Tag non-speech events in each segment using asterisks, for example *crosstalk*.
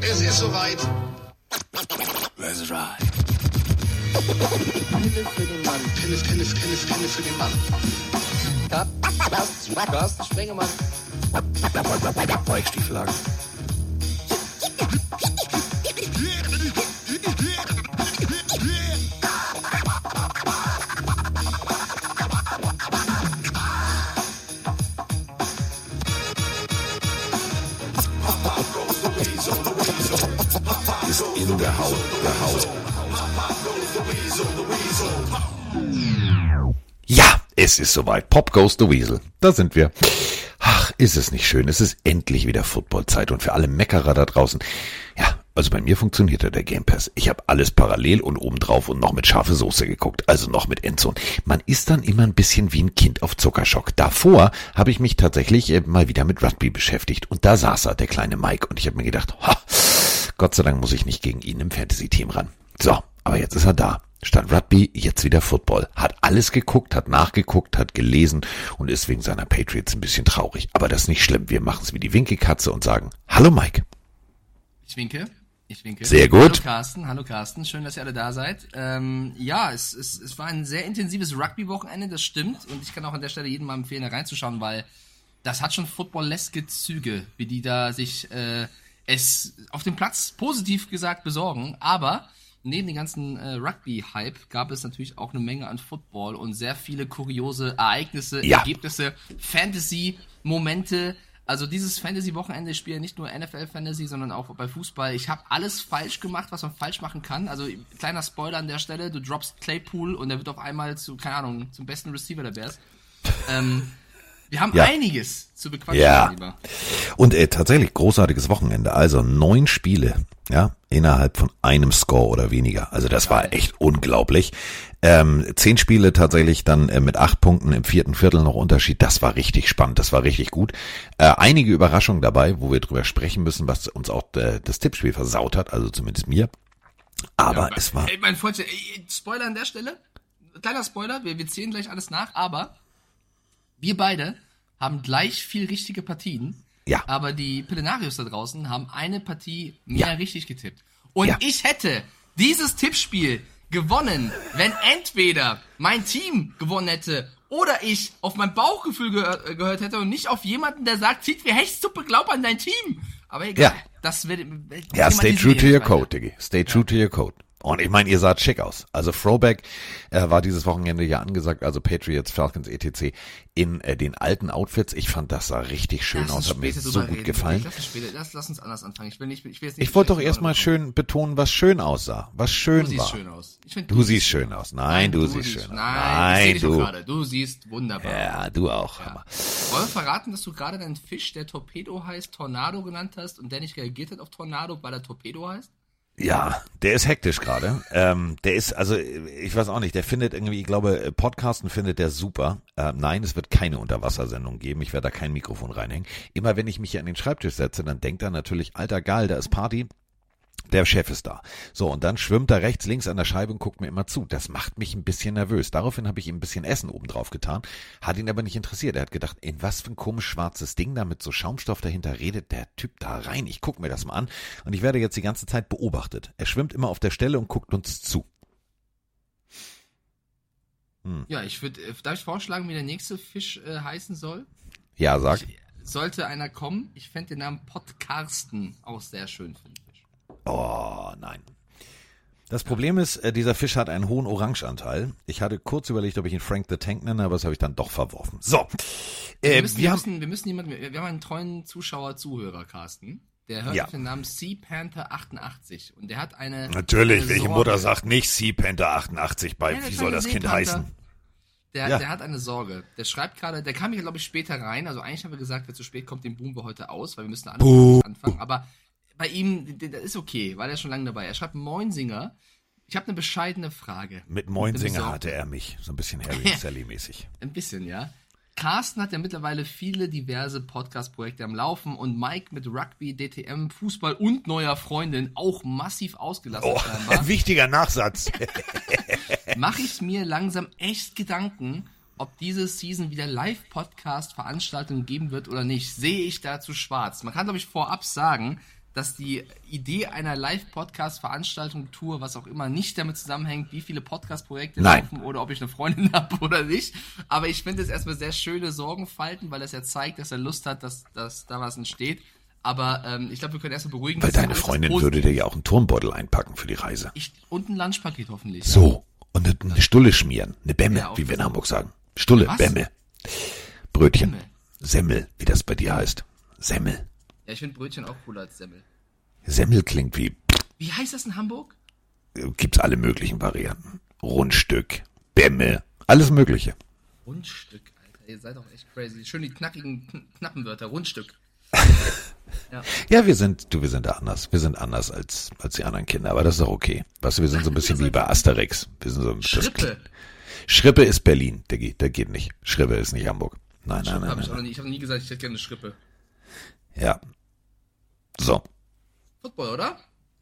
Es ist soweit. Let's ride. Pille für den Mann. Pille, Pille, Pille, Pille für den Mann. Carsten Spengemann. Weichstieflagen. Ist Ja, es ist soweit. Pop goes the Weasel. Da sind wir. Ach, ist es nicht schön. Es ist endlich wieder Footballzeit und für alle Meckerer da draußen. Ja, also bei mir funktionierte der Game Pass. Ich habe alles parallel und obendrauf und noch mit scharfe Soße geguckt, also noch mit Endzone. Man ist dann immer ein bisschen wie ein Kind auf Zuckerschock. Davor habe ich mich tatsächlich äh, mal wieder mit Rugby beschäftigt und da saß er, der kleine Mike, und ich habe mir gedacht, ha, Gott sei Dank muss ich nicht gegen ihn im Fantasy-Team ran. So, aber jetzt ist er da. Statt Rugby jetzt wieder Football. Hat alles geguckt, hat nachgeguckt, hat gelesen und ist wegen seiner Patriots ein bisschen traurig. Aber das ist nicht schlimm. Wir machen es wie die Winkelkatze und sagen, hallo Mike. Ich winke. Ich winke. Sehr gut. Hallo Carsten, hallo Carsten, schön, dass ihr alle da seid. Ähm, ja, es, es, es war ein sehr intensives Rugby-Wochenende, das stimmt. Und ich kann auch an der Stelle jedem mal empfehlen, da reinzuschauen, weil das hat schon footballeske Züge, wie die da sich äh, es auf dem Platz positiv gesagt besorgen. Aber neben dem ganzen äh, Rugby-Hype gab es natürlich auch eine Menge an Football und sehr viele kuriose Ereignisse, Ja. Ergebnisse, Fantasy-Momente. Also dieses Fantasy-Wochenende spiele nicht nur NFL-Fantasy, sondern auch bei Fußball. Ich habe alles falsch gemacht, was man falsch machen kann. Also kleiner Spoiler an der Stelle, du droppst Claypool und er wird auf einmal zu, keine Ahnung, zum besten Receiver der Bears. ähm, wir haben Ja. einiges zu bequatschen, Ja. lieber. Und äh, tatsächlich großartiges Wochenende. Also neun Spiele, ja, innerhalb von einem Score oder weniger. Also das war echt unglaublich. Ähm, zehn Spiele tatsächlich dann äh, mit acht Punkten im vierten Viertel noch Unterschied. Das war richtig spannend, das war richtig gut. Äh, einige Überraschungen dabei, wo wir drüber sprechen müssen, was uns auch äh, das Tippspiel versaut hat, also zumindest mir. Aber es war Ey, mein Freund, ey, Spoiler an der Stelle. Kleiner Spoiler, wir, wir zählen gleich alles nach, aber wir beide haben gleich viel richtige Partien. Ja. Aber die Pillenarius da draußen haben eine Partie mehr Ja. richtig getippt. Und Ja. ich hätte dieses Tippspiel gewonnen, wenn entweder mein Team gewonnen hätte oder ich auf mein Bauchgefühl gehört, äh, gehört hätte und nicht auf jemanden, der sagt, zieht wie Hechtsuppe, glaub an dein Team. Aber egal, Ja. das wird... Ja, stay true to your code, Diggi. Stay true to your code. Und ich meine, ihr saht schick aus. Also Throwback äh, war dieses Wochenende ja angesagt, also Patriots, Falcons, etc. in äh, den alten Outfits. Ich fand, das sah richtig schön Lass aus, hat mir so gut reden. gefallen. Lass uns, später, lass, lass uns anders anfangen. Ich will nicht, ich will jetzt nicht Ich wollte doch erstmal schön betonen, was schön aussah, was schön Du siehst war. schön aus. Find, Du siehst schön aus. Nein, du, siehst schön aus. Nein, ich du. gerade. Du siehst wunderbar. Ja, du auch. Hammer. Wollen wir verraten, dass du gerade deinen Fisch, der Torpedo heißt, Tornado genannt hast und der nicht reagiert hat auf Tornado, weil er Torpedo heißt? Ja, der ist hektisch gerade. Ähm, der ist, also ich weiß auch nicht, der findet irgendwie, ich glaube, äh, Podcasten findet der super. Äh, nein, es wird keine Unterwassersendung geben. Ich werde da kein Mikrofon reinhängen. Immer wenn ich mich hier an den Schreibtisch setze, dann denkt er natürlich, alter geil, da ist Party. Der Chef ist da. So, und dann schwimmt er rechts, links an der Scheibe und guckt mir immer zu. Das macht mich ein bisschen nervös. Daraufhin habe ich ihm ein bisschen Essen oben drauf getan. Hat ihn aber nicht interessiert. Er hat gedacht, in was für ein komisch schwarzes Ding da mit so Schaumstoff dahinter redet der Typ da rein. Ich guck mir das mal an. Und ich werde jetzt die ganze Zeit beobachtet. Er schwimmt immer auf der Stelle und guckt uns zu. Ja, ich würde, äh, darf ich vorschlagen, wie der nächste Fisch äh, heißen soll? Ja, sag. Sollte einer kommen, ich fände den Namen Podcarsten auch sehr schön für den Fisch. Oh, nein. Das Problem ist, äh, dieser Fisch hat einen hohen Orangeanteil. Ich hatte kurz überlegt, ob ich ihn Frank the Tank nenne, aber das habe ich dann doch verworfen. So. Wir Äh, müssen, wir wir, haben, müssen, wir müssen jemanden, wir haben einen treuen Zuschauer, Zuhörer, Carsten. Der hört Ja. den Namen Sea Panther 88 und der hat eine. natürlich, eine welche Sorge. Mutter sagt nicht Sea Panther 88 bei, Ja, wie soll das Kind heißen? Der, Ja. der hat eine Sorge. Der schreibt gerade, der kam hier, glaube ich, später rein. Also eigentlich haben wir gesagt, wer zu spät kommt, den boomen wir heute aus, weil wir müssen alle anfangen. Aber bei ihm, der ist okay, weil er schon lange dabei. Er schreibt Moinsinger. Ich habe eine bescheidene Frage. Mit Moinsinger hatte er mich. So ein bisschen Harry *laughs* Sally mäßig. Ein bisschen, ja. Carsten hat ja mittlerweile viele diverse Podcast-Projekte am Laufen und Mike mit Rugby, DTM, Fußball und neuer Freundin auch massiv ausgelassen Oh, scheinbar. *laughs* wichtiger Nachsatz. *laughs* mache ich mir langsam echt Gedanken, ob diese Season wieder Live-Podcast-Veranstaltungen geben wird oder nicht, sehe ich dazu schwarz. Man kann, glaube ich, vorab sagen, dass die Idee einer Live-Podcast-Veranstaltung, Tour, was auch immer, nicht damit zusammenhängt, wie viele Podcast-Projekte laufen oder ob ich eine Freundin *laughs* habe oder nicht. Aber ich finde es erstmal sehr schöne Sorgenfalten, weil das ja zeigt, dass er Lust hat, dass, dass da was entsteht. Aber ähm, ich glaube, wir können erstmal beruhigen. Weil deine Freundin würde dir ja auch einen Turmbeutel einpacken für die Reise. Ich, und ein Lunchpaket hoffentlich. So. Und eine, eine Stulle schmieren. Eine Bämme, Ja, wie wir in Hamburg sagen. Stulle, Was? Bämme. Brötchen. Bämme. Semmel, wie das bei dir heißt. Semmel. Ja, ich finde Brötchen auch cooler als Semmel. Semmel klingt wie, Wie heißt das in Hamburg? gibt's alle möglichen Varianten. Rundstück, Bämme, alles mögliche. Rundstück, Alter. Ihr seid doch echt crazy. Schön die knackigen, kn knappen Wörter. Rundstück. *laughs* Ja, wir sind, du, wir sind da anders. Wir sind anders als, als die anderen Kinder, aber das ist auch okay. Weißt du, wir sind so ein bisschen wie bei Asterix. Wir sind so das- Schrippe. Schrippe ist Berlin. Der geht, der geht nicht. Schrippe ist nicht Hamburg. Nein, nein, nein, ich nein, auch noch nein. nie. Ich habe nie gesagt, ich hätte gerne eine Schrippe. Ja. So. Football, oder?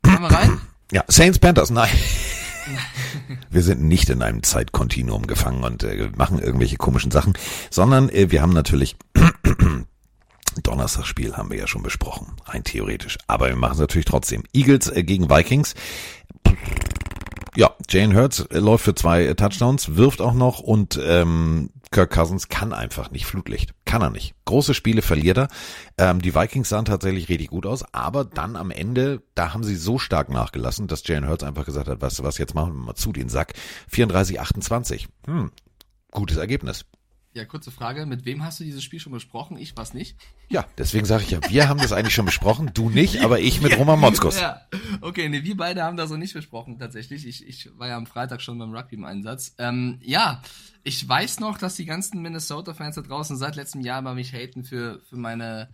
Machen wir rein? *clears throat* Ja, Saints Panthers, nein. *laughs* Wir sind nicht in einem Zeitkontinuum gefangen und äh, machen irgendwelche komischen Sachen, sondern äh, wir haben natürlich *clears throat* Donnerstagsspiel haben wir ja schon besprochen, rein theoretisch. Aber wir machen es natürlich trotzdem. Eagles äh, gegen Vikings. Ja, Jane Hurts äh, läuft für zwei äh, Touchdowns, wirft auch noch und ähm, Kirk Cousins kann einfach nicht Flutlicht. Kann er nicht. Große Spiele verliert er. Ähm, die Vikings sahen tatsächlich richtig gut aus, aber dann am Ende, da haben sie so stark nachgelassen, dass Jane Hurts einfach gesagt hat, weißt du was, jetzt machen wir mal zu den Sack. 34-28. Hm, gutes Ergebnis. Ja, kurze Frage. Mit wem hast du dieses Spiel schon besprochen? Ich was nicht. Ja, deswegen sage ich ja, wir haben das eigentlich schon besprochen, du nicht, aber ich mit Roman Motzkus. Ja, okay, nee, wir beide haben das so nicht besprochen, tatsächlich. Ich, ich war ja am Freitag schon beim Rugby im Einsatz. Ähm, ja, ich weiß noch, dass die ganzen Minnesota-Fans da draußen seit letztem Jahr mal mich haten für, für meine,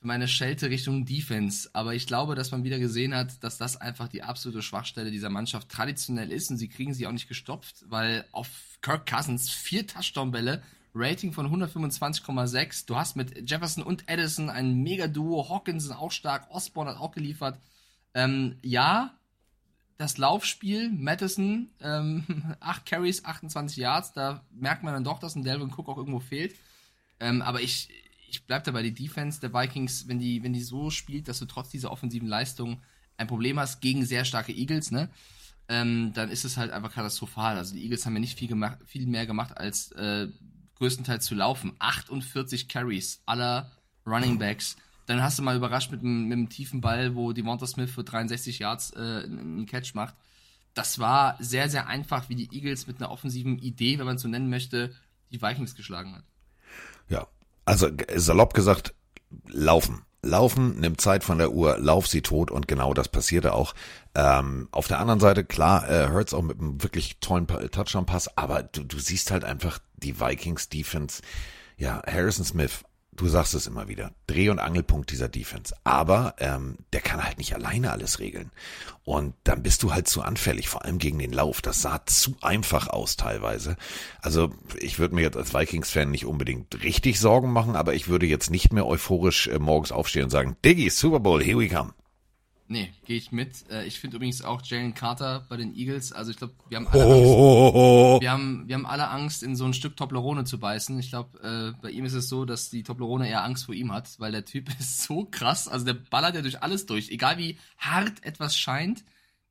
für meine Schelte Richtung Defense. Aber ich glaube, dass man wieder gesehen hat, dass das einfach die absolute Schwachstelle dieser Mannschaft traditionell ist und sie kriegen sie auch nicht gestopft, weil auf Kirk Cousins vier Touchdown-Bälle Rating von 125,6. Du hast mit Jefferson und Edison ein Mega-Duo. Hawkinson auch stark. Osborne hat auch geliefert. Ähm, ja, das Laufspiel, Madison, ähm, *laughs* 8 Carries, 28 Yards, da merkt man dann doch, dass ein Delvin Cook auch irgendwo fehlt. Ähm, aber ich, ich bleib dabei, die Defense der Vikings, wenn die, wenn die so spielt, dass du trotz dieser offensiven Leistung ein Problem hast gegen sehr starke Eagles, ne? Ähm, dann ist es halt einfach katastrophal. Also die Eagles haben ja nicht viel, gemacht, viel mehr gemacht, als äh, größtenteils zu laufen. 48 Carries aller Running Backs. Dann hast du mal überrascht mit einem, mit einem tiefen Ball, wo Devonta Smith für 63 Yards äh, einen Catch macht. Das war sehr, sehr einfach, wie die Eagles mit einer offensiven Idee, wenn man es so nennen möchte, die Vikings geschlagen hat. Ja, also salopp gesagt, laufen. Laufen nimmt Zeit von der Uhr, lauf sie tot und genau das passierte auch. Ähm, auf der anderen Seite, klar, äh, Hurts auch mit einem wirklich tollen Pa- Touchdown-Pass, aber du, du siehst halt einfach die Vikings-Defense. Ja, Harrison Smith, du sagst es immer wieder, Dreh- und Angelpunkt dieser Defense. Aber ähm, der kann halt nicht alleine alles regeln. Und dann bist du halt zu anfällig, vor allem gegen den Lauf. Das sah zu einfach aus teilweise. Also ich würde mir jetzt als Vikings-Fan nicht unbedingt richtig Sorgen machen, aber ich würde jetzt nicht mehr euphorisch äh, morgens aufstehen und sagen, Diggy, Super Bowl, here we come. Nee, gehe ich mit. Äh, ich finde übrigens auch Jalen Carter bei den Eagles. Also ich glaube, wir haben Oh. alle Angst, Oh, wir haben, wir haben alle Angst, in so ein Stück Toblerone zu beißen. Ich glaube, äh, bei ihm ist es so, dass die Toblerone eher Angst vor ihm hat, weil der Typ *laughs* ist so krass. Also der ballert ja durch alles durch. Egal wie hart etwas scheint,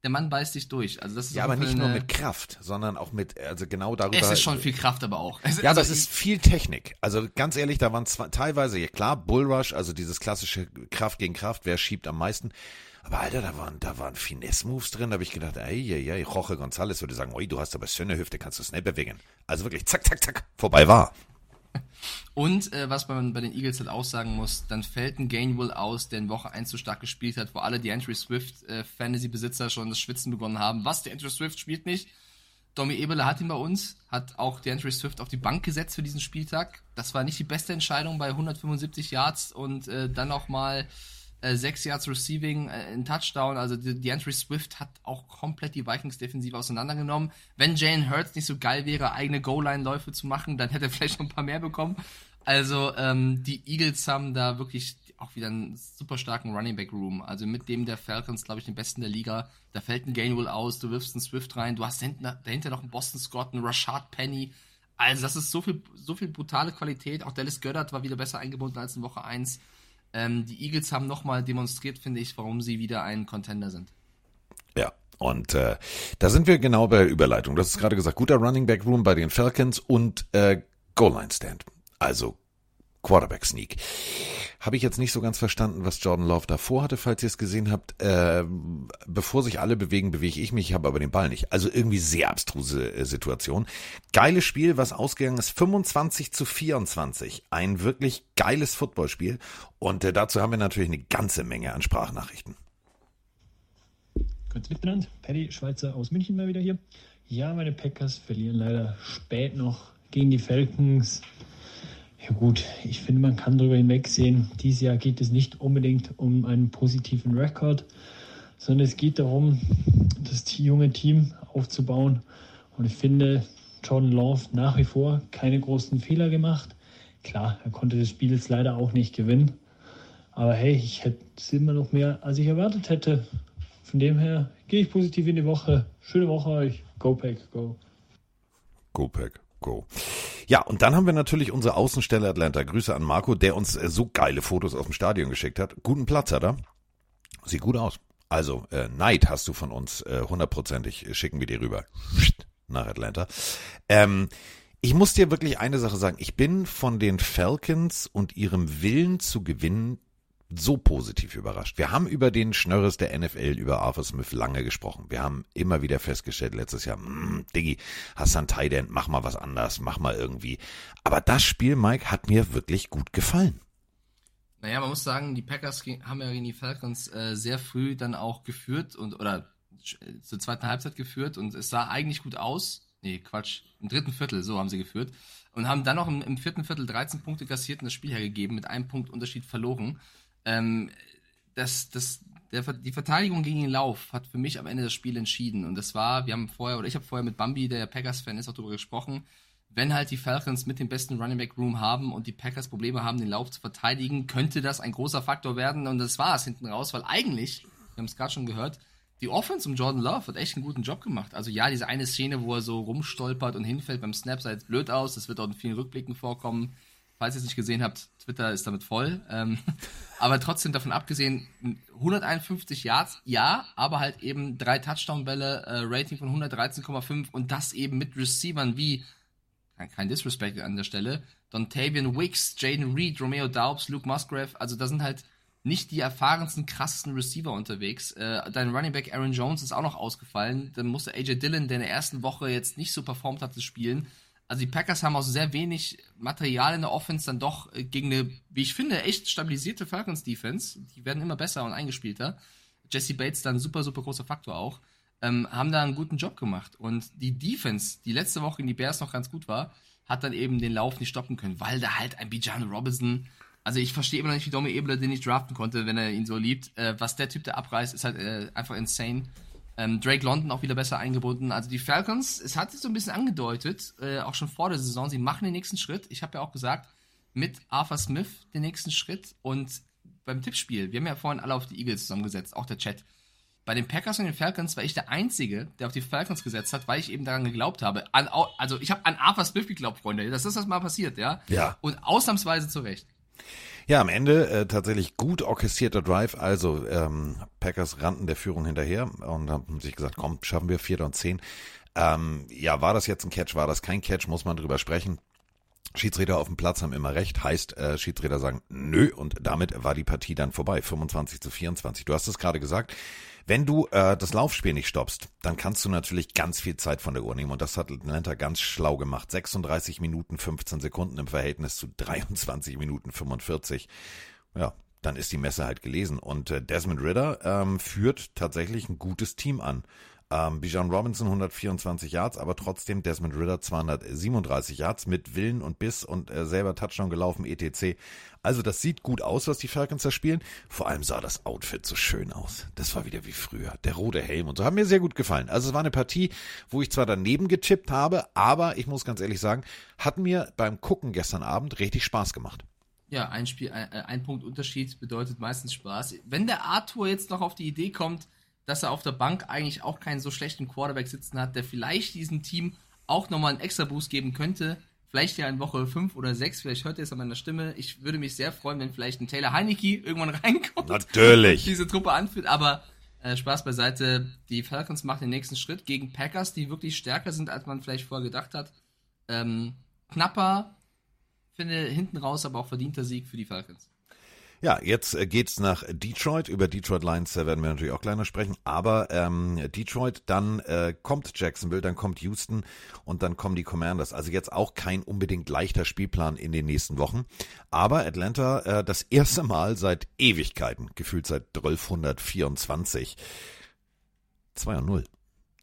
der Mann beißt sich durch. Also das ist Ja, aber nicht nur mit Kraft, sondern auch mit, also genau darüber. Es ist schon viel Kraft, aber auch. Es, Ja, aber also es ist viel Technik. Also ganz ehrlich, da waren zwei, teilweise, ja klar, Bullrush, also dieses klassische Kraft gegen Kraft, wer schiebt am meisten. Aber Alter, da waren, da waren Finesse-Moves drin, da habe ich gedacht, ey, ey, ey, Roche González würde sagen, oi, du hast aber schöne Hüfte, kannst du schnell bewegen. Also wirklich, zack, zack, zack, vorbei war. Und äh, was man bei den Eagles halt auch sagen muss, dann fällt ein Gainwell aus, der in Woche 1 so stark gespielt hat, wo alle die Entry Swift äh, schon das Schwitzen begonnen haben. Was, der Entry Swift spielt nicht? Domi Eberle hat ihn bei uns, hat auch die Entry Swift auf die Bank gesetzt für diesen Spieltag. Das war nicht die beste Entscheidung bei 175 Yards und äh, dann nochmal äh, 6 Yards Receiving, äh, ein Touchdown. Also Entry Swift hat auch komplett die Vikings-Defensive auseinandergenommen. Wenn Jalen Hurts nicht so geil wäre, eigene Goal-Line-Läufe zu machen, dann hätte er *laughs* vielleicht noch ein paar mehr bekommen. Also ähm, die Eagles haben da wirklich auch wieder einen super starken Running Back Room. Also mit dem der Falcons, glaube ich, den besten der Liga. Da fällt ein Gainwell aus, du wirfst einen Swift rein, du hast dahinter, dahinter noch einen Boston Scott, einen Rashad Penny. Also, das ist so viel, so viel brutale Qualität. Auch Dallas Goddard war wieder besser eingebunden als in Woche 1. Ähm, die Eagles haben nochmal demonstriert, finde ich, warum sie wieder ein Contender sind. Ja, und äh, da sind wir genau bei der Überleitung. Hast es gerade gesagt, guter Running Back Room bei den Falcons und äh, Goal Line Stand. Also Quarterback Sneak. Habe ich jetzt nicht so ganz verstanden, was Jordan Love davor hatte, falls ihr es gesehen habt. Äh, bevor sich alle bewegen, bewege ich mich, ich habe aber den Ball nicht. Also irgendwie sehr abstruse äh, Situation. Geiles Spiel, was ausgegangen ist, 25 zu 24. Ein wirklich geiles Footballspiel. Und äh, dazu haben wir natürlich eine ganze Menge an Sprachnachrichten. Kurz miteinander. Paddy Schweizer aus München mal wieder hier. Ja, meine Packers verlieren leider spät noch gegen die Falcons. Ja gut, ich finde, man kann darüber hinwegsehen. Dieses Jahr geht es nicht unbedingt um einen positiven Rekord, sondern es geht darum, das junge Team aufzubauen. Und ich finde, Jordan Love nach wie vor keine großen Fehler gemacht. Klar, er konnte das Spiel jetzt leider auch nicht gewinnen. Aber hey, ich hätte es immer noch mehr, als ich erwartet hätte. Von dem her gehe ich positiv in die Woche. Schöne Woche euch. Go Pack, go. Go Pack, go. Ja, und dann haben wir natürlich unsere Außenstelle Atlanta. Grüße an Marco, der uns äh, so geile Fotos aus dem Stadion geschickt hat. Guten Platz hat er. Sieht gut aus. Also, äh, Neid hast du von uns äh, hundertprozentig. Schicken wir dir rüber. Nach Atlanta. Ähm, ich muss dir wirklich eine Sache sagen. Ich bin von den Falcons und ihrem Willen zu gewinnen so positiv überrascht. Wir haben über den Schnörres der NFL, über Arthur Smith lange gesprochen. Wir haben immer wieder festgestellt letztes Jahr, mh, Diggi, du ein Tight End, mach mal was anders, mach mal irgendwie. Aber das Spiel, Mike, hat mir wirklich gut gefallen. Naja, man muss sagen, die Packers haben ja gegen die Falcons äh, sehr früh dann auch geführt und oder zur zweiten Halbzeit geführt und es sah eigentlich gut aus. Nee, Quatsch, im dritten Viertel, so haben sie geführt. Und haben dann noch im, im vierten Viertel 13 Punkte kassiert und das Spiel hergegeben, mit einem Punkt Unterschied verloren. Ähm, das, das, der, die Verteidigung gegen den Lauf hat für mich am Ende das Spiel entschieden. Und das war, wir haben vorher, oder ich habe vorher mit Bambi, der Packers-Fan ist, auch darüber gesprochen, wenn halt die Falcons mit dem besten Running Back Room haben und die Packers Probleme haben, den Lauf zu verteidigen, könnte das ein großer Faktor werden. Und das war es hinten raus, weil eigentlich, wir haben es gerade schon gehört, die Offense um Jordan Love hat echt einen guten Job gemacht. Also ja, diese eine Szene, wo er so rumstolpert und hinfällt beim Snap, sah jetzt blöd aus. Das wird auch in vielen Rückblicken vorkommen. Falls ihr es nicht gesehen habt, Twitter ist damit voll. Ähm, *laughs* aber trotzdem davon abgesehen, 151 Yards, ja, aber halt eben drei Touchdown-Bälle, äh, Rating von 113,5 und das eben mit Receivern wie, kein, Disrespect an der Stelle, Dontavian Wicks, Jaden Reed, Romeo Daubs, Luke Musgrave, also da sind halt nicht die erfahrensten, krassesten Receiver unterwegs. Äh, dein Running Back Aaron Jones ist auch noch ausgefallen. Dann musste AJ Dillon, der in der ersten Woche jetzt nicht so performt hatte, spielen. Also die Packers haben aus sehr wenig Material in der Offense dann doch äh, gegen eine, wie ich finde, echt stabilisierte Falcons Defense. Die werden immer besser und eingespielter. Jesse Bates dann super, super großer Faktor auch. Ähm, haben da einen guten Job gemacht. Und die Defense, die letzte Woche in die Bears noch ganz gut war, hat dann eben den Lauf nicht stoppen können, weil da halt ein Bijan Robinson, also ich verstehe immer noch nicht, wie Domi Ebler den nicht draften konnte, wenn er ihn so liebt. Äh, was der Typ da abreißt, ist halt äh, einfach insane. Ähm, Drake London auch wieder besser eingebunden. Also die Falcons, es hat sich so ein bisschen angedeutet, äh, auch schon vor der Saison, sie machen den nächsten Schritt. Ich habe ja auch gesagt, mit Arthur Smith den nächsten Schritt und beim Tippspiel, wir haben ja vorhin alle auf die Eagles zusammengesetzt, auch der Chat. Bei den Packers und den Falcons war ich der Einzige, der auf die Falcons gesetzt hat, weil ich eben daran geglaubt habe. An, also ich habe an Arthur Smith geglaubt, Freunde. Das ist das mal passiert, ja? Ja. Und ausnahmsweise zu Recht. Ja, am Ende äh, tatsächlich gut orchestrierter Drive. Also ähm, Packers rannten der Führung hinterher und haben sich gesagt, komm, schaffen wir Vierter und Zehn. Ähm, ja, war das jetzt ein Catch, war das kein Catch, muss man drüber sprechen. Schiedsrichter auf dem Platz haben immer recht, heißt äh, Schiedsrichter sagen nö und damit war die Partie dann vorbei, 25 zu 24. Du hast es gerade gesagt, wenn du äh, das Laufspiel nicht stoppst, dann kannst du natürlich ganz viel Zeit von der Uhr nehmen und das hat Atlanta ganz schlau gemacht. 36 Minuten 15 Sekunden im Verhältnis zu 23 Minuten 45. Ja, dann ist die Messe halt gelesen und äh, Desmond Ritter ähm, führt tatsächlich ein gutes Team an. Ähm, Bijan Robinson 124 Yards, aber trotzdem Desmond Ritter 237 Yards mit Willen und Biss und äh, selber Touchdown gelaufen, etc. Also das sieht gut aus, was die Falcons da spielen. Vor allem sah das Outfit so schön aus. Das war wieder wie früher. Der rote Helm und so. Hat mir sehr gut gefallen. Also es war eine Partie, wo ich zwar daneben getippt habe, aber ich muss ganz ehrlich sagen, hat mir beim Gucken gestern Abend richtig Spaß gemacht. Ja, ein Spiel, ein, ein Punkt Unterschied bedeutet meistens Spaß. Wenn der Arthur jetzt noch auf die Idee kommt, dass er auf der Bank eigentlich auch keinen so schlechten Quarterback sitzen hat, der vielleicht diesem Team auch nochmal einen extra Boost geben könnte. Vielleicht ja in Woche 5 oder 6, vielleicht hört ihr es an meiner Stimme. Ich würde mich sehr freuen, wenn vielleicht ein Taylor Heineke irgendwann *laughs* reinkommt. Natürlich. Diese Truppe anführt, aber äh, Spaß beiseite. Die Falcons machen den nächsten Schritt gegen Packers, die wirklich stärker sind, als man vielleicht vorher gedacht hat. Ähm, knapper, finde hinten raus, aber auch verdienter Sieg für die Falcons. Ja, jetzt äh, geht's nach Detroit. Über Detroit Lions werden wir natürlich auch noch sprechen. Aber ähm, Detroit, dann äh, kommt Jacksonville, dann kommt Houston und dann kommen die Commanders. Also jetzt auch kein unbedingt leichter Spielplan in den nächsten Wochen. Aber Atlanta äh, das *laughs* erste Mal seit Ewigkeiten, gefühlt seit 1224. 2 0.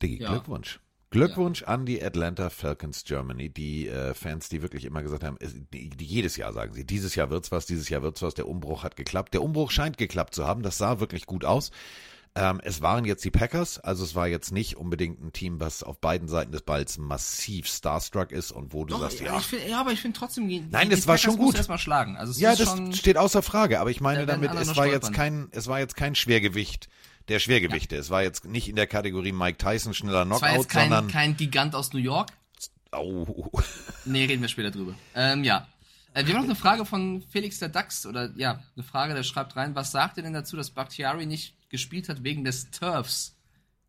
Diggi, Ja. Glückwunsch. Glückwunsch an die Atlanta Falcons Germany, die äh, Fans, die wirklich immer gesagt haben, die, die jedes Jahr sagen sie, dieses Jahr wird's was, dieses Jahr wird's was, der Umbruch hat geklappt. Der Umbruch scheint geklappt zu haben, das sah wirklich gut aus. Ähm, es waren jetzt die Packers, also es war jetzt nicht unbedingt ein Team, was auf beiden Seiten des Balls massiv starstruck ist und wo du Doch, sagst, ja, ja, find, ja, aber ich finde trotzdem, die, Nein, die das war Packers schon gut. erstmal schlagen. Also es ja, das steht außer Frage, aber ich meine damit, es war jetzt kein, es war jetzt kein Schwergewicht der Schwergewichte. Es war jetzt nicht in der Kategorie Mike Tyson schneller es war Knockout, jetzt kein, sondern kein Gigant aus New York. oh, *laughs* Nee, reden wir später drüber. Ähm, ja. Äh, wir haben noch eine Frage von Felix der Dax, oder ja, eine Frage, der schreibt rein, was sagt ihr denn dazu, dass Bakhtiari nicht gespielt hat wegen des Turfs?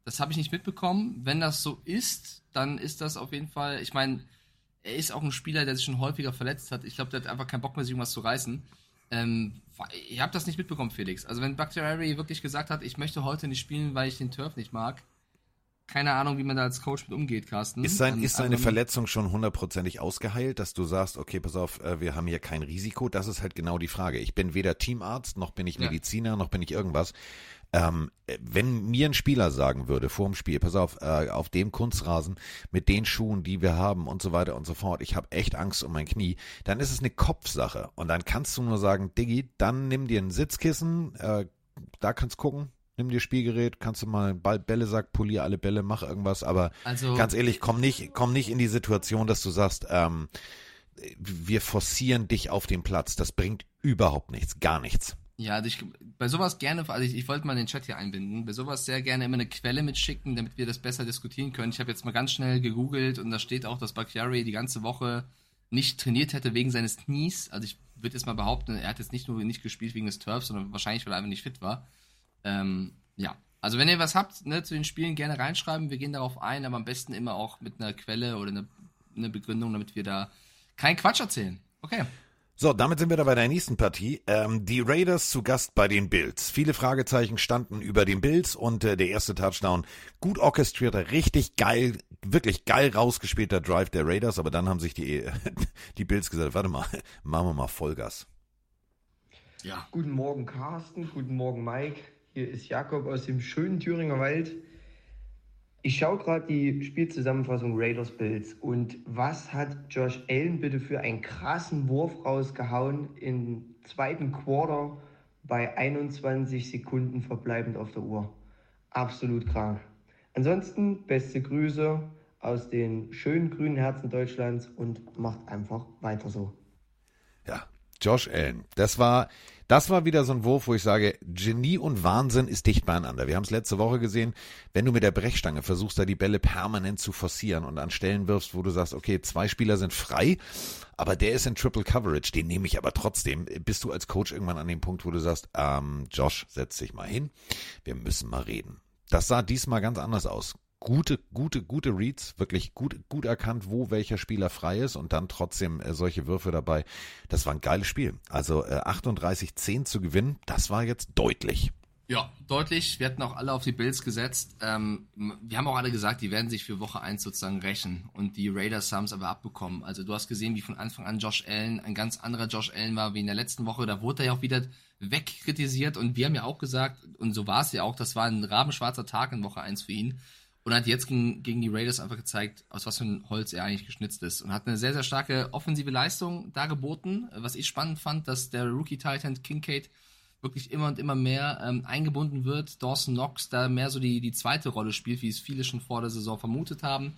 Das habe ich nicht mitbekommen. Wenn das so ist, dann ist das auf jeden Fall, ich meine, er ist auch ein Spieler, der sich schon häufiger verletzt hat. Ich glaube, der hat einfach keinen Bock mehr, sich irgendwas zu reißen. Ähm, ich habe das nicht mitbekommen, Felix. Also wenn Bakhtiari wirklich gesagt hat, ich möchte heute nicht spielen, weil ich den Turf nicht mag, keine Ahnung, wie man da als Coach mit umgeht, Carsten. Ist, sein, ist seine Verletzung schon hundertprozentig ausgeheilt, dass du sagst, okay, pass auf, äh, wir haben hier kein Risiko? Das ist halt genau die Frage. Ich bin weder Teamarzt, noch bin ich Ja. Mediziner, noch bin ich irgendwas. Ähm, äh, wenn mir ein Spieler sagen würde vor dem Spiel, pass auf, äh, auf dem Kunstrasen mit den Schuhen, die wir haben und so weiter und so fort, ich habe echt Angst um mein Knie, dann ist es eine Kopfsache. Und dann kannst du nur sagen, Diggi, dann nimm dir ein Sitzkissen, äh, da kannst gucken, nimm dir Spielgerät, kannst du mal Ball, Bällesack, polier alle Bälle, mach irgendwas, aber Also- ganz ehrlich, komm nicht, komm nicht in die Situation, dass du sagst, ähm, wir forcieren dich auf den Platz. Das bringt überhaupt nichts, gar nichts. Ja, also ich, bei sowas gerne, also ich, ich wollte mal den Chat hier einbinden, bei sowas sehr gerne immer eine Quelle mitschicken, damit wir das besser diskutieren können. Ich habe jetzt mal ganz schnell gegoogelt und da steht auch, dass Bakhtiari die ganze Woche nicht trainiert hätte wegen seines Knies. Also ich würde jetzt mal behaupten, er hat jetzt nicht nur nicht gespielt wegen des Turfs, sondern wahrscheinlich, weil er einfach nicht fit war. Ähm, ja, also wenn ihr was habt ne, zu den Spielen, gerne reinschreiben. Wir gehen darauf ein, aber am besten immer auch mit einer Quelle oder einer eine Begründung, damit wir da keinen Quatsch erzählen. Okay. So, damit sind wir da bei der nächsten Partie. Ähm, die Raiders zu Gast bei den Bills. Viele Fragezeichen standen über den Bills und äh, der erste Touchdown gut orchestrierter, richtig geil, wirklich geil rausgespielter Drive der Raiders, aber dann haben sich die, *laughs* die Bills gesagt, warte mal, *laughs* machen wir mal Vollgas. Ja. Guten Morgen Carsten, guten Morgen Mike. Hier ist Jakob aus dem schönen Thüringer Wald. Ich schaue gerade die Spielzusammenfassung Raiders Bills und was hat Josh Allen bitte für einen krassen Wurf rausgehauen im zweiten Quarter bei 21 Sekunden verbleibend auf der Uhr. Absolut krank. Ansonsten beste Grüße aus den schönen grünen Herzen Deutschlands und macht einfach weiter so. Josh Allen. Das war, das war wieder so ein Wurf, wo ich sage, Genie und Wahnsinn ist dicht beieinander. Wir haben es letzte Woche gesehen, wenn du mit der Brechstange versuchst, da die Bälle permanent zu forcieren und an Stellen wirfst, wo du sagst, okay, zwei Spieler sind frei, aber der ist in Triple Coverage, den nehme ich aber trotzdem, bist du als Coach irgendwann an dem Punkt, wo du sagst, ähm, Josh, setz dich mal hin, wir müssen mal reden. Das sah diesmal ganz anders aus. Gute, gute, gute Reads, wirklich gut, gut erkannt, wo welcher Spieler frei ist und dann trotzdem äh, solche Würfe dabei. Das war ein geiles Spiel. Also äh, 38-10 zu gewinnen, das war jetzt deutlich. Ja, deutlich. Wir hatten auch alle auf die Bills gesetzt. Ähm, wir haben auch alle gesagt, die werden sich für Woche 1 sozusagen rächen. Und die Raiders haben es aber abbekommen. Also du hast gesehen, wie von Anfang an Josh Allen ein ganz anderer Josh Allen war wie in der letzten Woche. Da wurde er ja auch wieder wegkritisiert. Und wir haben ja auch gesagt, und so war es ja auch, das war ein rabenschwarzer Tag in Woche 1 für ihn. Und hat jetzt gegen, gegen die Raiders einfach gezeigt, aus was für ein Holz er eigentlich geschnitzt ist. Und hat eine sehr, sehr starke offensive Leistung dargeboten. Was ich spannend fand, dass der Rookie-Titan Kincaid wirklich immer und immer mehr ähm, eingebunden wird. Dawson Knox da mehr so die, die zweite Rolle spielt, wie es viele schon vor der Saison vermutet haben.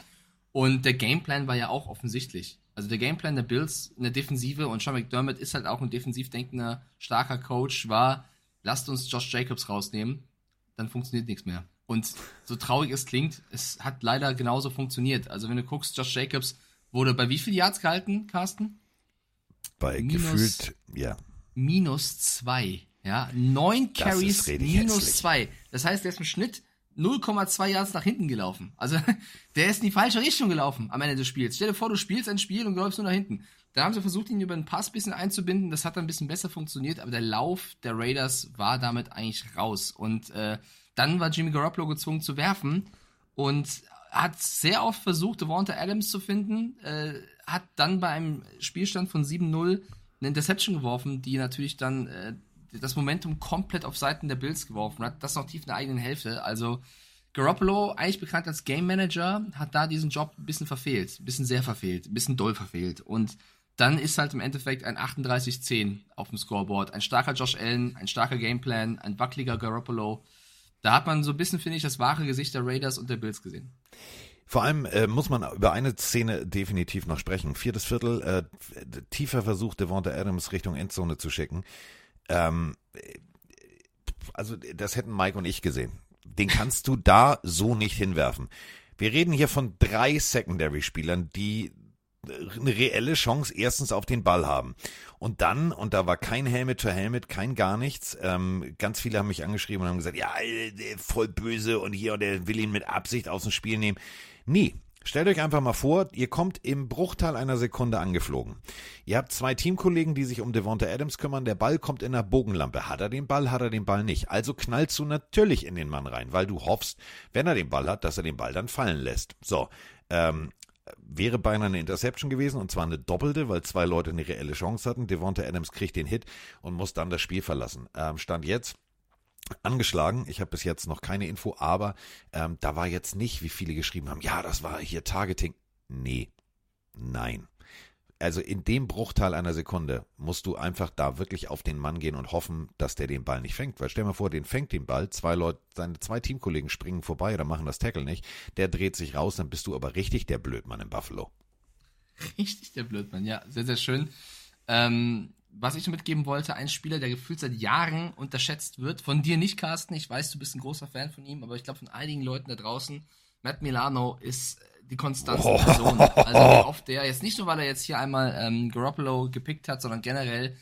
Und der Gameplan war ja auch offensichtlich. Also der Gameplan der Bills in der Defensive und Sean McDermott ist halt auch ein defensiv denkender, starker Coach, war, lasst uns Josh Jacobs rausnehmen, dann funktioniert nichts mehr. Und so traurig es klingt, es hat leider genauso funktioniert. Also wenn du guckst, Josh Jacobs wurde bei wie viel Yards gehalten, Carsten? Bei Minus- gefühlt, ja. Minus zwei. Ja, neun Carries, minus hässlich. zwei. Das heißt, der ist im Schnitt 0,2 Yards nach hinten gelaufen. Also, *laughs* der ist in die falsche Richtung gelaufen am Ende des Spiels. Stell dir vor, du spielst ein Spiel und läufst nur nach hinten. Dann haben sie versucht, ihn über den Pass ein bisschen einzubinden. Das hat dann ein bisschen besser funktioniert, aber der Lauf der Raiders war damit eigentlich raus. Und äh, dann war Jimmy Garoppolo gezwungen zu werfen und hat sehr oft versucht, Devonta Adams zu finden, äh, hat dann bei einem Spielstand von 7-0 eine Interception geworfen, die natürlich dann äh, das Momentum komplett auf Seiten der Bills geworfen hat. Das noch tief in der eigenen Hälfte. Also Garoppolo, eigentlich bekannt als Game Manager, hat da diesen Job ein bisschen verfehlt. Ein bisschen sehr verfehlt. Ein bisschen doll verfehlt. Und dann ist halt im Endeffekt ein 38-10 auf dem Scoreboard. Ein starker Josh Allen, ein starker Gameplan, ein wackeliger Garoppolo. Da hat man so ein bisschen, finde ich, das wahre Gesicht der Raiders und der Bills gesehen. Vor allem äh, muss man über eine Szene definitiv noch sprechen. Viertes Viertel, äh, tiefer Versuch, Devonta Adams Richtung Endzone zu schicken. Ähm, äh, also das hätten Mike und ich gesehen. Den kannst du da so nicht hinwerfen. Wir reden hier von drei Secondary-Spielern, die eine reelle Chance erstens auf den Ball haben. Und dann, und da war kein Helmet to Helmet, kein gar nichts, ähm, ganz viele haben mich angeschrieben und haben gesagt, ja, äh, voll böse und hier, und der will ihn mit Absicht aus dem Spiel nehmen. Nee, stellt euch einfach mal vor, ihr kommt im Bruchteil einer Sekunde angeflogen. Ihr habt zwei Teamkollegen, die sich um Devonta Adams kümmern, der Ball kommt in der Bogenlampe. Hat er den Ball, hat er den Ball nicht. Also knallst du natürlich in den Mann rein, weil du hoffst, wenn er den Ball hat, dass er den Ball dann fallen lässt. So, ähm, wäre beinahe eine Interception gewesen und zwar eine doppelte, weil zwei Leute eine reelle Chance hatten. Devonta Adams kriegt den Hit und muss dann das Spiel verlassen. Ähm, Stand jetzt angeschlagen. Ich habe bis jetzt noch keine Info, aber ähm, da war jetzt nicht, wie viele geschrieben haben, ja, das war hier Targeting. Nee, nein. Also in dem Bruchteil einer Sekunde musst du einfach da wirklich auf den Mann gehen und hoffen, dass der den Ball nicht fängt. Weil stell mal vor, den fängt den Ball, zwei Leute, seine zwei Teamkollegen springen vorbei oder machen das Tackle nicht, der dreht sich raus, dann bist du aber richtig der Blödmann in Buffalo. Richtig der Blödmann, ja, sehr, sehr schön. Ähm, was ich mitgeben wollte, ein Spieler, der gefühlt seit Jahren unterschätzt wird, von dir nicht, Carsten, ich weiß, du bist ein großer Fan von ihm, aber ich glaube von einigen Leuten da draußen, Matt Milano ist die Konstanz der Person. Also wie oft der, jetzt nicht nur, weil er jetzt hier einmal ähm, Garoppolo gepickt hat, sondern generell,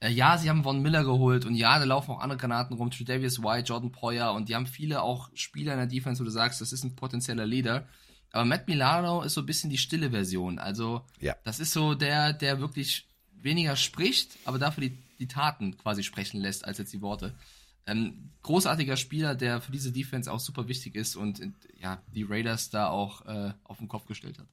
äh, ja, sie haben Von Miller geholt und ja, da laufen auch andere Granaten rum, Tredavious White, Jordan Poyer und die haben viele auch Spieler in der Defense, wo du sagst, das ist ein potenzieller Leader. Aber Matt Milano ist so ein bisschen die stille Version. Also, Ja. das ist so der, der wirklich weniger spricht, aber dafür die, die Taten quasi sprechen lässt, als jetzt die Worte. Ähm, großartiger Spieler, der für diese Defense auch super wichtig ist und äh, ja, die Raiders da auch äh, auf den Kopf gestellt hat.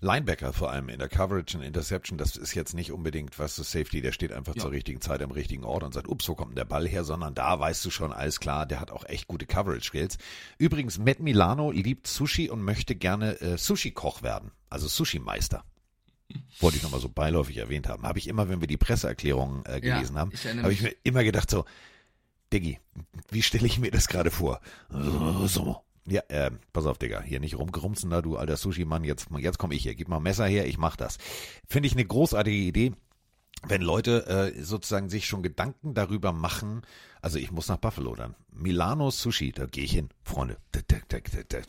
Linebacker vor allem in der Coverage und Interception, das ist jetzt nicht unbedingt, was das Safety, der steht einfach Ja. zur richtigen Zeit am richtigen Ort und sagt, ups, wo kommt denn der Ball her, sondern da weißt du schon, alles klar, der hat auch echt gute Coverage-Skills. Übrigens, Matt Milano liebt Sushi und möchte gerne äh, Sushi-Koch werden, also Sushi-Meister. *laughs* Wollte ich nochmal so beiläufig erwähnt haben. Habe ich immer, wenn wir die Presseerklärungen äh, Ja, gelesen haben, ich erinnere habe ich mir immer gedacht so, Diggi, wie stelle ich mir das gerade vor? So. Ja, äh, pass auf, Digga, hier nicht rumgerumsen da, du alter Sushi-Mann, jetzt, jetzt komme ich hier, gib mal ein Messer her, ich mach das. Finde ich eine großartige Idee, wenn Leute äh, sozusagen sich schon Gedanken darüber machen, also ich muss nach Buffalo dann. Milano Sushi, da gehe ich hin, Freunde. Da, da, da, da,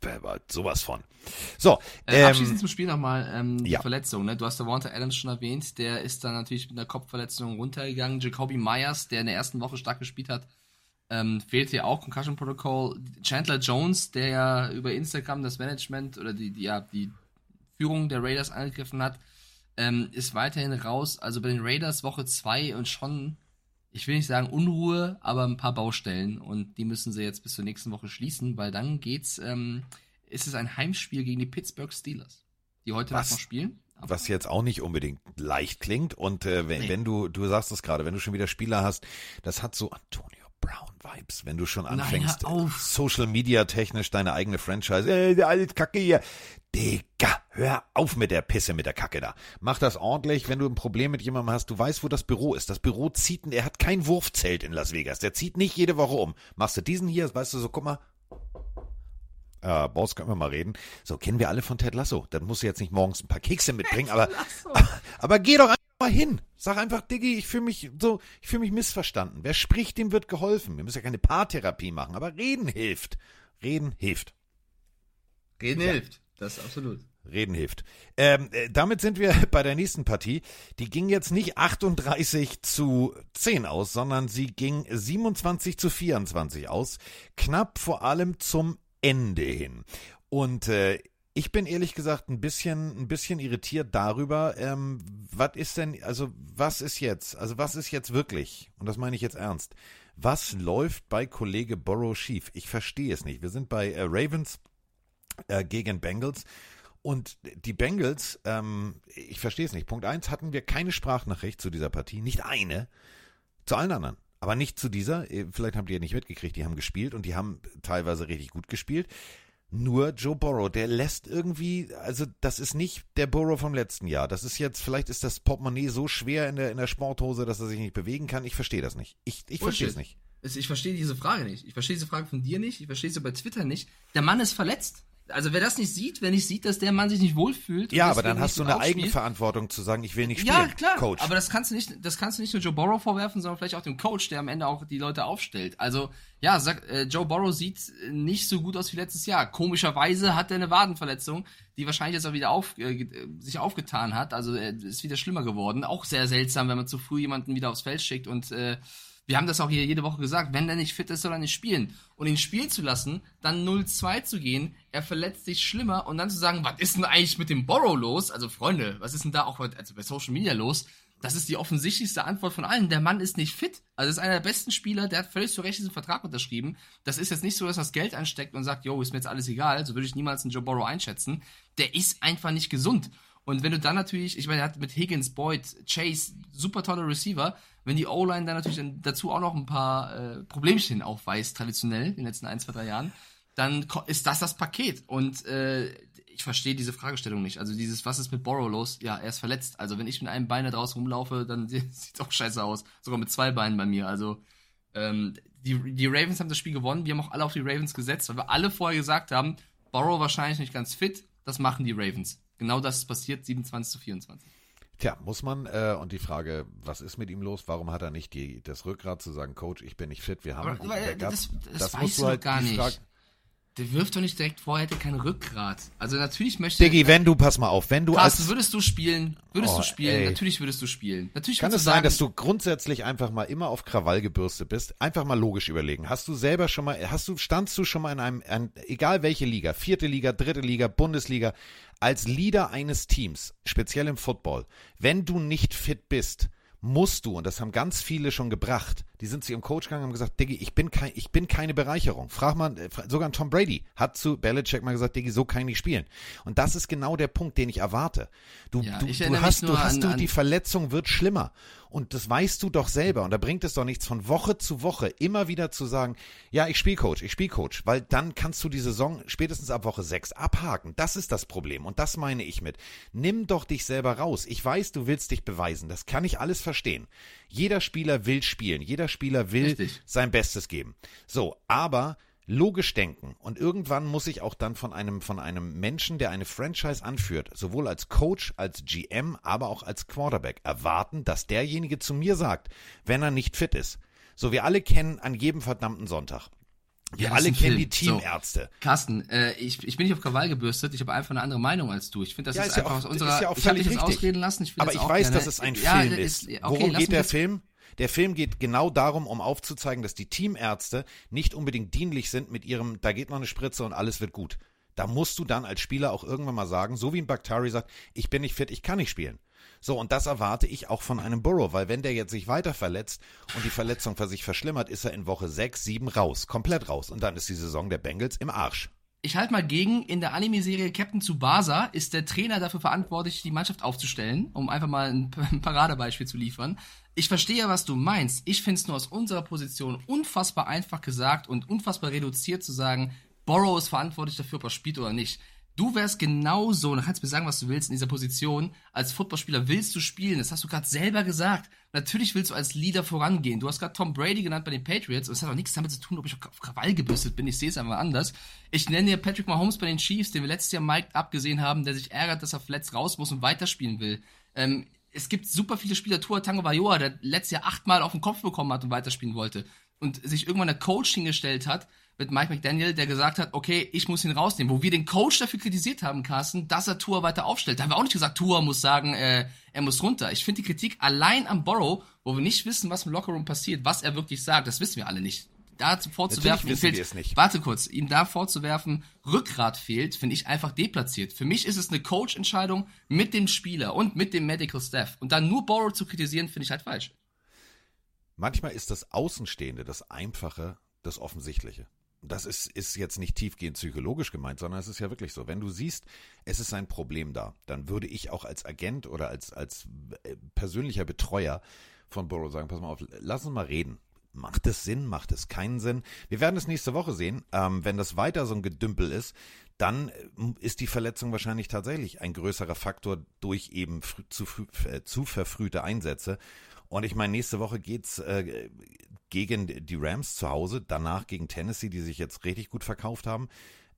da, sowas von. So, Äh, ähm, abschließend zum Spiel nochmal ähm, die ja. Verletzung. Ne? Du hast Devonta Adams schon erwähnt, der ist dann natürlich mit einer Kopfverletzung runtergegangen. Jacoby Myers, der in der ersten Woche stark gespielt hat, ähm, fehlte ja auch Concussion Protocol. Chandler Jones, der ja über Instagram das Management oder die, die, ja, die Führung der Raiders angegriffen hat, ähm, ist weiterhin raus. Also bei den Raiders Woche 2 und schon, ich will nicht sagen Unruhe, aber ein paar Baustellen. Und die müssen sie jetzt bis zur nächsten Woche schließen, weil dann geht's, ähm, ist es ein Heimspiel gegen die Pittsburgh Steelers, die heute Was? Noch spielen. Aber was jetzt auch nicht unbedingt leicht klingt. Und äh, wenn, Nee. wenn du, du sagst es gerade, wenn du schon wieder Spieler hast, das hat so Antonio Brown Vibes, wenn du schon Nein, anfängst, auf. Social Media technisch deine eigene Franchise, äh, alles Kacke hier. Digga, hör auf mit der Pisse, mit der Kacke da. Mach das ordentlich, wenn du ein Problem mit jemandem hast, du weißt, wo das Büro ist. Das Büro zieht, er hat kein Wurfzelt in Las Vegas, der zieht nicht jede Woche um. Machst du diesen hier, weißt du so, guck mal, äh, Boss, können wir mal reden. So, kennen wir alle von Ted Lasso. Dann musst du jetzt nicht morgens ein paar Kekse mitbringen, aber, aber, aber geh doch einfach mal hin. Sag einfach, Diggi, ich fühle mich so, ich fühle mich missverstanden. Wer spricht, dem wird geholfen. Wir müssen ja keine Paartherapie machen, aber reden hilft. Reden hilft. Reden hilft. Das ist absolut. Reden hilft. Ähm, äh, damit sind wir *laughs* bei der nächsten Partie. Die ging jetzt nicht 38 zu 10 aus, sondern sie ging 27 zu 24 aus. Knapp vor allem zum Ende hin. Und äh, ich bin ehrlich gesagt ein bisschen, ein bisschen irritiert darüber, ähm, was ist denn, also was ist jetzt, also was ist jetzt wirklich, und das meine ich jetzt ernst, was läuft bei Kollege Borrow schief? Ich verstehe es nicht. Wir sind bei äh, Ravens äh, gegen Bengals und die Bengals, ähm, ich verstehe es nicht. Punkt eins hatten wir keine Sprachnachricht zu dieser Partie, nicht eine, zu allen anderen. Aber nicht zu dieser. Äh, vielleicht habt ihr nicht mitgekriegt, die haben gespielt und die haben teilweise richtig gut gespielt. Nur Joe Burrow, der lässt irgendwie, also das ist nicht der Burrow vom letzten Jahr. Das ist jetzt, vielleicht ist das Portemonnaie so schwer in der, in der Sporthose, dass er sich nicht bewegen kann. Ich verstehe das nicht. Ich, ich verstehe es nicht. Ich verstehe diese Frage nicht. Ich verstehe diese Frage von dir nicht. Ich verstehe sie bei Twitter nicht. Der Mann ist verletzt. Also wer das nicht sieht, wer nicht sieht, dass der Mann sich nicht wohlfühlt. Ja, aber dann hast du eine Eigenverantwortung zu sagen, ich will nicht spielen. Ja, klar. Coach. Aber das kannst du nicht, das kannst du nicht nur Joe Burrow vorwerfen, sondern vielleicht auch dem Coach, der am Ende auch die Leute aufstellt. Also ja, sag, äh, Joe Burrow sieht nicht so gut aus wie letztes Jahr. Komischerweise hat er eine Wadenverletzung, die wahrscheinlich jetzt auch wieder auf, äh, sich aufgetan hat. Also äh, ist wieder schlimmer geworden. Auch sehr seltsam, wenn man zu früh jemanden wieder aufs Feld schickt und äh, wir haben das auch hier jede Woche gesagt, wenn er nicht fit ist, soll er nicht spielen. Und ihn spielen zu lassen, dann 0-2 zu gehen, er verletzt sich schlimmer und dann zu sagen, was ist denn eigentlich mit dem Borrow los? Also Freunde, was ist denn da auch also bei Social Media los? Das ist die offensichtlichste Antwort von allen. Der Mann ist nicht fit. Also ist einer der besten Spieler, der hat völlig zu Recht diesen Vertrag unterschrieben. Das ist jetzt nicht so, dass er das Geld ansteckt und sagt, yo, ist mir jetzt alles egal, so würde ich niemals einen Joe Borrow einschätzen. Der ist einfach nicht gesund. Und wenn du dann natürlich, ich meine, er hat mit Higgins, Boyd, Chase, super tolle Receiver, wenn die O-Line dann natürlich dazu auch noch ein paar äh, Problemchen aufweist, traditionell, in den letzten ein, zwei, drei Jahren, dann ist das das Paket. Und äh, ich verstehe diese Fragestellung nicht. Also dieses, was ist mit Borrow los? Ja, er ist verletzt. Also wenn ich mit einem Bein da draußen rumlaufe, dann *laughs* sieht es auch scheiße aus. Sogar mit zwei Beinen bei mir. Also ähm, die, die Ravens haben das Spiel gewonnen. Wir haben auch alle auf die Ravens gesetzt, weil wir alle vorher gesagt haben, Borrow wahrscheinlich nicht ganz fit. Das machen die Ravens. Genau das ist passiert, 27 zu 24. Tja, muss man, äh, und die Frage, was ist mit ihm los? Warum hat er nicht die, das Rückgrat zu sagen, Coach, ich bin nicht fit, wir haben aber, aber das, das, das weißt du halt gar nicht. Frage, der wirft doch nicht direkt vor, er hätte kein Rückgrat. Also natürlich möchte Diggi, wenn du, pass mal auf, wenn du Carsten, als... würdest du spielen, würdest oh, du spielen, ey. natürlich würdest du spielen. Natürlich Kann es sein, dass du grundsätzlich einfach mal immer auf Krawall gebürstet bist? Einfach mal logisch überlegen. Hast du selber schon mal, hast du, standst du schon mal in einem, ein, egal welche Liga, vierte Liga, dritte Liga, Bundesliga, als Leader eines Teams, speziell im Football, wenn du nicht fit bist, musst du, und das haben ganz viele schon gebracht, die sind zu ihrem Coach gegangen und haben gesagt, Diggi, ich bin, kein, ich bin keine Bereicherung. Frag mal, äh, sogar Tom Brady hat zu Belichick mal gesagt, Diggi, so kann ich nicht spielen. Und das ist genau der Punkt, den ich erwarte. Du, ja, du, du hast, du hast an, du, die Verletzung wird schlimmer. Und das weißt du doch selber. Und da bringt es doch nichts von Woche zu Woche immer wieder zu sagen, ja, ich spiele Coach, ich spiele Coach, weil dann kannst du die Saison spätestens ab Woche 6 abhaken. Das ist das Problem. Und das meine ich mit. Nimm doch dich selber raus. Ich weiß, du willst dich beweisen. Das kann ich alles verstehen. Jeder Spieler will spielen. Jeder Spieler will Richtig. sein Bestes geben. So, aber logisch denken und irgendwann muss ich auch dann von einem von einem Menschen, der eine Franchise anführt, sowohl als Coach, als GM, aber auch als Quarterback erwarten, dass derjenige zu mir sagt, wenn er nicht fit ist. So wir alle kennen an jedem verdammten Sonntag. Wir ja, alle kennen Film. die Teamärzte. So, Carsten, äh, ich, ich bin nicht auf Krawall gebürstet, ich habe einfach eine andere Meinung als du. Ich finde, das ja, ist, ist ja einfach auch, aus unserer. Ja ich habe dich das ausreden lassen. Ich Aber ich weiß, gerne, dass es ein ja, Film ist. ist okay, Worum geht der Film? Der Film geht genau darum, um aufzuzeigen, dass die Teamärzte nicht unbedingt dienlich sind mit ihrem, da geht noch eine Spritze und alles wird gut. Da musst du dann als Spieler auch irgendwann mal sagen, so wie ein Baktari sagt, ich bin nicht fit, ich kann nicht spielen. So, und das erwarte ich auch von einem Burrow, weil wenn der jetzt sich weiter verletzt und die Verletzung für sich verschlimmert, ist er in Woche 6, 7 raus, komplett raus. Und dann ist die Saison der Bengals im Arsch. Ich halte mal gegen, in der Anime-Serie Captain Tsubasa ist der Trainer dafür verantwortlich, die Mannschaft aufzustellen, um einfach mal ein Paradebeispiel zu liefern. Ich verstehe, was du meinst. Ich finde es nur aus unserer Position unfassbar einfach gesagt und unfassbar reduziert zu sagen, Borrow ist verantwortlich dafür, ob er spielt oder nicht. Du wärst genauso, und kannst mir sagen, was du willst in dieser Position. Als Footballspieler willst du spielen. Das hast du gerade selber gesagt. Natürlich willst du als Leader vorangehen. Du hast gerade Tom Brady genannt bei den Patriots. Und es hat auch nichts damit zu tun, ob ich auf Krawall gebürstet bin. Ich sehe es einfach anders. Ich nenne dir Patrick Mahomes bei den Chiefs, den wir letztes Jahr Mike abgesehen haben, der sich ärgert, dass er verletzt raus muss und weiterspielen will. Ähm, es gibt super viele Spieler, Tua Tango Vajoa, der letztes Jahr achtmal auf den Kopf bekommen hat und weiterspielen wollte und sich irgendwann der Coach hingestellt hat mit Mike McDaniel, der gesagt hat, okay, ich muss ihn rausnehmen, wo wir den Coach dafür kritisiert haben, Carsten, dass er Tua weiter aufstellt. Da haben wir auch nicht gesagt, Tua muss sagen, äh, er muss runter. Ich finde die Kritik allein am Borrow, wo wir nicht wissen, was im Lockerroom passiert, was er wirklich sagt, das wissen wir alle nicht. Da vorzuwerfen, ihm fehlt, warte kurz, ihm da vorzuwerfen, Rückgrat fehlt, finde ich einfach deplatziert. Für mich ist es eine Coach-Entscheidung mit dem Spieler und mit dem Medical Staff. Und dann nur Borrow zu kritisieren, finde ich halt falsch. Manchmal ist das Außenstehende, das Einfache, das Offensichtliche. Das ist, ist jetzt nicht tiefgehend psychologisch gemeint, sondern es ist ja wirklich so. Wenn du siehst, es ist ein Problem da, dann würde ich auch als Agent oder als, als äh, persönlicher Betreuer von Burrow sagen, pass mal auf, lass uns mal reden. Macht es Sinn? Macht es keinen Sinn? Wir werden es nächste Woche sehen. Ähm, wenn das weiter so ein Gedümpel ist, dann äh, ist die Verletzung wahrscheinlich tatsächlich ein größerer Faktor durch eben zu, äh, zu verfrühte Einsätze. Und ich meine, nächste Woche geht's äh, gegen die Rams zu Hause, danach gegen Tennessee, die sich jetzt richtig gut verkauft haben.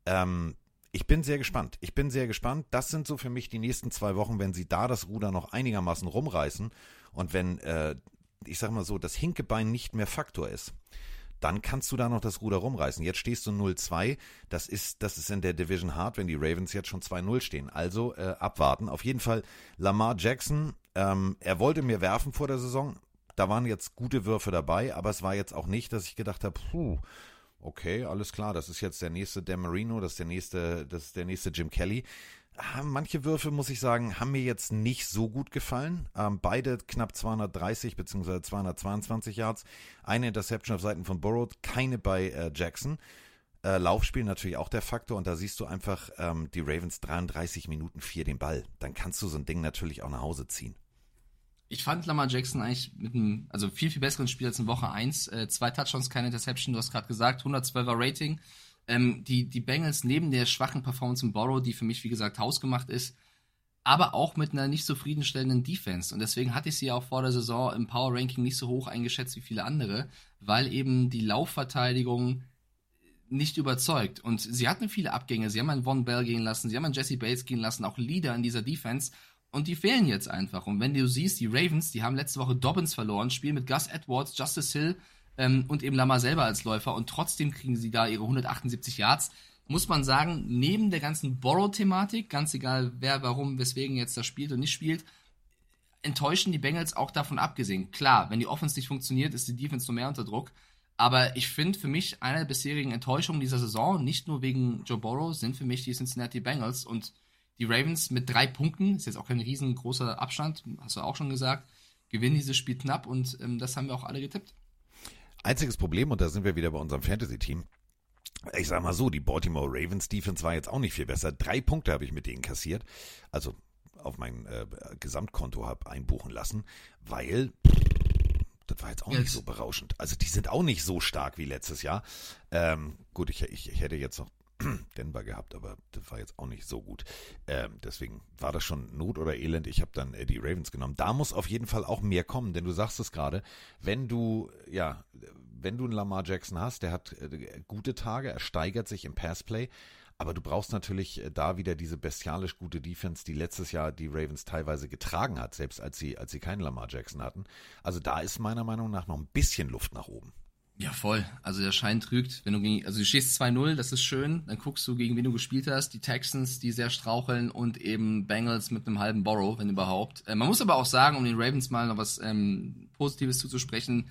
Ähm, ich bin sehr gespannt. Ich bin sehr gespannt. Das sind so für mich die nächsten zwei Wochen, wenn sie da das Ruder noch einigermaßen rumreißen und wenn, äh, ich sag mal so, das Hinkebein nicht mehr Faktor ist dann kannst du da noch das Ruder rumreißen. Jetzt stehst du 0-2. Das ist, das ist in der Division hart, wenn die Ravens jetzt schon 2-0 stehen. Also äh, abwarten. Auf jeden Fall Lamar Jackson ähm, er wollte mir werfen vor der Saison. Da waren jetzt gute Würfe dabei, aber es war jetzt auch nicht, dass ich gedacht habe, puh, okay, alles klar, das ist jetzt der nächste Dan Marino, das ist der nächste, das ist der nächste Jim Kelly. Ah, manche Würfe, muss ich sagen, haben mir jetzt nicht so gut gefallen. Ähm, beide knapp 230 bzw. 222 Yards. Eine Interception auf Seiten von Burrow, keine bei äh, Jackson. Äh, Laufspiel natürlich auch der Faktor und da siehst du einfach ähm, die Ravens 33 Minuten vier den Ball. Dann kannst du so ein Ding natürlich auch nach Hause ziehen ich fand Lamar Jackson eigentlich mit einem, also viel, viel besseren Spiel als in Woche 1. Äh, zwei Touchdowns, keine Interception, du hast gerade gesagt, 112er Rating. Ähm, die, die Bengals neben der schwachen Performance im Borrow, die für mich, wie gesagt, hausgemacht ist, aber auch mit einer nicht zufriedenstellenden Defense. Und deswegen hatte ich sie auch vor der Saison im Power Ranking nicht so hoch eingeschätzt wie viele andere, weil eben die Laufverteidigung nicht überzeugt. Und sie hatten viele Abgänge. Sie haben einen Von Bell gehen lassen, sie haben einen Jesse Bates gehen lassen, auch Leader in dieser Defense. Und die fehlen jetzt einfach. Und wenn du siehst, die Ravens, die haben letzte Woche Dobbins verloren, spielen mit Gus Edwards, Justice Hill ähm, und eben Lamar selber als Läufer und trotzdem kriegen sie da ihre 178 Yards. Muss man sagen, neben der ganzen Borrow-Thematik, ganz egal wer, warum, weswegen jetzt das spielt und nicht spielt, enttäuschen die Bengals auch davon abgesehen. Klar, wenn die Offense nicht funktioniert, ist die Defense nur mehr unter Druck. Aber ich finde für mich eine der bisherigen Enttäuschungen dieser Saison, nicht nur wegen Joe Borrow, sind für mich die Cincinnati Bengals und die Ravens mit drei Punkten, ist jetzt auch kein riesengroßer Abstand, hast du auch schon gesagt, gewinnen dieses Spiel knapp und ähm, das haben wir auch alle getippt. Einziges Problem, und da sind wir wieder bei unserem Fantasy-Team, ich sag mal so, die Baltimore Ravens Defense war jetzt auch nicht viel besser. Drei Punkte habe ich mit denen kassiert. Also auf mein äh, Gesamtkonto habe einbuchen lassen, weil das war jetzt auch jetzt. nicht so berauschend. Also die sind auch nicht so stark wie letztes Jahr. Ähm, gut, ich, ich, ich hätte jetzt noch *clears throat* Denver gehabt, aber das war jetzt auch nicht so gut. Ähm, deswegen war das schon Not oder Elend. Ich habe dann äh, die Ravens genommen. Da muss auf jeden Fall auch mehr kommen, denn du sagst es gerade, wenn du, ja, wenn du einen Lamar Jackson hast, der hat äh, gute Tage, er steigert sich im Passplay, aber du brauchst natürlich äh, da wieder diese bestialisch gute Defense, die letztes Jahr die Ravens teilweise getragen hat, selbst als sie, als sie keinen Lamar Jackson hatten. Also da ist meiner Meinung nach noch ein bisschen Luft nach oben. Ja, voll. Also der Schein trügt, wenn du gegen, also du stehst 2-0, das ist schön, dann guckst du, gegen wen du gespielt hast, die Texans, die sehr straucheln und eben Bengals mit einem halben Borrow, wenn überhaupt. Äh, man muss aber auch sagen, um den Ravens mal noch was ähm, Positives zuzusprechen,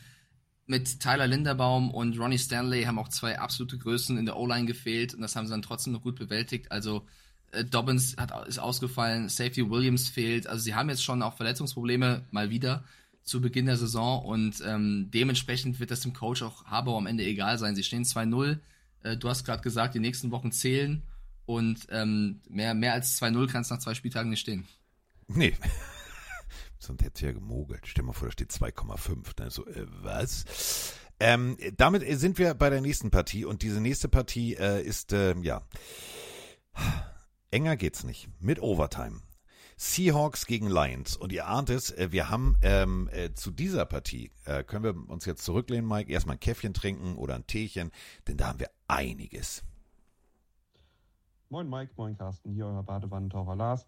mit Tyler Linderbaum und Ronnie Stanley haben auch zwei absolute Größen in der O-Line gefehlt und das haben sie dann trotzdem noch gut bewältigt. Also äh, Dobbins hat, ist ausgefallen, Safety Williams fehlt. Also sie haben jetzt schon auch Verletzungsprobleme mal wieder zu Beginn der Saison und ähm, dementsprechend wird das dem Coach auch Harbour am Ende egal sein. Sie stehen 2-0. Äh, du hast gerade gesagt, die nächsten Wochen zählen und ähm, mehr, mehr als 2-0 kannst nach zwei Spieltagen nicht stehen. Nee. *laughs* Sonst hätte ja gemogelt. Stell mal vor, da steht 2,5. Ne? So, äh, was? Ähm, damit sind wir bei der nächsten Partie und diese nächste Partie äh, ist, äh, ja, *sighs* enger geht's nicht. Mit Overtime. Seahawks gegen Lions. Und ihr ahnt es, äh, wir haben ähm, äh, zu dieser Partie, äh, können wir uns jetzt zurücklehnen, Mike, erstmal ein Käffchen trinken oder ein Teechen, denn da haben wir einiges. Moin Mike, moin Carsten, hier euer Badewannentaucher Lars.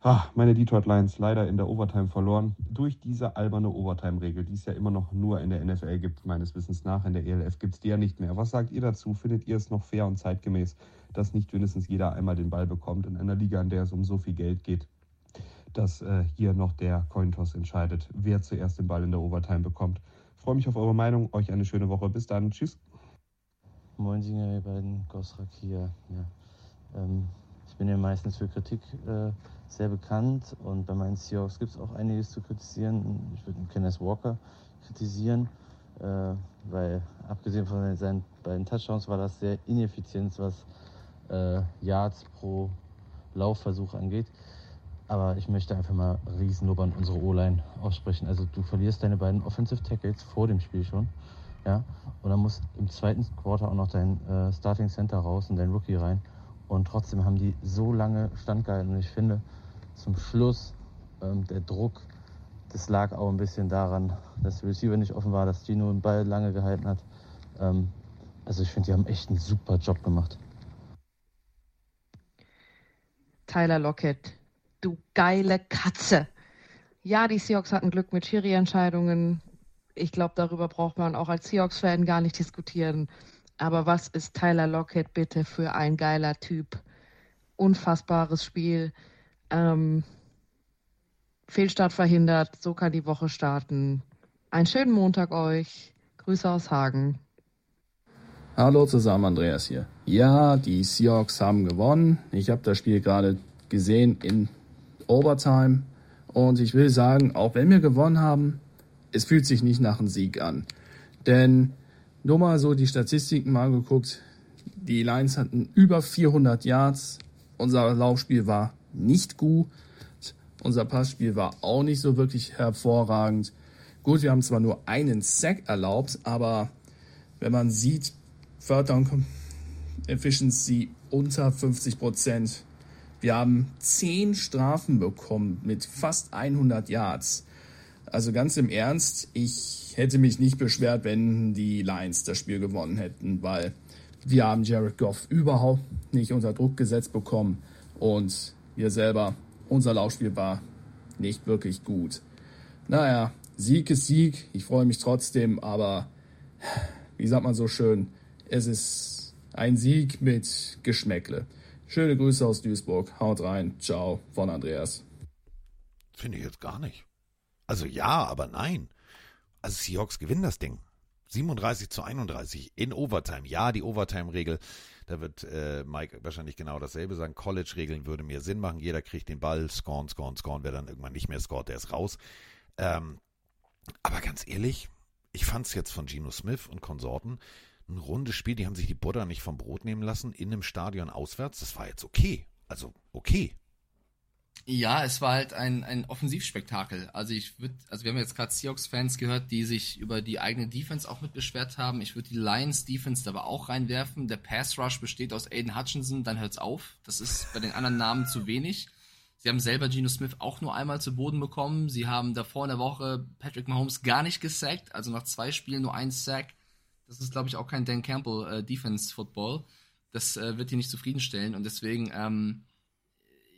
Ah, meine Detroit Lions leider in der Overtime verloren. Durch diese alberne Overtime-Regel, die es ja immer noch nur in der NFL gibt, meines Wissens nach. In der ELF gibt es die ja nicht mehr. Was sagt ihr dazu? Findet ihr es noch fair und zeitgemäß, dass nicht mindestens jeder einmal den Ball bekommt in einer Liga, in der es um so viel Geld geht, dass äh, hier noch der Cointoss entscheidet, wer zuerst den Ball in der Overtime bekommt? Freue mich auf eure Meinung. Euch eine schöne Woche. Bis dann. Tschüss. Moin, ihr beiden Gosrak hier. Ja. Ähm, ich bin ja meistens für Kritik äh, sehr bekannt und bei meinen Seahawks gibt es auch einiges zu kritisieren. Ich würde Kenneth Walker kritisieren, äh, weil abgesehen von seinen beiden Touchdowns war das sehr ineffizient, was äh, Yards pro Laufversuch angeht. Aber ich möchte einfach mal Riesenlob an unsere O-Line aussprechen. Also du verlierst deine beiden Offensive Tackles vor dem Spiel schon. Ja, und dann muss im zweiten Quarter auch noch dein äh, Starting Center raus und dein Rookie rein. Und trotzdem haben die so lange standgehalten. Und ich finde, zum Schluss ähm, der Druck, das lag auch ein bisschen daran, dass der Receiver nicht offen war, dass Gino den Ball lange gehalten hat. Ähm, also ich finde, die haben echt einen super Job gemacht. Tyler Lockett, du geile Katze. Ja, die Seahawks hatten Glück mit Schiri-Entscheidungen. Ich glaube, darüber braucht man auch als Seahawks-Fan gar nicht diskutieren. Aber was ist Tyler Lockett bitte für ein geiler Typ? Unfassbares Spiel. Ähm, Fehlstart verhindert, so kann die Woche starten. Einen schönen Montag euch. Grüße aus Hagen. Hallo zusammen, Andreas hier. Ja, die Seahawks haben gewonnen. Ich habe das Spiel gerade gesehen in Overtime. Und ich will sagen, auch wenn wir gewonnen haben, es fühlt sich nicht nach einem Sieg an. Denn nur mal so die Statistiken mal geguckt. Die Lions hatten über 400 Yards. Unser Laufspiel war nicht gut. Unser Passspiel war auch nicht so wirklich hervorragend. Gut, wir haben zwar nur einen Sack erlaubt, aber wenn man sieht, Third Down Efficiency unter 50 Prozent. Wir haben 10 Strafen bekommen mit fast 100 Yards. Also ganz im Ernst, ich hätte mich nicht beschwert, wenn die Lions das Spiel gewonnen hätten, weil wir haben Jared Goff überhaupt nicht unter Druck gesetzt bekommen und wir selber, unser Laufspiel war nicht wirklich gut. Naja, Sieg ist Sieg, ich freue mich trotzdem, aber wie sagt man so schön, es ist ein Sieg mit Geschmäckle. Schöne Grüße aus Duisburg, haut rein, ciao von Andreas. Finde ich jetzt gar nicht. Also ja, aber nein. Also Seahawks gewinnen das Ding. 37 zu 31 in Overtime. Ja, die Overtime-Regel, da wird äh, Mike wahrscheinlich genau dasselbe sagen. College-Regeln würde mir Sinn machen. Jeder kriegt den Ball, scoren, scoren, scoren. Wer dann irgendwann nicht mehr scoret, der ist raus. Ähm, aber ganz ehrlich, ich fand es jetzt von Geno Smith und Konsorten ein rundes Spiel. Die haben sich die Butter nicht vom Brot nehmen lassen in einem Stadion auswärts. Das war jetzt okay. Also okay. Ja, es war halt ein, ein Offensivspektakel. Also ich würde, also wir haben jetzt gerade Seahawks-Fans gehört, die sich über die eigene Defense auch mit beschwert haben. Ich würde die Lions-Defense da aber auch reinwerfen. Der Pass-Rush besteht aus Aiden Hutchinson, dann hört's auf. Das ist bei den anderen Namen zu wenig. Sie haben selber Geno Smith auch nur einmal zu Boden bekommen. Sie haben davor in der Woche Patrick Mahomes gar nicht gesackt, also nach zwei Spielen nur ein Sack. Das ist, glaube ich, auch kein Dan Campbell äh, Defense Football. Das äh, wird die nicht zufriedenstellen und deswegen ähm,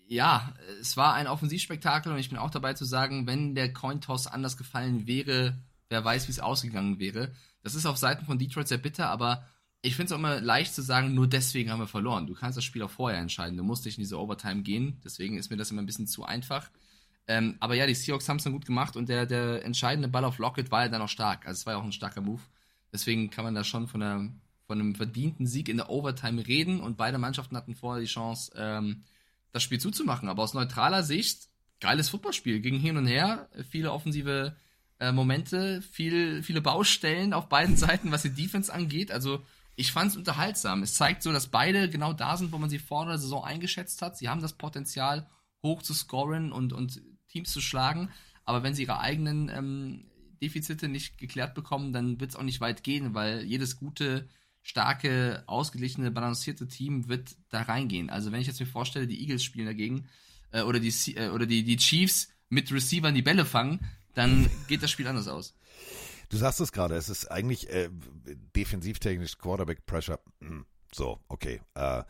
ja, es war ein Offensivspektakel und ich bin auch dabei zu sagen, wenn der Cointoss anders gefallen wäre, wer weiß, wie es ausgegangen wäre. Das ist auf Seiten von Detroit sehr bitter, aber ich finde es auch immer leicht zu sagen, nur deswegen haben wir verloren. Du kannst das Spiel auch vorher entscheiden. Du musst nicht in diese Overtime gehen. Deswegen ist mir das immer ein bisschen zu einfach. Ähm, aber ja, die Seahawks haben es dann gut gemacht und der, der entscheidende Ball auf Lockett war ja dann auch stark. Also es war ja auch ein starker Move. Deswegen kann man da schon von, einer, von einem verdienten Sieg in der Overtime reden und beide Mannschaften hatten vorher die Chance, ähm, das Spiel zuzumachen. Aber aus neutraler Sicht, geiles Footballspiel. Ging hin und her, viele offensive äh, Momente, viel, viele Baustellen auf beiden *laughs* Seiten, was die Defense angeht. Also ich fand es unterhaltsam. Es zeigt so, dass beide genau da sind, wo man sie vor der Saison eingeschätzt hat. Sie haben das Potenzial, hoch zu scoren und, und Teams zu schlagen. Aber wenn sie ihre eigenen ähm, Defizite nicht geklärt bekommen, dann wird es auch nicht weit gehen, weil jedes gute starke, ausgeglichene, balancierte Team wird da reingehen. Also wenn ich jetzt mir vorstelle, die Eagles spielen dagegen äh, oder, die, äh, oder die, die Chiefs mit Receivern die Bälle fangen, dann geht das Spiel anders aus. Du sagst es gerade, es ist eigentlich äh, defensivtechnisch Quarterback Pressure. Hm, so, okay. Äh,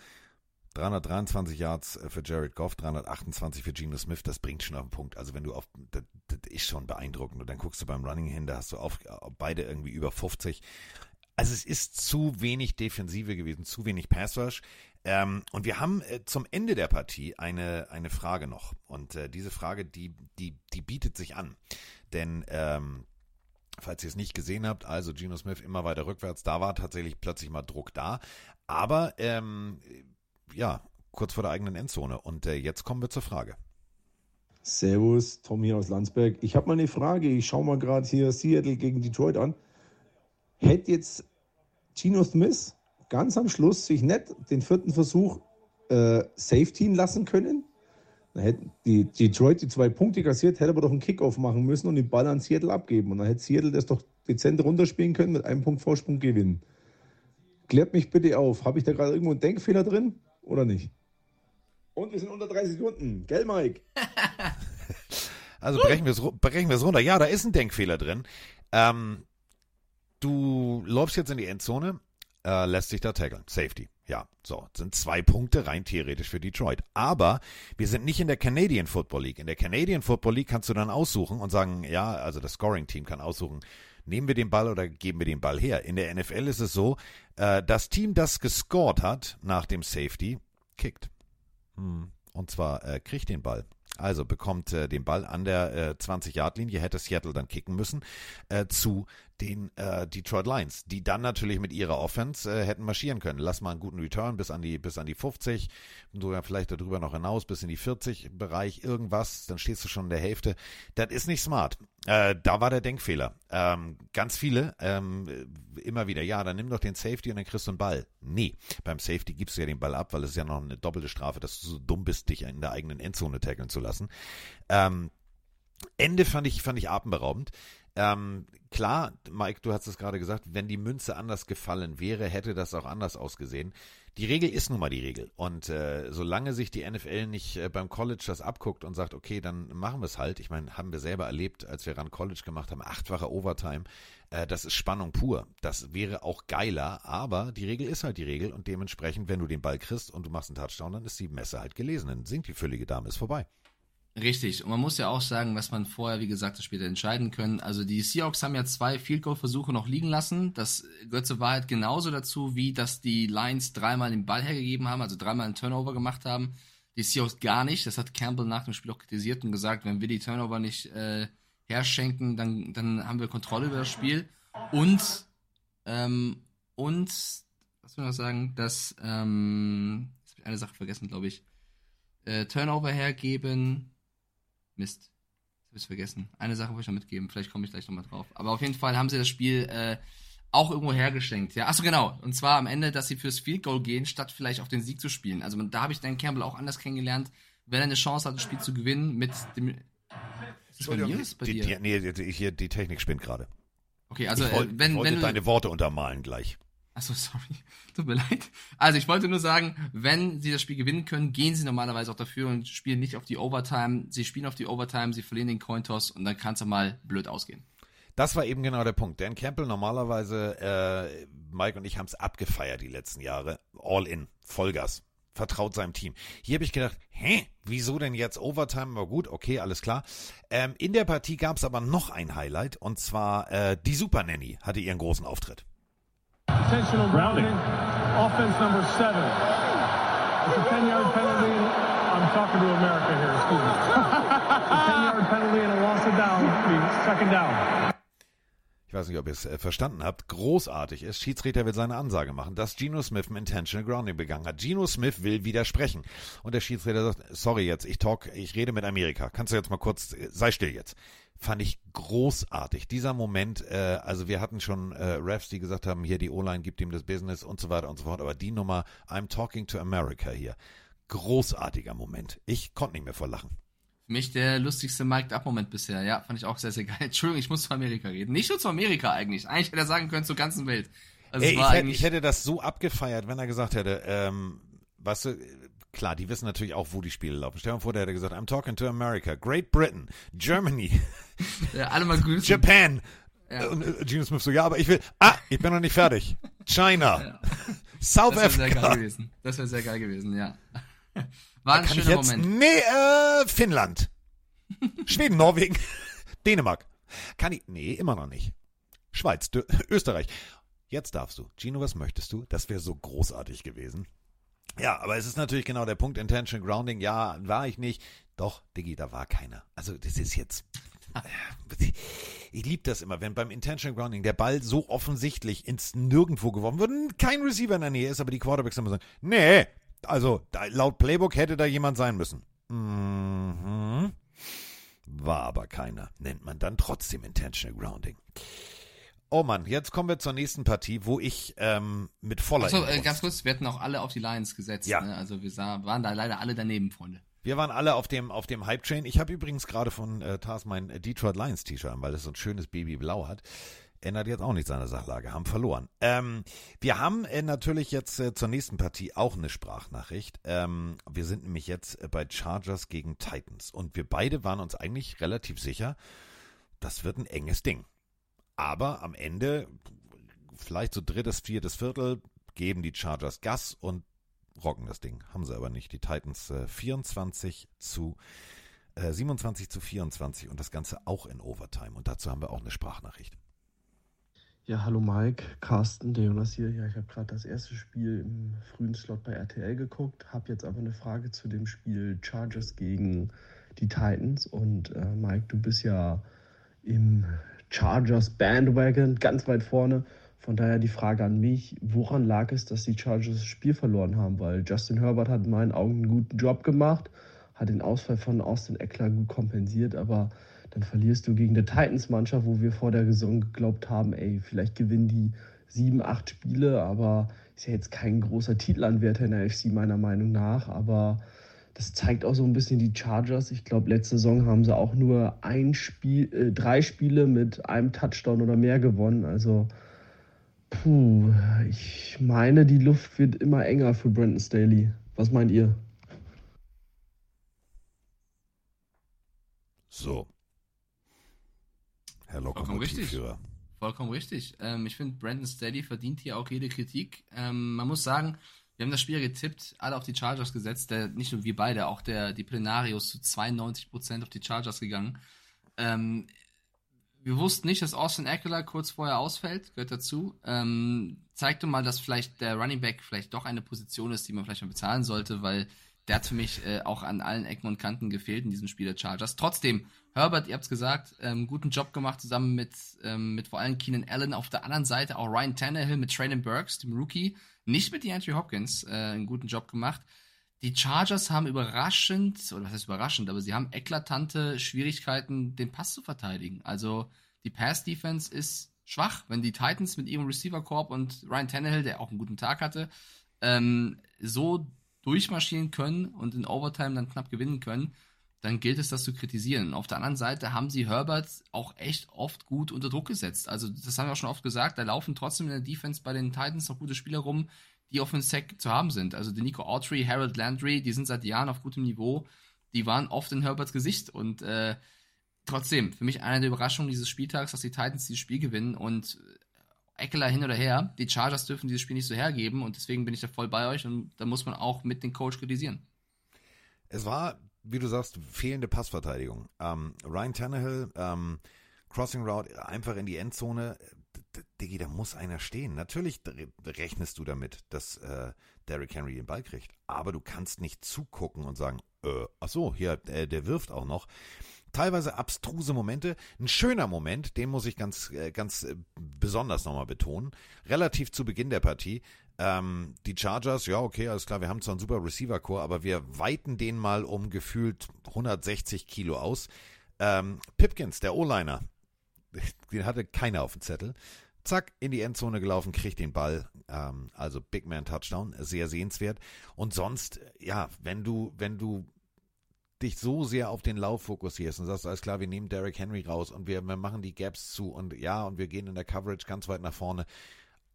323 Yards äh, für Jared Goff, 328 für Geno Smith, das bringt schon auf den Punkt. Also wenn du auf, das, das ist schon beeindruckend. Und dann guckst du beim Running hin, da hast du auf, beide irgendwie über 50. Also es ist zu wenig Defensive gewesen, zu wenig Pass Rush. Ähm, und wir haben äh, zum Ende der Partie eine, eine Frage noch. Und äh, diese Frage, die, die, die bietet sich an. Denn ähm, Falls ihr es nicht gesehen habt, also Geno Smith immer weiter rückwärts, da war tatsächlich plötzlich mal Druck da. Aber ähm, ja, kurz vor der eigenen Endzone. Und äh, jetzt kommen wir zur Frage. Servus, Tom hier aus Landsberg. Ich habe mal eine Frage. Ich schaue mal gerade hier Seattle gegen Detroit an. Hätte jetzt Geno Smith ganz am Schluss sich nicht den vierten Versuch äh, Safety lassen können? Dann hätten die Detroit die zwei Punkte kassiert, hätte aber doch einen Kickoff machen müssen und den Ball an Seattle abgeben. Und dann hätte Seattle das doch dezent runterspielen können, mit einem Punkt Vorsprung gewinnen. Klärt mich bitte auf. Habe ich da gerade irgendwo einen Denkfehler drin oder nicht? Und wir sind unter 30 Sekunden. Gell, Mike? *laughs* Also brechen wir es runter. Ja, da ist ein Denkfehler drin. Ähm, du läufst jetzt in die Endzone, äh, lässt sich da tackeln. Safety. Ja, so, sind zwei Punkte rein theoretisch für Detroit. Aber wir sind nicht in der Canadian Football League. In der Canadian Football League kannst du dann aussuchen und sagen, ja, also das Scoring-Team kann aussuchen, nehmen wir den Ball oder geben wir den Ball her. In der NFL ist es so, äh, das Team, das gescored hat nach dem Safety, kickt. Hm. Und zwar äh, kriegt den Ball. Also bekommt äh, den Ball an der äh, 20-Yard-Linie, hätte Seattle dann kicken müssen, äh, zu den äh, Detroit Lions, die dann natürlich mit ihrer Offense äh, hätten marschieren können. Lass mal einen guten Return bis an die bis an die 50, sogar vielleicht darüber noch hinaus bis in die 40 Bereich irgendwas, dann stehst du schon in der Hälfte. Das ist nicht smart. Äh, da war der Denkfehler. Ähm, ganz viele ähm, immer wieder, ja, dann nimm doch den Safety und dann kriegst du einen Ball. Nee, beim Safety gibst du ja den Ball ab, weil es ist ja noch eine doppelte Strafe, dass du so dumm bist, dich in der eigenen Endzone tackeln zu lassen. Ähm, Ende fand ich, fand ich atemberaubend. Ähm, klar, Mike, du hast es gerade gesagt, wenn die Münze anders gefallen wäre, hätte das auch anders ausgesehen. Die Regel ist nun mal die Regel. Und äh, solange sich die NFL nicht äh, beim College das abguckt und sagt, okay, dann machen wir es halt. Ich meine, haben wir selber erlebt, als wir ran College gemacht haben, achtfache Overtime. Äh, das ist Spannung pur. Das wäre auch geiler, aber die Regel ist halt die Regel und dementsprechend, wenn du den Ball kriegst und du machst einen Touchdown, dann ist die Messe halt gelesen. Dann singt die völlige Dame, ist vorbei. Richtig. Und man muss ja auch sagen, was man vorher, wie gesagt, später entscheiden können. Also die Seahawks haben ja zwei Field Goal Versuche noch liegen lassen. Das gehört zur Wahrheit genauso dazu, wie dass die Lions dreimal den Ball hergegeben haben, also dreimal einen Turnover gemacht haben. Die Seahawks gar nicht. Das hat Campbell nach dem Spiel auch kritisiert und gesagt, wenn wir die Turnover nicht äh, herschenken, dann, dann haben wir Kontrolle über das Spiel. Und, ähm, und, was will ich noch sagen, dass, ähm, jetzt habe ich eine Sache vergessen, glaube ich. Äh, Turnover hergeben, Mist. Das habe ich vergessen. Eine Sache wollte ich noch mitgeben. Vielleicht komme ich gleich nochmal drauf. Aber auf jeden Fall haben sie das Spiel äh, auch irgendwo hergeschenkt. Ja, achso, genau. Und zwar am Ende, dass sie fürs Field Goal gehen, statt vielleicht auf den Sieg zu spielen. Also da habe ich Dan Campbell auch anders kennengelernt. Wenn er eine Chance hat, das Spiel zu gewinnen mit dem. Ist bei mir? Ist bei die, dir? Die, nee, die, hier, die Technik spinnt gerade. Okay, also ich wollt, wenn, ich wollte wenn du, deine Worte untermalen gleich. Achso, *laughs* sorry. Tut mir leid. Also ich wollte nur sagen, wenn sie das Spiel gewinnen können, gehen sie normalerweise auch dafür und spielen nicht auf die Overtime. Sie spielen auf die Overtime, sie verlieren den Cointoss und dann kann es mal blöd ausgehen. Das war eben genau der Punkt. Dan Campbell normalerweise, äh, Mike und ich haben es abgefeiert die letzten Jahre. All in, Vollgas. Vertraut seinem Team. Hier habe ich gedacht, hä, wieso denn jetzt Overtime? War gut, okay, alles klar. Ähm, in der Partie gab es aber noch ein Highlight und zwar äh, die Super Nanny hatte ihren großen Auftritt. Intentional grounding. Offense number seven. It's a 10-yard penalty. I'm talking to America here, excuse me. *laughs* a 10-yard penalty and a loss of down. Second down. Ich weiß nicht, ob ihr es äh, verstanden habt. Großartig ist, Schiedsrichter will seine Ansage machen, dass Geno Smith ein Intentional Grounding begangen hat. Geno Smith will widersprechen. Und der Schiedsrichter sagt, sorry jetzt, ich talk, ich rede mit Amerika. Kannst du jetzt mal kurz, äh, sei still jetzt fand ich großartig. Dieser Moment, äh, also wir hatten schon äh, Refs, die gesagt haben, hier die O-Line gibt ihm das Business und so weiter und so fort, aber die Nummer, I'm talking to America hier, großartiger Moment. Ich konnte nicht mehr vor Lachen. Für mich der lustigste Mic'd-Up-Moment bisher, ja, fand ich auch sehr, sehr geil. *laughs* Entschuldigung, ich muss zu Amerika reden. Nicht nur zu Amerika eigentlich. Eigentlich hätte er sagen können zur ganzen Welt. Also Ey, ich, hätte, ich hätte das so abgefeiert, wenn er gesagt hätte, ähm, weißt du, klar, die wissen natürlich auch, wo die Spiele laufen. Stell dir mal vor, der hätte gesagt, I'm talking to America, Great Britain, Germany, ja, alle mal grüßen. Japan. Ja. Und äh, Gene Smith so, ja, aber ich will, ah, ich bin noch nicht fertig. China, South das wär sehr Africa. geil gewesen. Das wäre sehr geil gewesen, ja. War ein Kann ich schöner jetzt? Moment. Nee, äh, Finnland. Schweden, Norwegen, *laughs* Dänemark. Kann ich? Nee, immer noch nicht. Schweiz, Österreich. Jetzt darfst du. Gino, was möchtest du? Das wäre so großartig gewesen. Ja, aber es ist natürlich genau der Punkt. Intentional Grounding, ja, war ich nicht. Doch, Diggi, da war keiner. Also, das ist jetzt. Ich liebe das immer, wenn beim Intentional Grounding der Ball so offensichtlich ins Nirgendwo geworfen wird, und kein Receiver in der Nähe ist, aber die Quarterbacks immer sagen, nee, also laut Playbook hätte da jemand sein müssen. Mhm. War aber keiner. Nennt man dann trotzdem Intentional Grounding. Oh Mann, jetzt kommen wir zur nächsten Partie, wo ich ähm, mit voller Achso, äh, ganz kurz, wir hatten auch alle auf die Lions gesetzt. Ja. Ne? Also wir sah, waren da leider alle daneben, Freunde. Wir waren alle auf dem, auf dem Hype-Train. Ich habe übrigens gerade von äh, Tars mein äh, Detroit Lions T-Shirt an, weil das so ein schönes Babyblau hat. Ändert jetzt auch nicht seine Sachlage, haben verloren. Ähm, wir haben äh, natürlich jetzt äh, zur nächsten Partie auch eine Sprachnachricht. Ähm, wir sind nämlich jetzt äh, bei Chargers gegen Titans und wir beide waren uns eigentlich relativ sicher, das wird ein enges Ding. Aber am Ende, vielleicht so drittes, viertes Viertel, geben die Chargers Gas und rocken das Ding. Haben sie aber nicht. Die Titans äh, 24 zu äh, 27 zu 24 und das Ganze auch in Overtime. Und dazu haben wir auch eine Sprachnachricht. Ja, hallo Mike, Carsten, der Jonas hier. Ja, ich habe gerade das erste Spiel im frühen Slot bei RTL geguckt, habe jetzt aber eine Frage zu dem Spiel Chargers gegen die Titans. Und äh, Mike, du bist ja im Chargers Bandwagon ganz weit vorne. Von daher die Frage an mich, woran lag es, dass die Chargers das Spiel verloren haben? Weil Justin Herbert hat in meinen Augen einen guten Job gemacht, hat den Ausfall von Austin Eckler gut kompensiert, aber dann verlierst du gegen eine Titans-Mannschaft, wo wir vor der Saison geglaubt haben, ey, vielleicht gewinnen die sieben, acht Spiele, aber ist ja jetzt kein großer Titelanwärter in der FC meiner Meinung nach, aber das zeigt auch so ein bisschen die Chargers. Ich glaube, letzte Saison haben sie auch nur ein Spiel, äh, drei Spiele mit einem Touchdown oder mehr gewonnen. Also, puh, ich meine, die Luft wird immer enger für Brandon Staley. Was meint ihr? So. Herr Vollkommen richtig. Lokomotivführer. Vollkommen richtig. Ähm, ich finde, Brandon Steady verdient hier auch jede Kritik. Ähm, man muss sagen, wir haben das Spiel getippt, alle auf die Chargers gesetzt. Der, nicht nur wir beide, auch der, die Plenarios zu 92% auf die Chargers gegangen. Ähm, wir wussten nicht, dass Austin Eckler kurz vorher ausfällt, gehört dazu. Ähm, zeigte mal, dass vielleicht der Running Back vielleicht doch eine Position ist, die man vielleicht mal bezahlen sollte, weil der hat für mich äh, auch an allen Ecken und Kanten gefehlt in diesem Spiel der Chargers. Trotzdem, Herbert, ihr habt's gesagt, ähm, guten Job gemacht zusammen mit, ähm, mit vor allem Keenan Allen. Auf der anderen Seite auch Ryan Tannehill mit Traylon Burks, dem Rookie. Nicht mit DeAndre Hopkins, äh, einen guten Job gemacht. Die Chargers haben überraschend, oder was heißt überraschend, aber sie haben eklatante Schwierigkeiten, den Pass zu verteidigen. Also die Pass-Defense ist schwach. Wenn die Titans mit ihrem Receiver-Korb und Ryan Tannehill, der auch einen guten Tag hatte, ähm, so durchmarschieren können und in Overtime dann knapp gewinnen können, dann gilt es, das zu kritisieren. Auf der anderen Seite haben sie Herbert auch echt oft gut unter Druck gesetzt. Also, das haben wir auch schon oft gesagt, da laufen trotzdem in der Defense bei den Titans noch gute Spieler rum, die auf dem Sack zu haben sind. Also, Nico Autry, Harold Landry, die sind seit Jahren auf gutem Niveau. Die waren oft in Herberts Gesicht und äh, trotzdem, für mich eine der Überraschungen dieses Spieltags, dass die Titans dieses Spiel gewinnen und Eckler hin oder her, die Chargers dürfen dieses Spiel nicht so hergeben und deswegen bin ich da voll bei euch und da muss man auch mit dem Coach kritisieren. Es war, wie du sagst, fehlende Passverteidigung. Ähm, Ryan Tannehill, ähm, Crossing Route, einfach in die Endzone. Diggi, da muss einer stehen. Natürlich re- rechnest du damit, dass äh, Derrick Henry den Ball kriegt. Aber du kannst nicht zugucken und sagen, äh, ach so, hier, äh, der wirft auch noch. Teilweise abstruse Momente. Ein schöner Moment, den muss ich ganz, äh, ganz äh, besonders nochmal betonen. Relativ zu Beginn der Partie. Ähm, die Chargers, ja, okay, alles klar, wir haben zwar einen super Receiver-Core, aber wir weiten den mal um gefühlt 160 Kilo aus. Ähm, Pipkins, der O-Liner, *laughs* den hatte keiner auf dem Zettel. Zack, in die Endzone gelaufen, kriegt den Ball. Ähm, also Big Man Touchdown, sehr sehenswert. Und sonst, ja, wenn du, wenn du dich so sehr auf den Lauf fokussierst und sagst, alles klar, wir nehmen Derrick Henry raus und wir, wir machen die Gaps zu und ja, und wir gehen in der Coverage ganz weit nach vorne.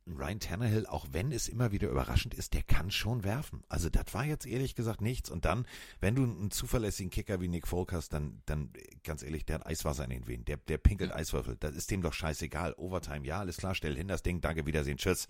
Ryan Tannehill, auch wenn es immer wieder überraschend ist, der kann schon werfen. Also das war jetzt ehrlich gesagt nichts. Und dann, wenn du einen zuverlässigen Kicker wie Nick Folk hast, dann, dann ganz ehrlich, der hat Eiswasser in den Venen. Der, der pinkelt Eiswürfel. Das ist dem doch scheißegal. Overtime, ja, alles klar, stell hin das Ding, danke, Wiedersehen, tschüss.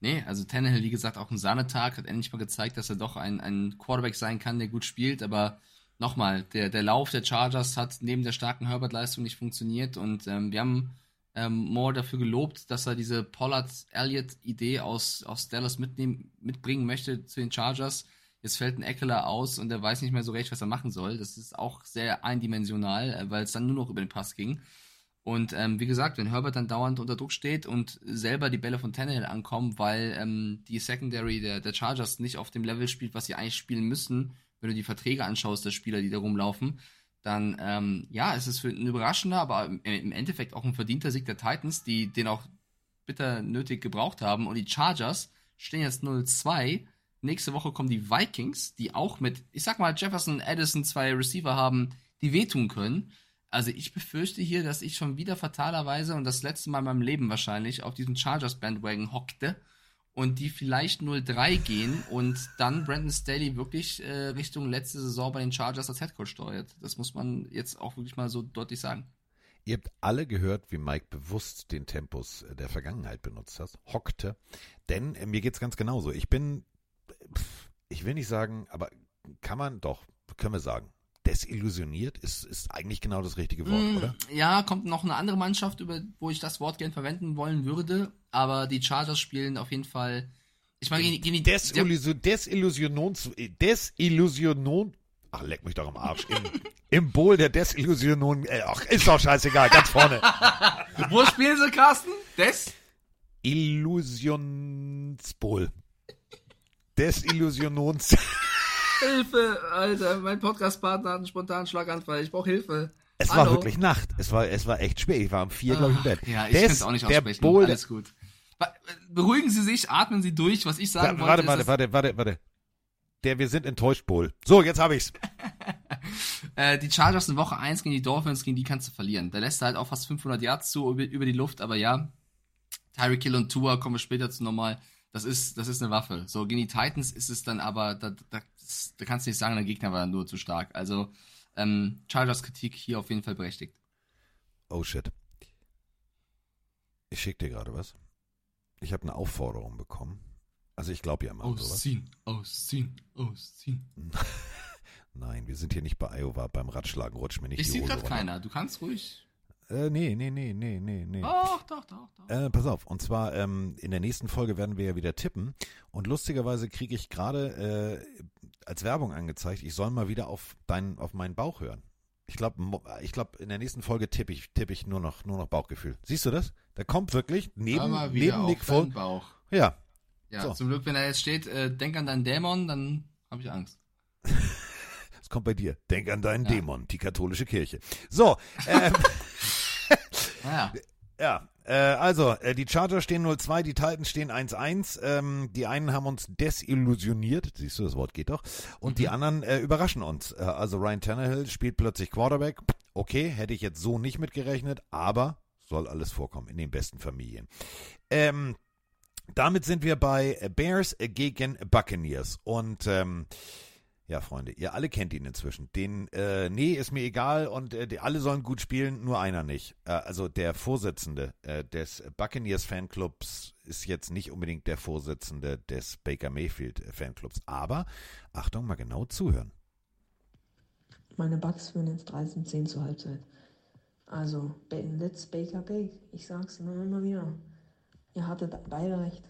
Nee, also Tannehill, wie gesagt, auch ein Sahnetag, hat endlich mal gezeigt, dass er doch ein, ein Quarterback sein kann, der gut spielt, aber nochmal, der, der Lauf der Chargers hat neben der starken Herbert-Leistung nicht funktioniert und ähm, wir haben ähm, Moore dafür gelobt, dass er diese Pollard-Elliott-Idee aus, aus Dallas mitnehmen, mitbringen möchte zu den Chargers. Jetzt fällt ein Eckler aus und er weiß nicht mehr so recht, was er machen soll. Das ist auch sehr eindimensional, äh, weil es dann nur noch über den Pass ging. Und ähm, wie gesagt, wenn Herbert dann dauernd unter Druck steht und selber die Bälle von Tannehill ankommen, weil ähm, die Secondary der, der Chargers nicht auf dem Level spielt, was sie eigentlich spielen müssen, wenn du die Verträge anschaust der Spieler, die da rumlaufen, dann ähm, ja, es ist für ein überraschender, aber im Endeffekt auch ein verdienter Sieg der Titans, die den auch bitter nötig gebraucht haben. Und die Chargers stehen jetzt 0-2. Nächste Woche kommen die Vikings, die auch mit, ich sag mal, Jefferson, Addison zwei Receiver haben, die wehtun können. Also ich befürchte hier, dass ich schon wieder fatalerweise und das letzte Mal in meinem Leben wahrscheinlich auf diesen Chargers Bandwagon hockte und die vielleicht 0-3 gehen und dann Brandon Staley wirklich äh, Richtung letzte Saison bei den Chargers als Headcoach steuert. Das muss man jetzt auch wirklich mal so deutlich sagen. Ihr habt alle gehört, wie Mike bewusst den Tempus der Vergangenheit benutzt hat, hockte. Denn äh, mir geht's ganz genauso. Ich bin, ich will nicht sagen, aber kann man doch, können wir sagen, desillusioniert ist, ist eigentlich genau das richtige Wort, mm, oder? Ja, kommt noch eine andere Mannschaft, über, wo ich das Wort gern verwenden wollen würde, aber die Chargers spielen auf jeden Fall. Ich meine, gegen, gegen die Desillusion, Desillusionon, Desillusionon, ach, leck mich doch am Arsch. Im, im Bowl der Desillusionon, äh, ach, ist doch scheißegal, ganz vorne. *laughs* wo spielen sie, Carsten? Des? Illusionsbowl. Desillusionons. Hilfe, Alter, mein Podcast-Partner hat einen spontanen Schlaganfall. Ich brauche Hilfe. Es Hallo. war wirklich Nacht. Es war, es war echt spät. Ich war um vier, glaube ich, im Bett. Ja, ich kann es auch nicht aussprechen. Bowl, Alles gut. Beruhigen Sie sich, atmen Sie durch, was ich sagen warte, wollte. Warte, warte, warte, warte. Der Wir sind enttäuscht, Bull. So, jetzt habe ich's. *laughs* äh, die Chargers in Woche 1 gegen die Dolphins, gegen die kannst du verlieren. Da lässt er halt auch fast 500 Yards zu über, über die Luft, aber ja. Tyreek Hill und Tua kommen wir später zu nochmal. Das ist, das ist eine Waffe. So, gegen die Titans ist es dann aber, da, da, da kannst du nicht sagen, der Gegner war nur zu stark. Also, ähm, Chargers Kritik hier auf jeden Fall berechtigt. Oh shit. Ich schick dir gerade was. Ich habe eine Aufforderung bekommen. Also ich glaube ja immer an sowas. Ausziehen, ausziehen, ausziehen. Nein, wir sind hier nicht bei Iowa beim Radschlagen. Rutsch mir nicht ich die sieht gerade keiner. Du kannst ruhig. Äh, nee, nee, nee, nee, nee, nee. Doch, doch, doch, doch. Äh, pass auf. Und zwar ähm, in der nächsten Folge werden wir ja wieder tippen. Und lustigerweise kriege ich gerade äh, als Werbung angezeigt, ich soll mal wieder auf deinen, auf meinen Bauch hören. Ich glaube, ich glaube, in der nächsten Folge tippe ich, tippe ich nur noch, nur noch Bauchgefühl. Siehst du das? Da kommt wirklich neben, neben Nick voll. Bauch. Ja. Ja, so. zum Glück, wenn er jetzt steht, äh, denk an deinen Dämon, dann habe ich Angst. *laughs* Es kommt bei dir. Denk an deinen ja. Dämon, die katholische Kirche. So. Ähm, *laughs* ja. *laughs* Ja, äh, also, äh, die Chargers stehen 0-2, die Titans stehen 1-1. Ähm, die einen haben uns desillusioniert, siehst du, das Wort geht doch. Und mhm. die anderen äh, überraschen uns. Äh, also Ryan Tannehill spielt plötzlich Quarterback. Okay, hätte ich jetzt so nicht mitgerechnet, aber soll alles vorkommen in den besten Familien. Ähm, damit sind wir bei Bears gegen Buccaneers. Und ähm, ja, Freunde, ihr alle kennt ihn inzwischen. Den, äh, nee, ist mir egal und äh, die, alle sollen gut spielen, nur einer nicht. Äh, also der Vorsitzende äh, des Buccaneers Fanclubs ist jetzt nicht unbedingt der Vorsitzende des Baker Mayfield Fanclubs. Aber, Achtung, mal genau zuhören. Meine Bugs führen jetzt 13, 10 zur Halbzeit. Also, let's Baker Bake. Ich sag's immer, immer wieder. Ihr hattet beide recht.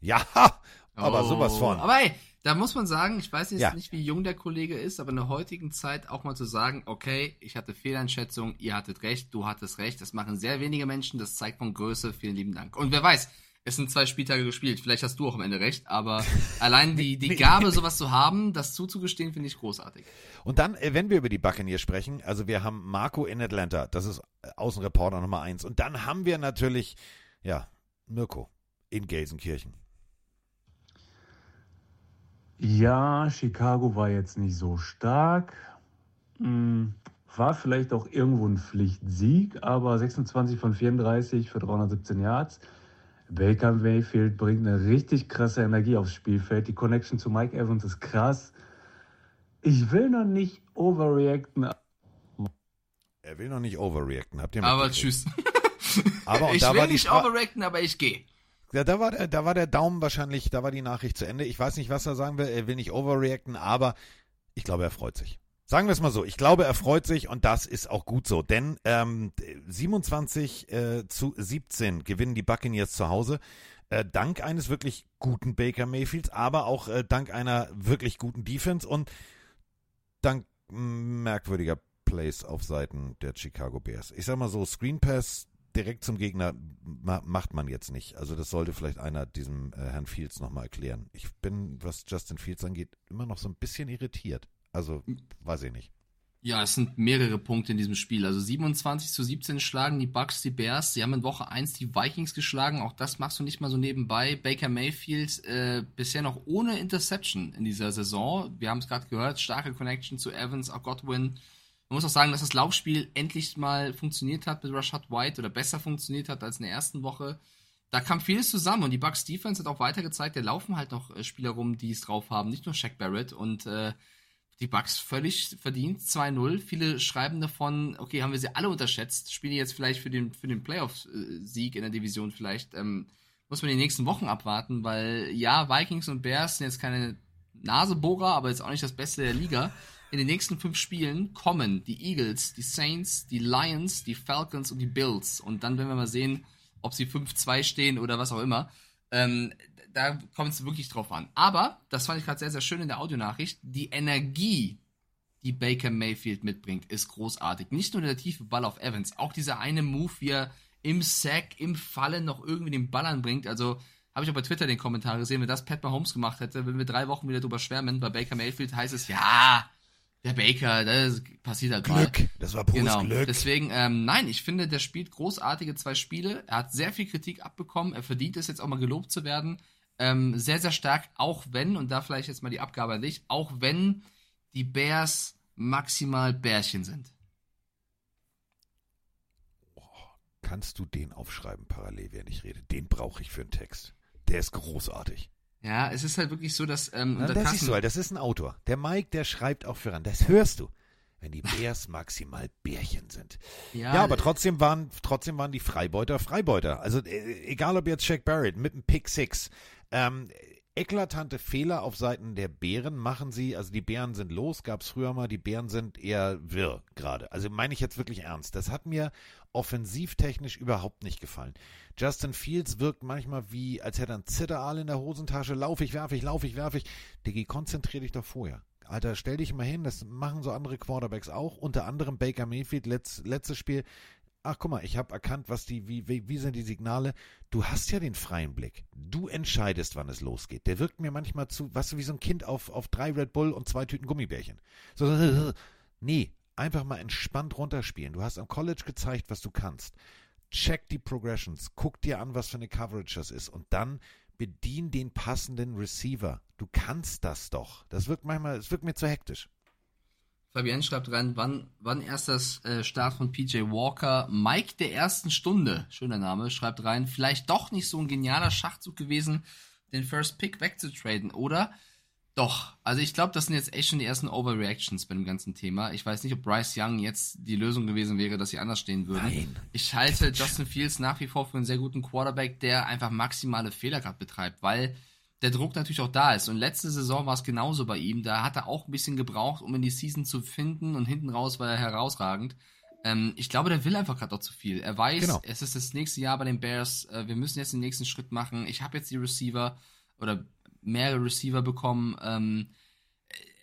Ja, *laughs* aber oh, sowas von. Aber ey, da muss man sagen, ich weiß jetzt ja. nicht, wie jung der Kollege ist, aber in der heutigen Zeit auch mal zu sagen, okay, ich hatte Fehleinschätzung, ihr hattet recht, du hattest recht, das machen sehr wenige Menschen, das zeigt von Größe, vielen lieben Dank. Und wer weiß, es sind zwei Spieltage gespielt, vielleicht hast du auch am Ende recht, aber *laughs* allein die, die Gabe, sowas zu haben, das zuzugestehen, finde ich großartig. Und dann, äh, wenn wir über die Buccaneers sprechen, also wir haben Marco in Atlanta, das ist äh, Außenreporter Nummer eins, und dann haben wir natürlich, ja, Mirko in Gelsenkirchen. Ja, Chicago war jetzt nicht so stark. Hm, war vielleicht auch irgendwo ein Pflichtsieg, aber 26 von 34 für 317 Yards. Baker Mayfield bringt eine richtig krasse Energie aufs Spielfeld. Die Connection zu Mike Evans ist krass. Ich will noch nicht overreacten. Er will noch nicht overreacten, habt ihr mal Aber tschüss. Aber *laughs* ich will nicht overreacten, aber ich gehe. Ja, da war, der, da war der Daumen wahrscheinlich, da war die Nachricht zu Ende. Ich weiß nicht, was er sagen will. Er will nicht overreacten, aber ich glaube, er freut sich. Sagen wir es mal so. Ich glaube, er freut sich und das ist auch gut so. Denn ähm, 27 äh, zu 17 gewinnen die Buccaneers zu Hause. Äh, dank eines wirklich guten Baker Mayfields, aber auch äh, dank einer wirklich guten Defense und dank merkwürdiger Plays auf Seiten der Chicago Bears. Ich sag mal so, Screen Pass direkt zum Gegner ma macht man jetzt nicht. Also das sollte vielleicht einer diesem äh, Herrn Fields nochmal erklären. Ich bin, was Justin Fields angeht, immer noch so ein bisschen irritiert. Also, weiß ich nicht. Ja, es sind mehrere Punkte in diesem Spiel. Also 27 zu 17 schlagen die Bucks die Bears. Sie haben in Woche 1 die Vikings geschlagen. Auch das machst du nicht mal so nebenbei. Baker Mayfield äh, bisher noch ohne Interception in dieser Saison. Wir haben es gerade gehört. Starke Connection zu Evans, auch Godwin. Man muss auch sagen, dass das Laufspiel endlich mal funktioniert hat mit Rashad White oder besser funktioniert hat als in der ersten Woche. Da kam vieles zusammen und die Bucks Defense hat auch weiter gezeigt, da laufen halt noch äh, Spieler rum, die es drauf haben, nicht nur Shaq Barrett und äh, die Bucks völlig verdient, 2-0. Viele schreiben davon, okay, haben wir sie alle unterschätzt, spielen jetzt vielleicht für den, für den Playoff-Sieg in der Division vielleicht. Ähm, muss man die nächsten Wochen abwarten, weil ja, Vikings und Bears sind jetzt keine Nasebohrer, aber jetzt auch nicht das Beste der Liga. In den nächsten fünf Spielen kommen die Eagles, die Saints, die Lions, die Falcons und die Bills. Und dann werden wir mal sehen, ob sie 5-2 stehen oder was auch immer. Ähm, da kommt es wirklich drauf an. Aber, das fand ich gerade sehr, sehr schön in der Audionachricht, die Energie, die Baker Mayfield mitbringt, ist großartig. Nicht nur der tiefe Ball auf Evans, auch dieser eine Move, wie er im Sack, im Fallen noch irgendwie den Ball anbringt. Also, habe ich auch bei Twitter den Kommentar gesehen, wenn das Pat Mahomes gemacht hätte, wenn wir drei Wochen wieder drüber schwärmen, bei Baker Mayfield heißt es, ja, der Baker, das passiert halt Glück, mal. das war pures genau. Glück. Deswegen, ähm, nein, ich finde, der spielt großartige zwei Spiele. Er hat sehr viel Kritik abbekommen. Er verdient es jetzt auch mal gelobt zu werden. Ähm, sehr, sehr stark, auch wenn, und da vielleicht jetzt mal die Abgabe an dich, auch wenn die Bears maximal Bärchen sind. Kannst du den aufschreiben parallel, während ich rede? Den brauche ich für einen Text. Der ist großartig. Ja, es ist halt wirklich so, dass. Ähm, Na, das siehst du halt, das ist ein Autor. Der Mike, der schreibt auch voran. Das hörst du. Wenn die Bears maximal Bärchen sind. Ja, Ja, aber trotzdem waren, trotzdem waren die Freibeuter Freibeuter. Also äh, egal ob jetzt Shaq Barrett mit einem Pick Six. Ähm, eklatante Fehler auf Seiten der Bären machen sie, also die Bären sind los, gab es früher mal, die Bären sind eher wirr gerade. Also meine ich jetzt wirklich ernst. Das hat mir offensivtechnisch überhaupt nicht gefallen. Justin Fields wirkt manchmal wie, als hätte er ein Zitteraal in der Hosentasche. Lauf ich, werfe ich, lauf ich, werfe ich. Diggi, konzentrier dich doch vorher. Alter, stell dich mal hin, das machen so andere Quarterbacks auch. Unter anderem Baker Mayfield, letzt, letztes Spiel. Ach, guck mal, ich habe erkannt, was die, wie, wie, wie sind die Signale. Du hast ja den freien Blick. Du entscheidest, wann es losgeht. Der wirkt mir manchmal zu, weißt du, wie so ein Kind auf, auf drei Red Bull und zwei Tüten Gummibärchen. So, nee, einfach mal entspannt runterspielen. Du hast am College gezeigt, was du kannst. Check die Progressions, guck dir an, was für eine Coverage das ist und dann bedien den passenden Receiver. Du kannst das doch. Das wirkt manchmal, es wirkt mir zu hektisch. Fabian schreibt rein, wann, wann erst das äh, Start von PJ Walker? Mike der ersten Stunde, schöner Name, schreibt rein, vielleicht doch nicht so ein genialer Schachzug gewesen, den First Pick wegzutraden, oder? Doch, also ich glaube, das sind jetzt echt schon die ersten Overreactions bei dem ganzen Thema. Ich weiß nicht, ob Bryce Young jetzt die Lösung gewesen wäre, dass sie anders stehen würden. Nein. Ich halte Justin Fields nach wie vor für einen sehr guten Quarterback, der einfach maximale Fehler gerade betreibt, weil der Druck natürlich auch da ist. Und letzte Saison war es genauso bei ihm. Da hat er auch ein bisschen gebraucht, um in die Season zu finden und hinten raus war er herausragend. Ähm, ich glaube, der will einfach gerade auch zu viel. Er weiß, Genau. es ist das nächste Jahr bei den Bears. Äh, wir müssen jetzt den nächsten Schritt machen. Ich habe jetzt die Receiver oder mehrere Receiver bekommen. Ähm,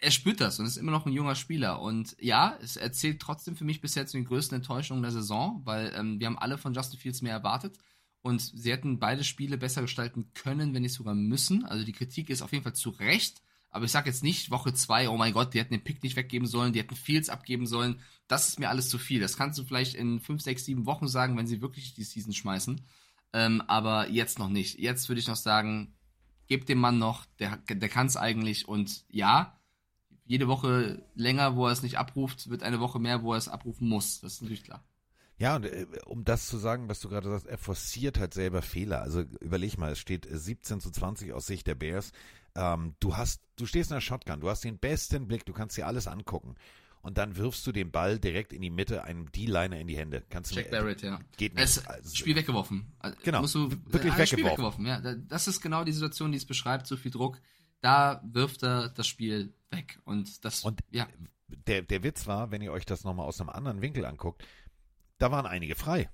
er spürt das und ist immer noch ein junger Spieler. Und ja, es erzählt trotzdem für mich bisher zu den größten Enttäuschungen der Saison, weil ähm, wir haben alle von Justin Fields mehr erwartet. Und sie hätten beide Spiele besser gestalten können, wenn nicht sogar müssen. Also die Kritik ist auf jeden Fall zu Recht. Aber ich sage jetzt nicht Woche zwei, oh mein Gott, die hätten den Pick nicht weggeben sollen, die hätten Fields abgeben sollen. Das ist mir alles zu viel. Das kannst du vielleicht in fünf, sechs, sieben Wochen sagen, wenn sie wirklich die Season schmeißen. Ähm, aber jetzt noch nicht. Jetzt würde ich noch sagen, gebt dem Mann noch, der, der kann es eigentlich. Und ja, jede Woche länger, wo er es nicht abruft, wird eine Woche mehr, wo er es abrufen muss. Das ist natürlich klar. Ja, und äh, um das zu sagen, was du gerade sagst, er forciert halt selber Fehler. Also überleg mal, es steht äh, 17 zu 20 aus Sicht der Bears. Ähm, du hast, du stehst in der Shotgun, du hast den besten Blick, du kannst dir alles angucken. Und dann wirfst du den Ball direkt in die Mitte einem D-Liner in die Hände. Kannst du Jack Barrett, ja. Geht nicht. Es, Also, Spiel weggeworfen. Also, Genau, Musst du, wirklich äh, Spiel weggeworfen. weggeworfen. Ja, Da- das ist genau die Situation, die es beschreibt. So viel Druck. Da wirft er das Spiel weg. Und das, Und ja. der, der Witz war, wenn ihr euch das nochmal aus einem anderen Winkel anguckt, da waren einige frei.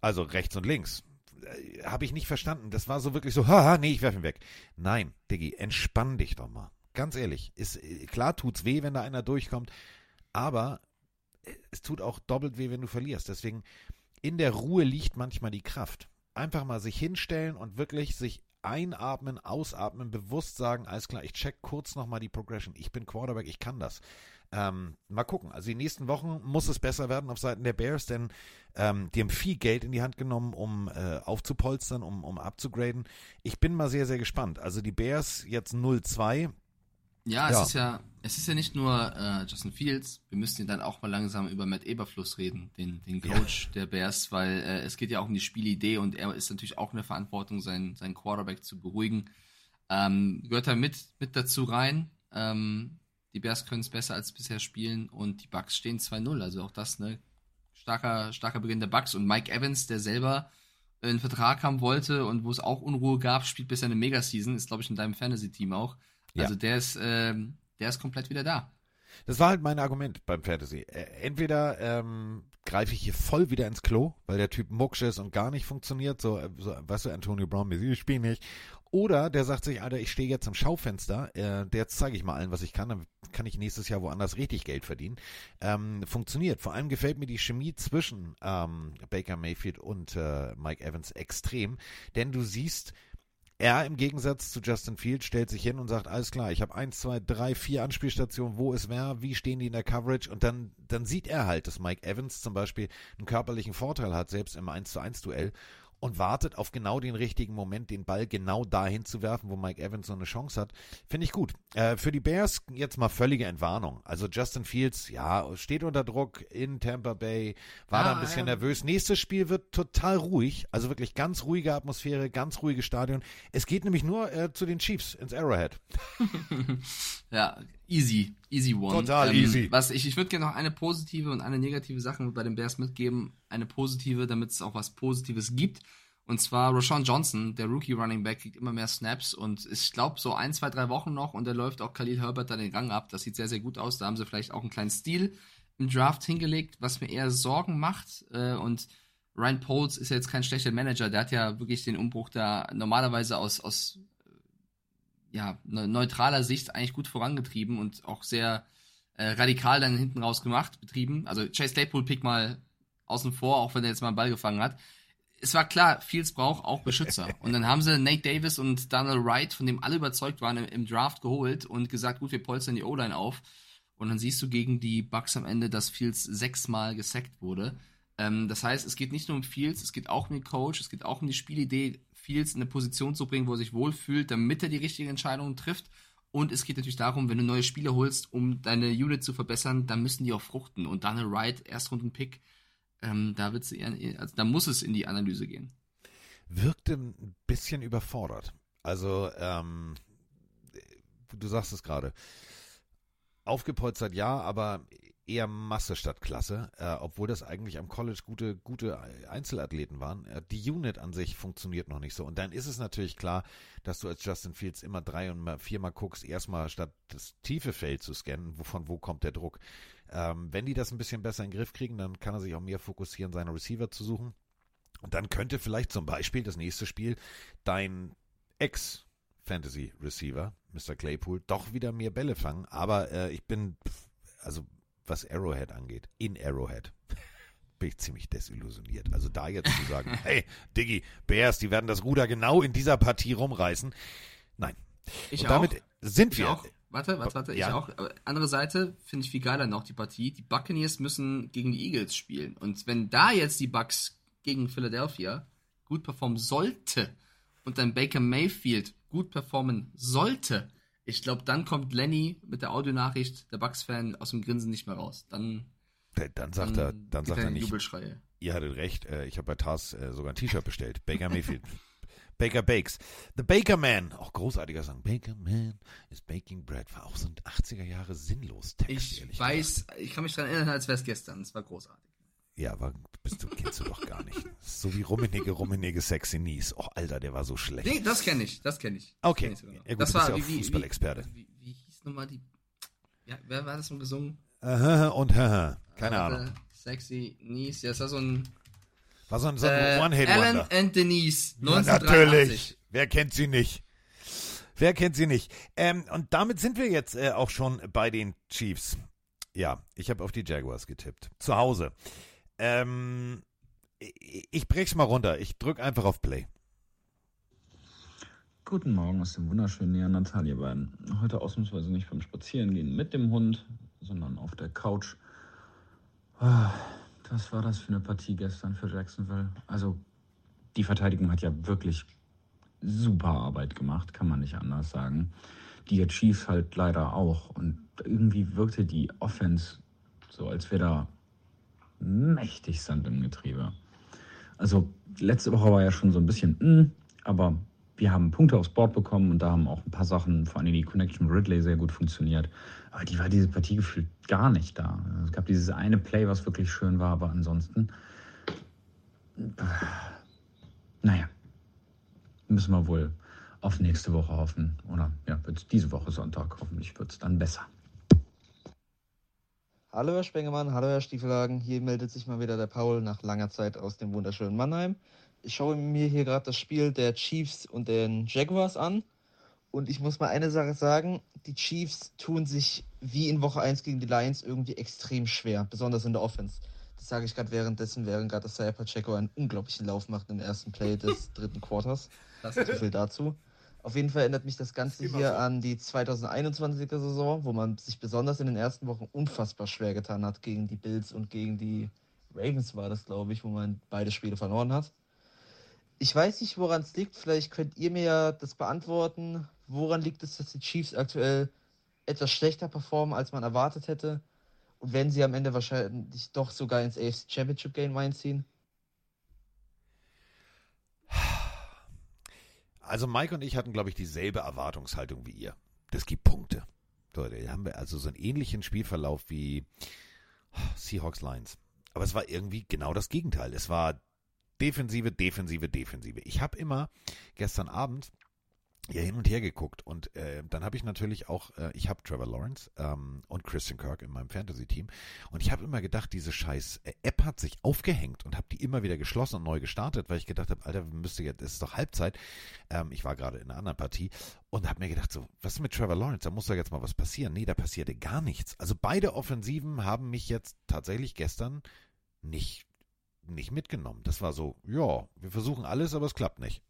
Also rechts und links. Äh, Habe ich nicht verstanden. Das war so wirklich so, haha, nee, ich werfe ihn weg. Nein, Diggi, entspann dich doch mal. Ganz ehrlich. Ist, äh, klar tut's weh, wenn da einer durchkommt, aber äh, es tut auch doppelt weh, wenn du verlierst. Deswegen, in der Ruhe liegt manchmal die Kraft. Einfach mal sich hinstellen und wirklich sich einatmen, ausatmen, bewusst sagen, alles klar, ich check kurz nochmal die Progression. Ich bin Quarterback, ich kann das. Ähm, mal gucken. Also die nächsten Wochen muss es besser werden auf Seiten der Bears, denn ähm, die haben viel Geld in die Hand genommen, um äh, aufzupolstern, um, um abzugraden. Ich bin mal sehr, sehr gespannt. Also die Bears jetzt 0-2. Ja, es ist ja, es ist ja nicht nur äh, Justin Fields. Wir müssen ja dann auch mal langsam über Matt Eberfluss reden, den, den Coach der Bears, weil äh, es geht ja auch um die Spielidee und er ist natürlich auch in der Verantwortung, seinen, seinen Quarterback zu beruhigen. Ähm, gehört da mit, mit dazu rein. Ähm, die Bears können es besser als bisher spielen und die Bucks stehen 2-0. Also auch das, ne? Starker, starker Beginn der Bucks und Mike Evans, der selber einen Vertrag haben wollte und wo es auch Unruhe gab, spielt bisher eine Megaseason, ist glaube ich in deinem Fantasy-Team auch. Ja. Also der ist, ähm, der ist komplett wieder da. Das war halt mein Argument beim Fantasy. Äh, Entweder ähm, greife ich hier voll wieder ins Klo, weil der Typ mucksch ist und gar nicht funktioniert, so, äh, so weißt du, Antonio Brown, ich spiele nicht. Oder der sagt sich, Alter, ich stehe jetzt am Schaufenster, äh, der zeige ich mal allen, was ich kann, dann kann ich nächstes Jahr woanders richtig Geld verdienen. Ähm, funktioniert. Vor allem gefällt mir die Chemie zwischen ähm, Baker Mayfield und äh, Mike Evans extrem, denn du siehst, er im Gegensatz zu Justin Field stellt sich hin und sagt, alles klar, ich habe eins, zwei, drei, vier Anspielstationen, wo ist wer, wie stehen die in der Coverage? Und dann, dann sieht er halt, dass Mike Evans zum Beispiel einen körperlichen Vorteil hat, selbst im 1 zu 1 Duell und wartet auf genau den richtigen Moment, den Ball genau dahin zu werfen, wo Mike Evans so eine Chance hat. Finde ich gut. Äh, für die Bears jetzt mal völlige Entwarnung. Also Justin Fields, ja, steht unter Druck in Tampa Bay, war da Ja, ein bisschen ja. nervös. Nächstes Spiel wird total ruhig, also wirklich ganz ruhige Atmosphäre, ganz ruhiges Stadion. Es geht nämlich nur äh, zu den Chiefs ins Arrowhead. *laughs* Ja, easy, easy one. Ähm, Total easy. Was ich, ich würde gerne noch eine positive und eine negative Sache bei den Bears mitgeben. Eine positive, damit es auch was Positives gibt. Und zwar Rashawn Johnson, der Rookie Running Back, kriegt immer mehr Snaps und ich glaube so ein, zwei, drei Wochen noch und der läuft auch Khalil Herbert da den Gang ab. Das sieht sehr, sehr gut aus. Da haben sie vielleicht auch einen kleinen Stil im Draft hingelegt, was mir eher Sorgen macht. Äh, Und Ryan Poles ist ja jetzt kein schlechter Manager. Der hat ja wirklich den Umbruch da normalerweise aus, aus ja, ne- neutraler Sicht eigentlich gut vorangetrieben und auch sehr äh, radikal dann hinten raus gemacht, betrieben. Also Chase Claypool pick mal außen vor, auch wenn er jetzt mal einen Ball gefangen hat. Es war klar, Fields braucht auch Beschützer. *laughs* Und dann haben sie Nate Davis und Daniel Wright, von dem alle überzeugt waren, im, im Draft geholt und gesagt, gut, wir polstern die O-Line auf. Und dann siehst du gegen die Bucks am Ende, dass Fields sechsmal gesackt wurde. Ähm, das heißt, es geht nicht nur um Fields, es geht auch um den Coach, es geht auch um die Spielidee, Fields in eine Position zu bringen, wo er sich wohlfühlt, damit er die richtigen Entscheidungen trifft. Und es geht natürlich darum, wenn du neue Spieler holst, um deine Unit zu verbessern, dann müssen die auch fruchten. Und Daniel Wright, Erstrunden-Pick, ähm, da, also da muss es in die Analyse gehen. Wirkte ein bisschen überfordert. Also, ähm, du sagst es gerade. Aufgepolstert ja, aber eher Masse statt Klasse, äh, obwohl das eigentlich am College gute, gute Einzelathleten waren. Äh, die Unit an sich funktioniert noch nicht so. Und dann ist es natürlich klar, dass du als Justin Fields immer drei und mal viermal guckst, erstmal statt das tiefe Feld zu scannen, wovon wo kommt der Druck. Ähm, wenn die das ein bisschen besser in den Griff kriegen, dann kann er sich auch mehr fokussieren, seine Receiver zu suchen. Und dann könnte vielleicht zum Beispiel das nächste Spiel dein Ex-Fantasy-Receiver, Mr. Claypool, doch wieder mehr Bälle fangen. Aber äh, ich bin, also was Arrowhead angeht, in Arrowhead, *laughs* bin ich ziemlich desillusioniert. Also da jetzt zu sagen, *laughs* hey, Diggi, Bears, die werden das Ruder genau in dieser Partie rumreißen. Nein. Ich Und damit auch. sind Ich wir. auch. Warte, warte, warte, Ja. ich auch. Aber andere Seite finde ich viel geiler noch die Partie. Die Buccaneers müssen gegen die Eagles spielen. Und wenn da jetzt die Bucks gegen Philadelphia gut performen sollte und dann Baker Mayfield gut performen sollte, ich glaube, dann kommt Lenny mit der Audionachricht, der Bucks-Fan, aus dem Grinsen nicht mehr raus. Dann, Dann sagt er, dann sagt er nicht. Jubelschreie. Ihr hattet recht, äh, ich habe bei Tars äh, sogar ein T-Shirt bestellt. Baker Mayfield. *laughs* Baker Bakes. The Baker Man. Auch großartiger Song. Baker Man is baking bread. War auch so ein 80er Jahre sinnlos Text. Ich ehrlich weiß, gesagt. ich kann mich daran erinnern, als wäre es gestern. Es war großartig. Ja, aber bist du, kennst du doch gar nicht. So wie Rummenigge, Rummenigge, Sexy Nies. Oh, Alter, der war so schlecht. Nee, das kenne ich, das kenne ich. Okay. Kenn ich. Ja, gut, das war ja auch Fußballexperte. Wie, wie, wie hieß nochmal die. Ja, wer war das so gesungen? Aha und haha. Keine Warte, Ahnung. Sexy Niece, ja, das war so ein. War so ein, so ein Äh, One-Hit-Wonder. Alan and Denise, Ja, 1983. natürlich. Wer kennt sie nicht? Wer kennt sie nicht? Ähm, und damit sind wir jetzt äh, auch schon bei den Chiefs. Ja, ich habe auf die Jaguars getippt. Zu Hause. Ähm, ich, brech's mal runter. Ich drück einfach auf Play. Guten Morgen aus dem wunderschönen Neandertal, ihr beiden. Heute ausnahmsweise nicht beim Spazierengehen mit dem Hund, sondern auf der Couch. Ah, Was war das für eine Partie gestern für Jacksonville? Also, die Verteidigung hat ja wirklich super Arbeit gemacht, kann man nicht anders sagen. Die Chiefs halt leider auch. Und irgendwie wirkte die Offense so, als wäre da mächtig Sand im Getriebe. Also, letzte Woche war ja schon so ein bisschen, mm, aber wir haben Punkte aufs Board bekommen und da haben auch ein paar Sachen, vor allem die Connection mit Ridley, sehr gut funktioniert. Aber die war diese Partie gefühlt gar nicht da. Es gab dieses eine Play, was wirklich schön war, aber ansonsten, naja, müssen wir wohl auf nächste Woche hoffen. Oder ja, wird's diese Woche Sonntag. Hoffentlich wird es dann besser. Hallo Herr Spengemann, hallo Herr Stiefelhagen. Hier meldet sich mal wieder der Paul nach langer Zeit aus dem wunderschönen Mannheim. Ich schaue mir hier gerade das Spiel der Chiefs und den Jaguars an. Und ich muss mal eine Sache sagen, die Chiefs tun sich wie in Woche 1 gegen die Lions irgendwie extrem schwer, besonders in der Offense. Das sage ich gerade währenddessen, während gerade Isaiah Pacheco einen unglaublichen Lauf macht im ersten Play des dritten Quarters. Das so viel dazu. Auf jeden Fall erinnert mich das Ganze hier an die 2021er Saison, wo man sich besonders in den ersten Wochen unfassbar schwer getan hat gegen die Bills und gegen die Ravens war das, glaube ich, wo man beide Spiele verloren hat. Ich weiß nicht, woran es liegt. Vielleicht könnt ihr mir ja das beantworten. Woran liegt es, dass die Chiefs aktuell etwas schlechter performen, als man erwartet hätte? Und wenn sie am Ende wahrscheinlich doch sogar ins AFC Championship Game einziehen? Also Mike und ich hatten, glaube ich, dieselbe Erwartungshaltung wie ihr. Das gibt Punkte. So, da haben wir also so einen ähnlichen Spielverlauf wie Seahawks Lions. Aber es war irgendwie genau das Gegenteil. Es war Defensive, Defensive, Defensive. Ich habe immer gestern Abend ja hin und her geguckt und äh, dann habe ich natürlich auch, äh, ich habe Trevor Lawrence ähm, und Christian Kirk in meinem Fantasy-Team und ich habe immer gedacht, diese scheiß äh, App hat sich aufgehängt und habe die immer wieder geschlossen und neu gestartet, weil ich gedacht habe, Alter, müsste jetzt, es ist doch Halbzeit. Ähm, ich war gerade in einer anderen Partie und habe mir gedacht, so, was ist mit Trevor Lawrence? Da muss doch jetzt mal was passieren. Nee, da passierte gar nichts. Also beide Offensiven haben mich jetzt tatsächlich gestern nicht nicht mitgenommen. Das war so, ja, wir versuchen alles, aber es klappt nicht.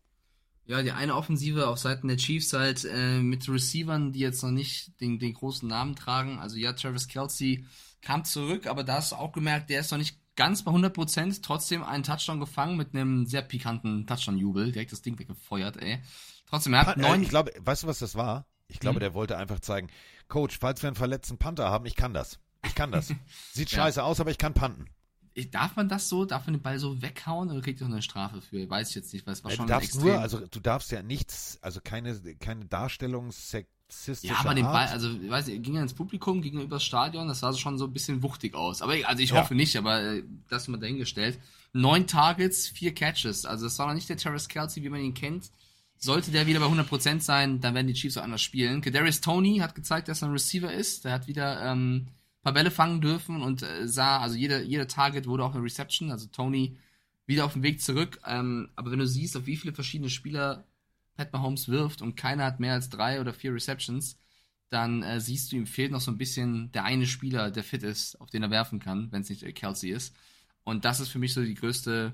Ja, die eine Offensive auf Seiten der Chiefs halt äh, mit Receivern, die jetzt noch nicht den, den großen Namen tragen. Also ja, Travis Kelsey kam zurück, aber da hast du auch gemerkt, der ist noch nicht ganz bei 100%, trotzdem einen Touchdown gefangen mit einem sehr pikanten Touchdown-Jubel, direkt das Ding weggefeuert, ey. Trotzdem, er hat neun... Ich glaube, weißt du, was das war? Ich glaube, Hm? der wollte einfach zeigen, Coach, falls wir einen verletzten Panther haben, ich kann das. Ich kann das. *laughs* Sieht Ja. scheiße aus, aber ich kann panten. Darf man das so? Darf man den Ball so weghauen oder kriegt ihr noch eine Strafe für? Weiß ich jetzt nicht, weil es war Ja, schon du darfst extrem. nur, also du darfst ja nichts, also keine, keine Darstellung sexistischer Ja, aber den Ball, also, ich weiß nicht, ging er ins Publikum, gegenüber das Stadion, das sah so schon so ein bisschen wuchtig aus. Aber, also ich Ja. hoffe nicht, aber äh, das mal dahingestellt. Neun Targets, vier Catches. Also, das war noch nicht der Travis Kelsey, wie man ihn kennt. Sollte der wieder bei 100% sein, dann werden die Chiefs auch anders spielen. Kadarius Tony hat gezeigt, dass er ein Receiver ist. Der hat wieder ähm, paar Bälle fangen dürfen und äh, sah, also jeder, jeder Target wurde auch eine Reception. Also Tony wieder auf dem Weg zurück. Ähm, aber wenn du siehst, auf wie viele verschiedene Spieler Pat Mahomes wirft und keiner hat mehr als drei oder vier Receptions, dann äh, siehst du, ihm fehlt noch so ein bisschen der eine Spieler, der fit ist, auf den er werfen kann, wenn es nicht äh, Kelsey ist. Und das ist für mich so die größte,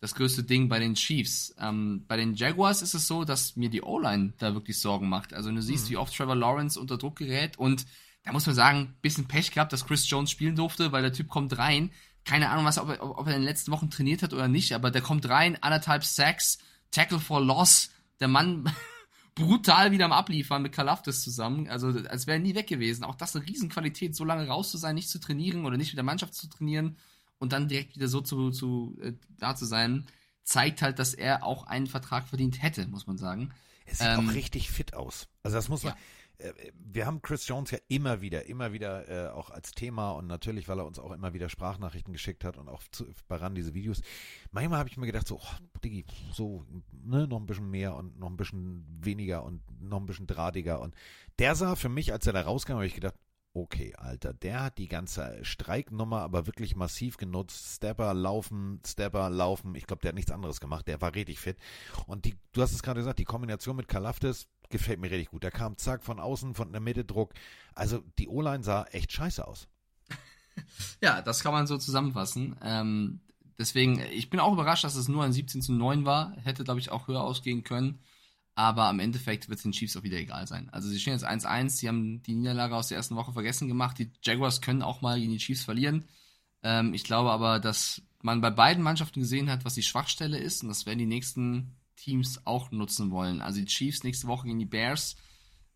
das größte Ding bei den Chiefs. Ähm, bei den Jaguars ist es so, dass mir die O-Line da wirklich Sorgen macht. Also wenn du siehst, Mhm. wie oft Trevor Lawrence unter Druck gerät und da muss man sagen, bisschen Pech gehabt, dass Chris Jones spielen durfte, weil der Typ kommt rein. Keine Ahnung, was, ob, er, ob er in den letzten Wochen trainiert hat oder nicht, aber der kommt rein, anderthalb Sacks, Tackle for Loss. Der Mann *laughs* brutal wieder am Abliefern mit Kalafdis zusammen. Also als wäre er nie weg gewesen. Auch das eine Riesenqualität, so lange raus zu sein, nicht zu trainieren oder nicht mit der Mannschaft zu trainieren und dann direkt wieder so zu, zu äh, da zu sein. zeigt halt, dass er auch einen Vertrag verdient hätte, muss man sagen. Er sieht ähm, auch richtig fit aus. Also das muss man. Ja. Äh, wir haben Chris Jones ja immer wieder, immer wieder äh, auch als Thema und natürlich, weil er uns auch immer wieder Sprachnachrichten geschickt hat und auch zu, bei RAN diese Videos. Manchmal habe ich mir gedacht, so, oh, Diggi, so, ne, noch ein bisschen mehr und noch ein bisschen weniger und noch ein bisschen drahtiger. Und der sah für mich, als er da rauskam, habe ich gedacht, okay, Alter, der hat die ganze Streiknummer aber wirklich massiv genutzt. Stepper laufen, Stepper laufen. Ich glaube, der hat nichts anderes gemacht. Der war richtig fit. Und die, du hast es gerade gesagt, die Kombination mit Kalaftis gefällt mir richtig gut. Der kam zack von außen, von der Mitte Druck. Also die O-Line sah echt scheiße aus. *laughs* ja, das kann man so zusammenfassen. Ähm, deswegen, ich bin auch überrascht, dass es nur ein 17 zu 9 war. Hätte, glaube ich, auch höher ausgehen können. Aber im Endeffekt wird es den Chiefs auch wieder egal sein. Also sie stehen jetzt 1-1, sie haben die Niederlage aus der ersten Woche vergessen gemacht. Die Jaguars können auch mal gegen die Chiefs verlieren. Ähm, ich glaube aber, dass man bei beiden Mannschaften gesehen hat, was die Schwachstelle ist. Und das werden die nächsten Teams auch nutzen wollen. Also die Chiefs nächste Woche gegen die Bears.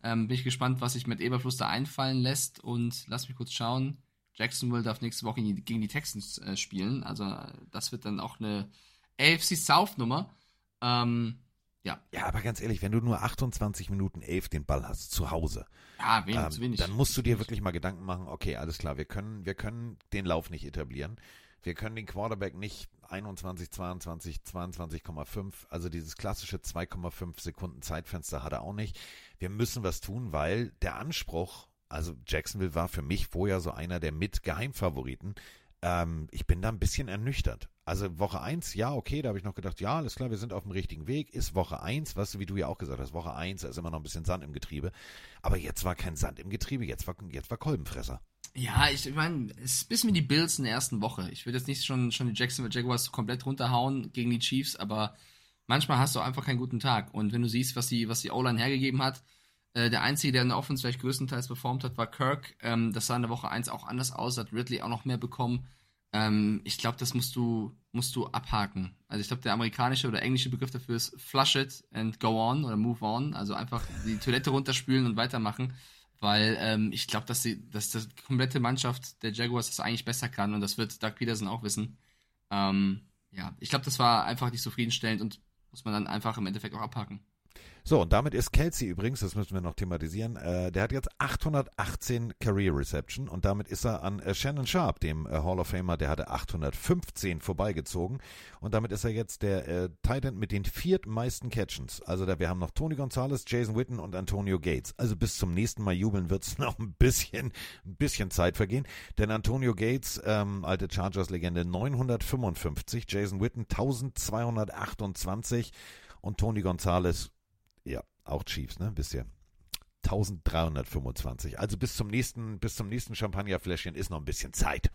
Ähm, bin ich gespannt, was sich mit Eberfluss da einfallen lässt. Und lass mich kurz schauen. Jacksonville darf nächste Woche gegen die Texans äh, spielen. Also das wird dann auch eine AFC South Nummer. Ähm, ja. Ja, aber ganz ehrlich, wenn du nur 28 Minuten 11 den Ball hast zu Hause, ja, wenig, ähm, wenig. dann musst du dir wirklich mal Gedanken machen, okay, alles klar, wir können, wir können den Lauf nicht etablieren. Wir können den Quarterback nicht 21, 22, 22,5, also dieses klassische 2,5 Sekunden Zeitfenster hat er auch nicht. Wir müssen was tun, weil der Anspruch, also Jacksonville war für mich vorher so einer der mit Geheimfavoriten. Ähm, ich bin da ein bisschen ernüchtert. Also Woche 1, ja, okay, da habe ich noch gedacht, ja, alles klar, wir sind auf dem richtigen Weg. Ist Woche 1, was wie du ja auch gesagt hast, Woche 1, da ist immer noch ein bisschen Sand im Getriebe. Aber jetzt war kein Sand im Getriebe, jetzt war, jetzt war Kolbenfresser. Ja, ich meine, es ist ein bisschen wie die Bills in der ersten Woche. Ich würde jetzt nicht schon, schon die Jacksonville Jaguars komplett runterhauen gegen die Chiefs, aber manchmal hast du einfach keinen guten Tag. Und wenn du siehst, was die, was die O-Line hergegeben hat, äh, der Einzige, der in der Offense vielleicht größtenteils performt hat, war Kirk. Ähm, das sah in der Woche 1 auch anders aus, hat Ridley auch noch mehr bekommen. Ähm, ich glaube, das musst du, musst du abhaken. Also ich glaube, der amerikanische oder englische Begriff dafür ist flush it and go on oder move on. Also einfach die Toilette runterspülen und weitermachen. Weil ähm, ich glaube, dass, die, dass die komplette Mannschaft der Jaguars das eigentlich besser kann und das wird Doug Peterson auch wissen. Ähm, ja, ich glaube, das war einfach nicht zufriedenstellend und muss man dann einfach im Endeffekt auch abhaken. So, und damit ist Kelsey übrigens, das müssen wir noch thematisieren, äh, der hat jetzt 818 Career Reception und damit ist er an äh, Shannon Sharp, dem äh, Hall of Famer, der hatte 815 vorbeigezogen und damit ist er jetzt der äh, Titan mit den viertmeisten Catchens. Also da, wir haben noch Tony Gonzalez, Jason Witten und Antonio Gates. Also bis zum nächsten Mal jubeln wird es *laughs* noch ein bisschen, ein bisschen Zeit vergehen, denn Antonio Gates, ähm, alte Chargers-Legende, 955, Jason Witten 1228 und Tony Gonzalez ja, auch Chiefs, ne? Ihr. 1325. Also bis zum nächsten, bis zum nächsten Champagnerfläschchen ist noch ein bisschen Zeit.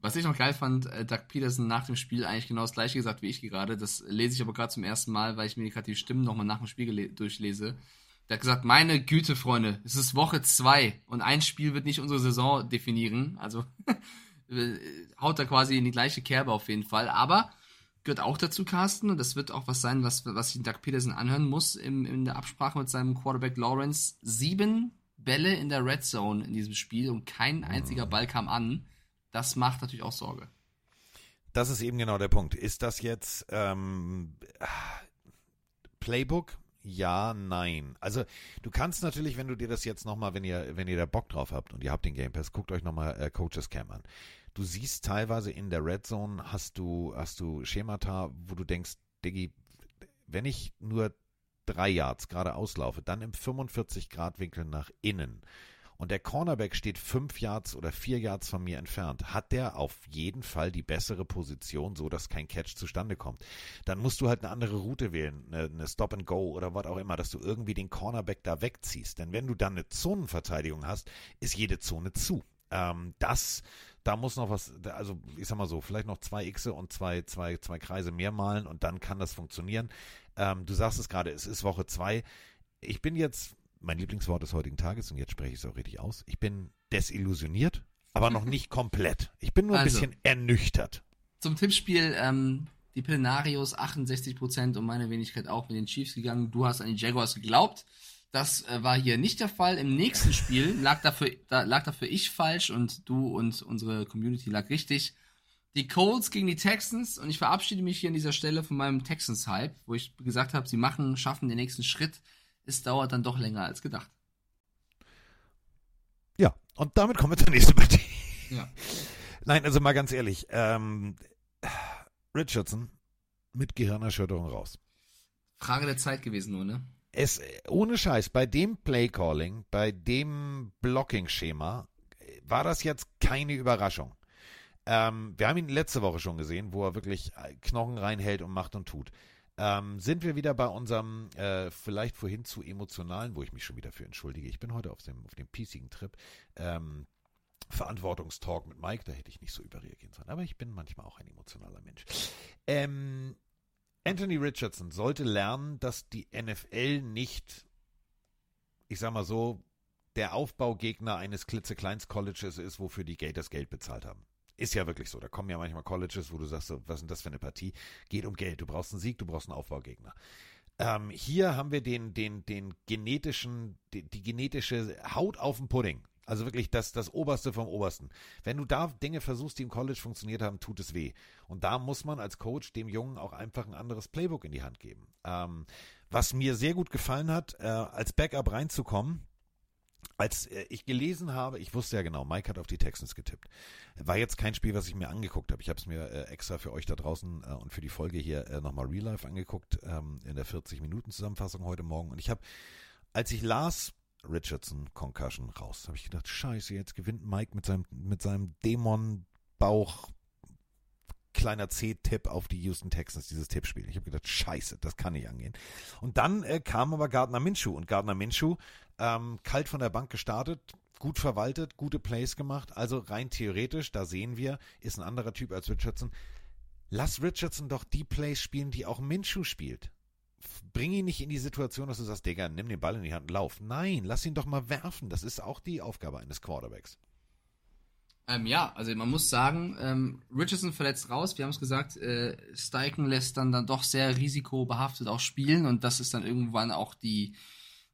Was ich noch geil fand, äh, Doug Peterson nach dem Spiel eigentlich genau das gleiche gesagt wie ich gerade. Das lese ich aber gerade zum ersten Mal, weil ich mir gerade die Stimmen nochmal nach dem Spiel durchlese. Der hat gesagt, meine Güte, Freunde, es ist Woche zwei und ein Spiel wird nicht unsere Saison definieren. Also *laughs* haut er quasi in die gleiche Kerbe auf jeden Fall. Aber gehört auch dazu, Carsten, und das wird auch was sein, was, was sich Doug Peterson anhören muss im, in der Absprache mit seinem Quarterback Lawrence. Sieben Bälle in der Red Zone in diesem Spiel und kein einziger Ball kam an. Das macht natürlich auch Sorge. Das ist eben genau der Punkt. Ist das jetzt ähm, Playbook? Ja, nein. Also du kannst natürlich, wenn du dir das jetzt nochmal, wenn ihr, wenn ihr da Bock drauf habt und ihr habt den Game Pass, guckt euch nochmal äh, Coaches Cam an du siehst teilweise in der Red Zone hast du, hast du Schemata, wo du denkst, Diggi, wenn ich nur drei Yards gerade auslaufe, dann im 45 Grad Winkel nach innen und der Cornerback steht fünf Yards oder vier Yards von mir entfernt, hat der auf jeden Fall die bessere Position, so dass kein Catch zustande kommt. Dann musst du halt eine andere Route wählen, eine, eine Stop and Go oder was auch immer, dass du irgendwie den Cornerback da wegziehst. Denn wenn du dann eine Zonenverteidigung hast, ist jede Zone zu. Ähm, das da muss noch was, also ich sag mal so, vielleicht noch zwei Xe und zwei, zwei, zwei Kreise mehr malen und dann kann das funktionieren. Ähm, du sagst es gerade, es ist Woche zwei. Ich bin jetzt, mein Lieblingswort des heutigen Tages, und jetzt spreche ich es auch richtig aus, ich bin desillusioniert, aber noch nicht *laughs* komplett. Ich bin nur ein also, bisschen ernüchtert. Zum Tippspiel, ähm, die Plenarios 68% und meine Wenigkeit auch mit den Chiefs gegangen. Du hast an die Jaguars geglaubt. Das äh, war hier nicht der Fall. Im nächsten Spiel lag dafür, da, lag dafür ich falsch und du und unsere Community lag richtig. Die Colts gegen die Texans und ich verabschiede mich hier an dieser Stelle von meinem Texans-Hype, wo ich gesagt habe, sie machen, schaffen den nächsten Schritt. Es dauert dann doch länger als gedacht. Ja, und damit kommen wir zur nächsten Partie. Ja. Nein, also mal ganz ehrlich, ähm, Richardson mit Gehirnerschütterung raus. Frage der Zeit gewesen nur, ne? Es, ohne Scheiß, bei dem Playcalling, bei dem Blocking-Schema, war das jetzt keine Überraschung. Ähm, wir haben ihn letzte Woche schon gesehen, wo er wirklich Knochen reinhält und macht und tut. Ähm, sind wir wieder bei unserem äh, vielleicht vorhin zu emotionalen, wo ich mich schon wieder für entschuldige. Ich bin heute auf dem, auf dem piecigen Trip. Ähm, Verantwortungstalk mit Mike, da hätte ich nicht so überreagieren sollen. Aber ich bin manchmal auch ein emotionaler Mensch. Ähm, Anthony Richardson sollte lernen, dass die NFL nicht, ich sag mal so, der Aufbaugegner eines klitzekleins Colleges ist, wofür die Gators Geld bezahlt haben. Ist ja wirklich so. Da kommen ja manchmal Colleges, wo du sagst, so, was ist denn das für eine Partie? Geht um Geld. Du brauchst einen Sieg, du brauchst einen Aufbaugegner. Ähm, hier haben wir den, den, den genetischen, die, die genetische Haut auf dem Pudding. Also wirklich das, das Oberste vom Obersten. Wenn du da Dinge versuchst, die im College funktioniert haben, tut es weh. Und da muss man als Coach dem Jungen auch einfach ein anderes Playbook in die Hand geben. Ähm, was mir sehr gut gefallen hat, äh, als Backup reinzukommen, als äh, ich gelesen habe, ich wusste ja genau, Mike hat auf die Texans getippt. War jetzt kein Spiel, was ich mir angeguckt habe. Ich habe es mir äh, extra für euch da draußen äh, und für die Folge hier äh, nochmal Real Life angeguckt, ähm, in der 40-Minuten-Zusammenfassung heute Morgen. Und ich habe, als ich las, Richardson Concussion raus. Habe ich gedacht, scheiße, jetzt gewinnt Mike mit seinem, mit seinem Dämon-Bauch kleiner C-Tipp auf die Houston Texans, dieses Tippspiel. Ich habe gedacht, scheiße, das kann nicht angehen. Und dann äh, kam aber Gardner Minshew und Gardner Minshew, ähm, kalt von der Bank gestartet, gut verwaltet, gute Plays gemacht. Also rein theoretisch, da sehen wir, ist ein anderer Typ als Richardson. Lass Richardson doch die Plays spielen, die auch Minshew spielt bring ihn nicht in die Situation, dass du sagst, Digga, nimm den Ball in die Hand und lauf. Nein, lass ihn doch mal werfen. Das ist auch die Aufgabe eines Quarterbacks. Ähm, ja, also man muss sagen, ähm, Richardson verletzt raus. Wir haben es gesagt, äh, Steichen lässt dann dann doch sehr risikobehaftet auch spielen und das ist dann irgendwann auch die,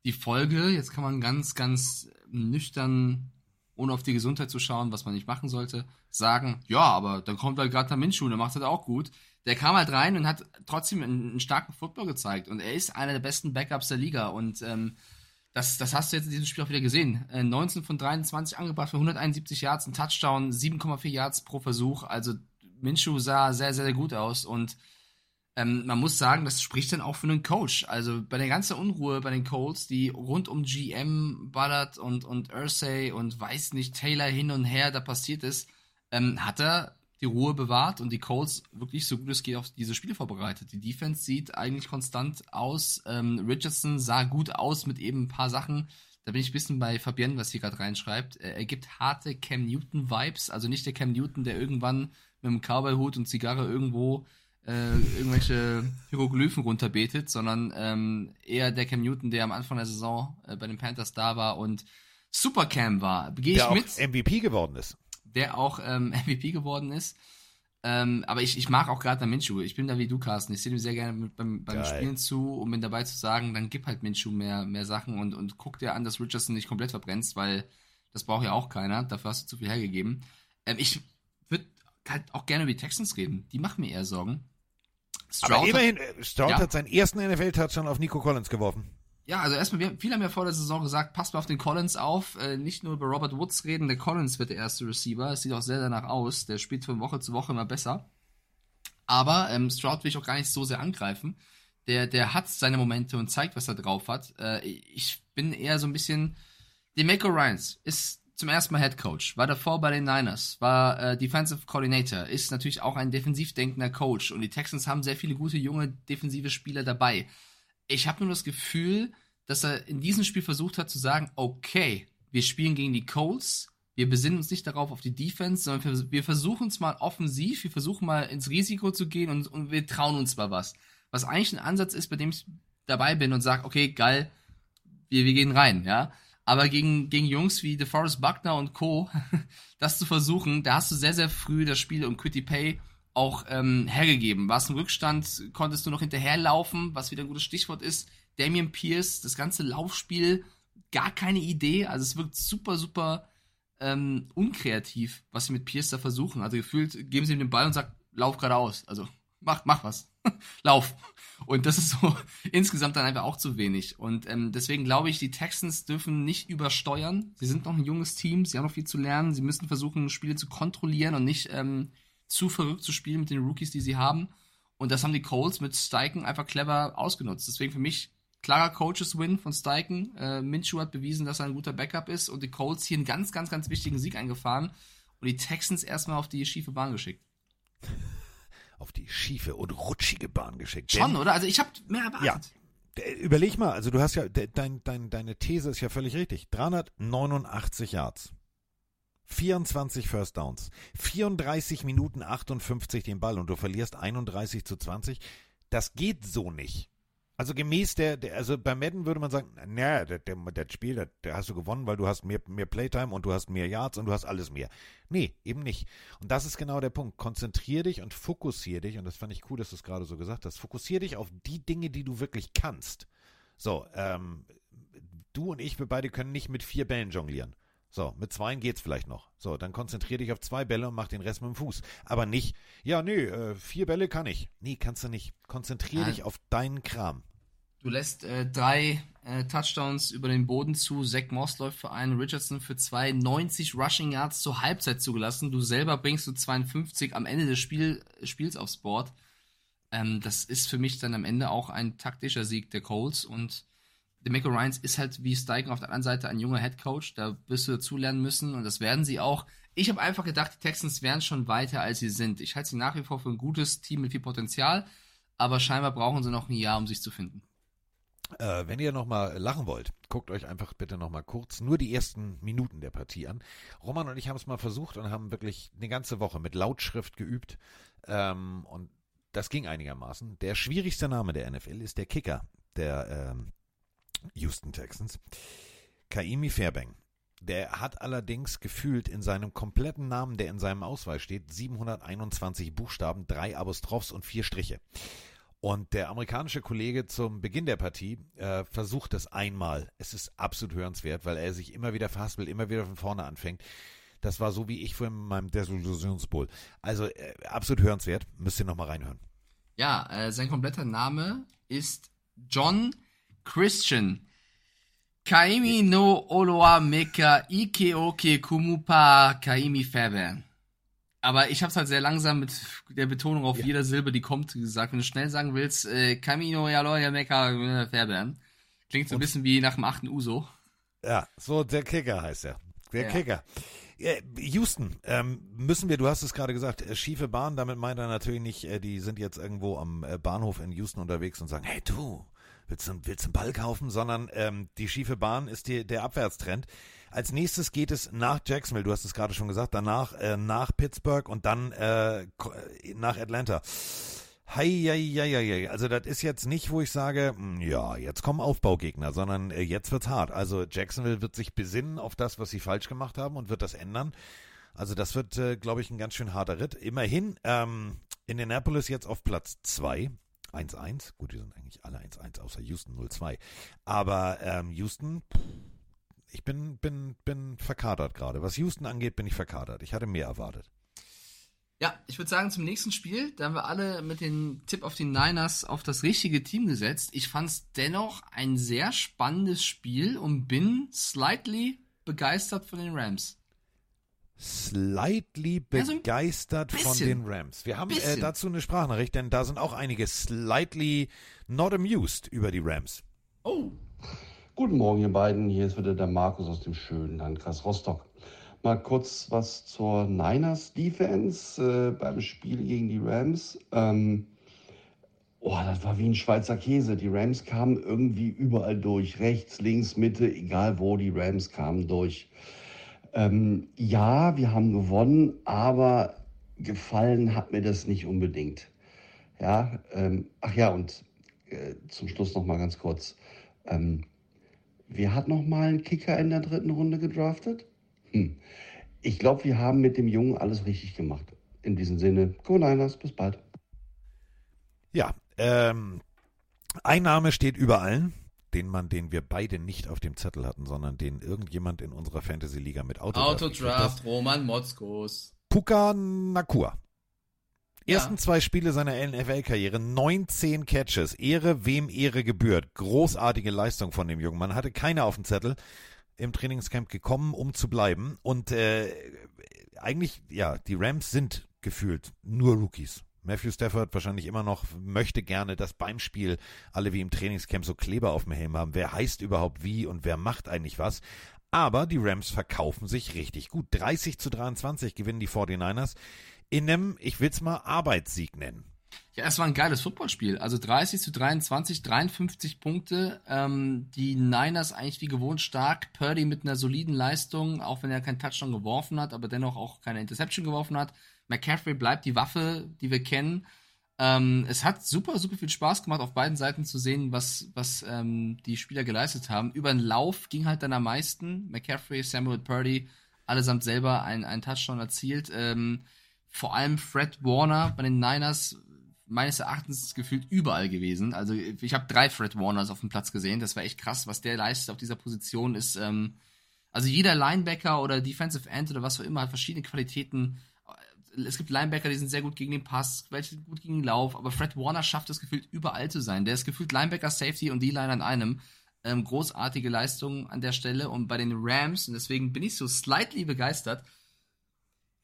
die Folge. Jetzt kann man ganz, ganz nüchtern, ohne auf die Gesundheit zu schauen, was man nicht machen sollte, sagen, ja, aber dann kommt halt gerade der Minschuh, der macht das auch gut der kam halt rein und hat trotzdem einen, einen, starken Football gezeigt. Und er ist einer der besten Backups der Liga. Und ähm, das, das hast du jetzt in diesem Spiel auch wieder gesehen. Äh, 19 von 23 angebracht für 171 Yards, ein Touchdown, 7,4 Yards pro Versuch. Also Minshew sah sehr, sehr, sehr gut aus. Und ähm, man muss sagen, das spricht dann auch für einen Coach. Also bei der ganzen Unruhe bei den Colts, die rund um GM, Ballard und, und Ursay und weiß nicht, Taylor hin und her da passiert ist, ähm, hat er die Ruhe bewahrt und die Colts wirklich so gut es geht auf diese Spiele vorbereitet. Die Defense sieht eigentlich konstant aus. Ähm, Richardson sah gut aus mit eben ein paar Sachen. Da bin ich ein bisschen bei Fabienne, was sie gerade reinschreibt. Er gibt harte Cam Newton-Vibes. Also nicht der Cam Newton, der irgendwann mit einem Cowboy-Hut und Zigarre irgendwo äh, irgendwelche Hieroglyphen runterbetet, sondern ähm, eher der Cam Newton, der am Anfang der Saison äh, bei den Panthers da war und Supercam war. Gehe ich der mit. MVP geworden ist der auch ähm, *laughs* MVP geworden ist. Ähm, aber ich, ich mag auch gerade Minshew. Ich bin da wie du, Carsten. Ich sehe ihm sehr gerne mit, beim, beim Spielen zu, um ihn dabei zu sagen, dann gib halt Minshew mehr, mehr Sachen und, und guck dir an, dass Richardson nicht komplett verbrennst, weil das braucht ja auch keiner. Dafür hast du zu viel hergegeben. Ähm, ich würde halt auch gerne über die Texans reden. Die machen mir eher Sorgen. Stroud Aber immerhin, hat, Stroud ja. hat seinen ersten NFL-Touchdown auf Nico Collins geworfen. Ja, also erstmal, wir, viele haben ja vor der Saison gesagt, passt mal auf den Collins auf, äh, nicht nur über Robert Woods reden, der Collins wird der erste Receiver, es sieht auch sehr danach aus, der spielt von Woche zu Woche immer besser. Aber ähm, Stroud will ich auch gar nicht so sehr angreifen. Der, der hat seine Momente und zeigt, was er drauf hat. Äh, ich bin eher so ein bisschen. Demeco Ryans ist zum ersten Mal Head Coach, war davor bei den Niners, war äh, Defensive Coordinator, ist natürlich auch ein defensiv denkender Coach und die Texans haben sehr viele gute junge defensive Spieler dabei ich habe nur das Gefühl, dass er in diesem Spiel versucht hat zu sagen, okay, wir spielen gegen die Colts, wir besinnen uns nicht darauf auf die Defense, sondern wir versuchen es mal offensiv, wir versuchen mal ins Risiko zu gehen und, und wir trauen uns mal was. Was eigentlich ein Ansatz ist, bei dem ich dabei bin und sage, okay, geil, wir, wir gehen rein, ja. Aber gegen, gegen Jungs wie DeForest Buckner und Co., *laughs* das zu versuchen, da hast du sehr, sehr früh das Spiel um Quitty Pay auch ähm, hergegeben. Warst im Rückstand, konntest du noch hinterherlaufen, was wieder ein gutes Stichwort ist. Damian Pierce, das ganze Laufspiel, gar keine Idee. Also es wirkt super, super ähm, unkreativ, was sie mit Pierce da versuchen. Also gefühlt geben sie ihm den Ball und sagen, lauf geradeaus. Also mach, mach was. *laughs* lauf. Und das ist so *laughs* insgesamt dann einfach auch zu wenig. Und ähm, deswegen glaube ich, die Texans dürfen nicht übersteuern. Sie sind noch ein junges Team, sie haben noch viel zu lernen. Sie müssen versuchen, Spiele zu kontrollieren und nicht ähm, zu verrückt zu spielen mit den Rookies, die sie haben. Und das haben die Colts mit Steichen einfach clever ausgenutzt. Deswegen für mich klarer Coaches-Win von Steichen. Äh, Minshew hat bewiesen, dass er ein guter Backup ist und die Colts hier einen ganz, ganz, ganz wichtigen Sieg eingefahren und die Texans erstmal auf die schiefe Bahn geschickt. *laughs* Auf die schiefe und rutschige Bahn geschickt. Schon, oder? Also ich habe mehr erwartet. Ja. D- Überleg mal, also du hast ja, de- dein, dein, deine These ist ja völlig richtig. 389 Yards. 24 First Downs. 34 Minuten 58 den Ball und du verlierst 31 zu 20. Das geht so nicht. Also gemäß der, der also bei Madden würde man sagen, naja, der, das Spiel, das, hast du gewonnen, weil du hast mehr, mehr Playtime und du hast mehr Yards und du hast alles mehr. Nee, eben nicht. Und das ist genau der Punkt. Konzentrier dich und fokussier dich, und das fand ich cool, dass du es gerade so gesagt hast, fokussier dich auf die Dinge, die du wirklich kannst. So, ähm, du und ich, wir beide können nicht mit vier Bällen jonglieren. So, mit zweien geht's vielleicht noch. So, dann konzentrier dich auf zwei Bälle und mach den Rest mit dem Fuß. Aber nicht, ja, nee, äh, vier Bälle kann ich. Nee, kannst du nicht. Konzentrier Nein. dich auf deinen Kram. Du lässt äh, drei äh, Touchdowns über den Boden zu. Zach Moss läuft für einen, Richardson für zwei, 90 Rushing Yards zur Halbzeit zugelassen. Du selber bringst du 52 am Ende des Spiel, Spiels aufs Board. Ähm, das ist für mich dann am Ende auch ein taktischer Sieg der Colts und Demeco Ryans ist halt wie Steichen auf der anderen Seite ein junger Head Coach. Da wirst du dazulernen müssen und das werden sie auch. Ich habe einfach gedacht, die Texans wären schon weiter, als sie sind. Ich halte sie nach wie vor für ein gutes Team mit viel Potenzial, aber scheinbar brauchen sie noch ein Jahr, um sich zu finden. Äh, wenn ihr nochmal lachen wollt, guckt euch einfach bitte nochmal kurz nur die ersten Minuten der Partie an. Roman und ich haben es mal versucht und haben wirklich eine ganze Woche mit Lautschrift geübt. Ähm, und das ging einigermaßen. Der schwierigste Name der NFL ist der Kicker der ähm, Houston Texans. Kaimi Fairbank. Der hat allerdings gefühlt in seinem kompletten Namen, der in seinem Ausweis steht, 721 Buchstaben, drei Apostrophs und vier Striche. Und der amerikanische Kollege zum Beginn der Partie äh, versucht es einmal. Es ist absolut hörenswert, weil er sich immer wieder verhaspelt, immer wieder von vorne anfängt. Das war so wie ich vorhin in meinem Desillusionsbowl. Also äh, absolut hörenswert. Müsst ihr nochmal reinhören. Ja, äh, sein kompletter Name ist John Christian. Kaimi no Oloa Meka Ikeoke Kumupa Kaimi Fairbairn. Aber ich hab's halt sehr langsam mit der Betonung auf jeder Silbe, die kommt, gesagt. Wenn du schnell sagen willst, äh, Kaimi no Oloa Meka äh, Fairbairn. Klingt so ein bisschen wie nach dem achten Uso. Ja, so der Kicker heißt er. Der Ja. Kicker. Houston, ähm, müssen wir, du hast es gerade gesagt, äh, schiefe Bahn, damit meint er natürlich nicht, äh, die sind jetzt irgendwo am äh, Bahnhof in Houston unterwegs und sagen, hey du, willst du, willst du einen Ball kaufen? Sondern ähm, die schiefe Bahn ist die, der Abwärtstrend. Als nächstes geht es nach Jacksonville, du hast es gerade schon gesagt, danach äh, nach Pittsburgh und dann äh, nach Atlanta. Hei, hei, hei, hei. Also das ist jetzt nicht, wo ich sage, hm, ja, jetzt kommen Aufbaugegner, sondern äh, jetzt wird's hart. Also Jacksonville wird sich besinnen auf das, was sie falsch gemacht haben und wird das ändern. Also das wird, äh, glaube ich, ein ganz schön harter Ritt. Immerhin ähm, Indianapolis jetzt auf Platz 2. 1-1. Gut, die sind eigentlich alle 1-1, außer Houston 0-2. Aber ähm, Houston, ich bin, bin, bin verkadert gerade. Was Houston angeht, bin ich verkadert. Ich hatte mehr erwartet. Ja, ich würde sagen, zum nächsten Spiel, da haben wir alle mit dem Tipp auf die Niners auf das richtige Team gesetzt. Ich fand es dennoch ein sehr spannendes Spiel und bin slightly begeistert von den Rams. Slightly begeistert von bisschen. den Rams. Wir haben äh, dazu eine Sprachnachricht, denn da sind auch einige slightly not amused über die Rams. Oh. Guten Morgen, ihr beiden. Hier ist wieder der Markus aus dem schönen Landkreis Rostock. Mal kurz was zur Niners Defense äh, beim Spiel gegen die Rams. Ähm, oh, das war wie ein Schweizer Käse. Die Rams kamen irgendwie überall durch. Rechts, links, Mitte, egal wo, die Rams kamen durch. Ähm, ja, wir haben gewonnen, aber gefallen hat mir das nicht unbedingt. Ja, ähm, ach ja, und äh, zum Schluss noch mal ganz kurz. Ähm, Wer hat noch mal einen Kicker in der dritten Runde gedraftet? Hm. Ich glaube, wir haben mit dem Jungen alles richtig gemacht. In diesem Sinne, Go Niners, bis bald. Ja, ähm, ein Name steht über allen. Den Mann, den wir beide nicht auf dem Zettel hatten, sondern den irgendjemand in unserer Fantasy-Liga mit Autodraft. Autodraft, Roman Motzkos. Puka Nakua. Ja. Ersten zwei Spiele seiner NFL-Karriere, 19 Catches. Ehre, wem Ehre gebührt. Großartige Leistung von dem jungen Mann. Hatte keine auf dem Zettel. Im Trainingscamp gekommen, um zu bleiben. Und äh, eigentlich, ja, die Rams sind gefühlt nur Rookies. Matthew Stafford wahrscheinlich immer noch möchte gerne, dass beim Spiel alle wie im Trainingscamp so Kleber auf dem Helm haben. Wer heißt überhaupt wie und wer macht eigentlich was? Aber die Rams verkaufen sich richtig gut. 30 zu 23 gewinnen die 49ers in einem, ich will's mal, Arbeitssieg nennen. Ja, es war ein geiles Footballspiel. Also 30 zu 23, 53 Punkte. Ähm, die Niners eigentlich wie gewohnt stark. Purdy mit einer soliden Leistung, auch wenn er keinen Touchdown geworfen hat, aber dennoch auch keine Interception geworfen hat. McCaffrey bleibt die Waffe, die wir kennen. Ähm, es hat super, super viel Spaß gemacht, auf beiden Seiten zu sehen, was, was ähm, die Spieler geleistet haben. Über den Lauf ging halt dann am meisten. McCaffrey, Samuel Purdy, allesamt selber einen, Touchdown erzielt. Ähm, vor allem Fred Warner bei den Niners meines Erachtens gefühlt überall gewesen. Also ich habe drei Fred Warners auf dem Platz gesehen. Das war echt krass, was der leistet auf dieser Position ist. Ähm, also jeder Linebacker oder Defensive End oder was auch immer hat verschiedene Qualitäten. Es gibt Linebacker, die sind sehr gut gegen den Pass, welche gut gegen den Lauf, aber Fred Warner schafft es gefühlt überall zu sein. Der ist gefühlt Linebacker, Safety und D-Line an einem. Ähm, großartige Leistung an der Stelle und bei den Rams, und deswegen bin ich so slightly begeistert,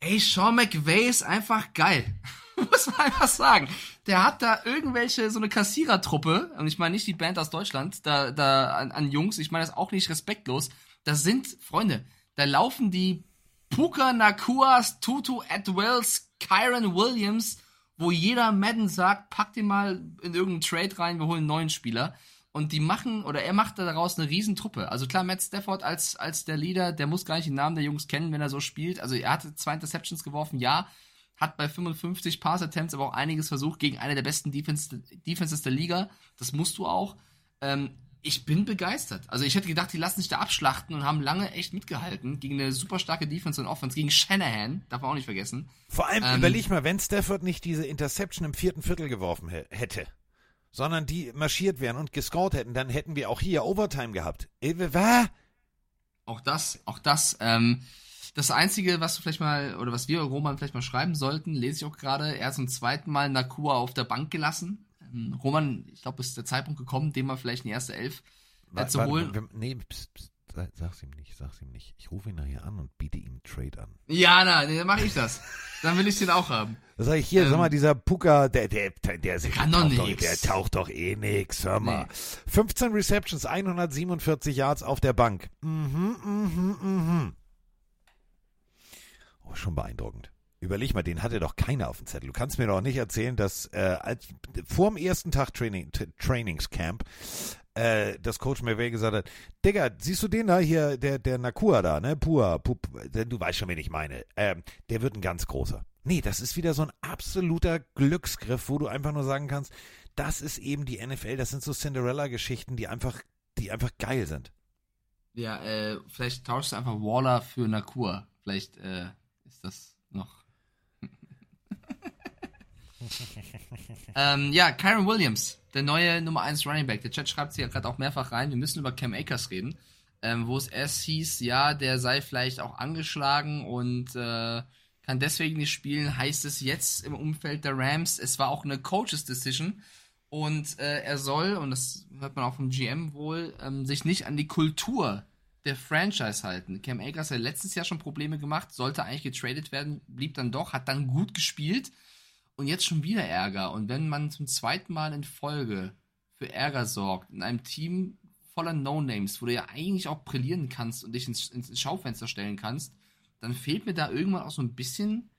Ey, Sean McVay ist einfach geil. *laughs* Muss man einfach sagen. Der hat da irgendwelche, so eine Kassierertruppe, und ich meine nicht die Band aus Deutschland, da, da an, an Jungs, ich meine das auch nicht respektlos. Das sind, Freunde, da laufen die Puka Nakuas, Tutu Atwells, Kyron Williams, wo jeder Madden sagt, pack den mal in irgendeinen Trade rein, wir holen einen neuen Spieler. Und die machen, oder er macht daraus eine Riesentruppe. Also klar, Matt Stafford als, als der Leader, der muss gar nicht den Namen der Jungs kennen, wenn er so spielt. Also er hatte zwei Interceptions geworfen, ja, hat bei 55 Pass-Attempts aber auch einiges versucht gegen eine der besten Defense, Defenses der Liga. Das musst du auch. Ähm, ich bin begeistert. Also ich hätte gedacht, die lassen sich da abschlachten und haben lange echt mitgehalten gegen eine super starke Defense und Offense, gegen Shanahan, darf man auch nicht vergessen. Vor allem Ähm, überleg mal, wenn Stafford nicht diese Interception im vierten Viertel geworfen hä- hätte, sondern die marschiert wären und gescored hätten, dann hätten wir auch hier Overtime gehabt. Äh, was? Auch das, auch das. Ähm, das Einzige, was du vielleicht mal, oder was wir Roman vielleicht mal schreiben sollten, lese ich auch gerade, er hat zum zweiten Mal Nakua auf der Bank gelassen. Ähm, Roman, ich glaube, es ist der Zeitpunkt gekommen, den mal vielleicht in die erste Elf äh, zu warte holen. wir- nee, pst, pst, sag- sag's ihm nicht, sag's ihm nicht. Ich rufe ihn nachher an und biete ihm einen Trade an. Ja, na, dann mache ich das. Dann will ich den auch haben. Da *laughs* sag ich hier, sag mal, dieser Puka, der, der, der, der, der, kann doch taucht doch, nix. der taucht doch eh nix, hör mal. Nee. 15 Receptions, 147 Yards auf der Bank. Mhm, mhm, mhm. Oh, schon beeindruckend. Überleg mal, den hatte doch keiner auf dem Zettel. Du kannst mir doch nicht erzählen, dass äh, als, vor dem ersten Tag Training, Trainingscamp äh, das Coach McVay gesagt hat, Digga, siehst du den da hier, der, der Nakua da, ne? Pua, Pup, du weißt schon, wen ich meine. Ähm, der wird ein ganz großer. Nee, das ist wieder so ein absoluter Glücksgriff, wo du einfach nur sagen kannst, das ist eben die NFL, das sind so Cinderella-Geschichten, die einfach, die einfach geil sind. Ja, äh, vielleicht tauschst du einfach Waller für Nakua. Vielleicht äh, ist das noch. *laughs* ähm, ja, Kyron Williams, der neue Nummer 1 Running Back. Der Chat schreibt sich ja gerade auch mehrfach rein. Wir müssen über Cam Akers reden. Ähm, wo es erst hieß, ja, der sei vielleicht auch angeschlagen und äh, kann deswegen nicht spielen, heißt es jetzt im Umfeld der Rams. Es war auch eine Coaches Decision und äh, er soll, und das hört man auch vom GM wohl, ähm, sich nicht an die Kultur der Franchise halten. Cam Akers hat letztes Jahr schon Probleme gemacht, sollte eigentlich getradet werden, blieb dann doch, hat dann gut gespielt und jetzt schon wieder Ärger. Und wenn man zum zweiten Mal in Folge für Ärger sorgt, in einem Team voller No-Names, wo du ja eigentlich auch brillieren kannst und dich ins, ins Schaufenster stellen kannst, dann fehlt mir da irgendwann auch so ein bisschen,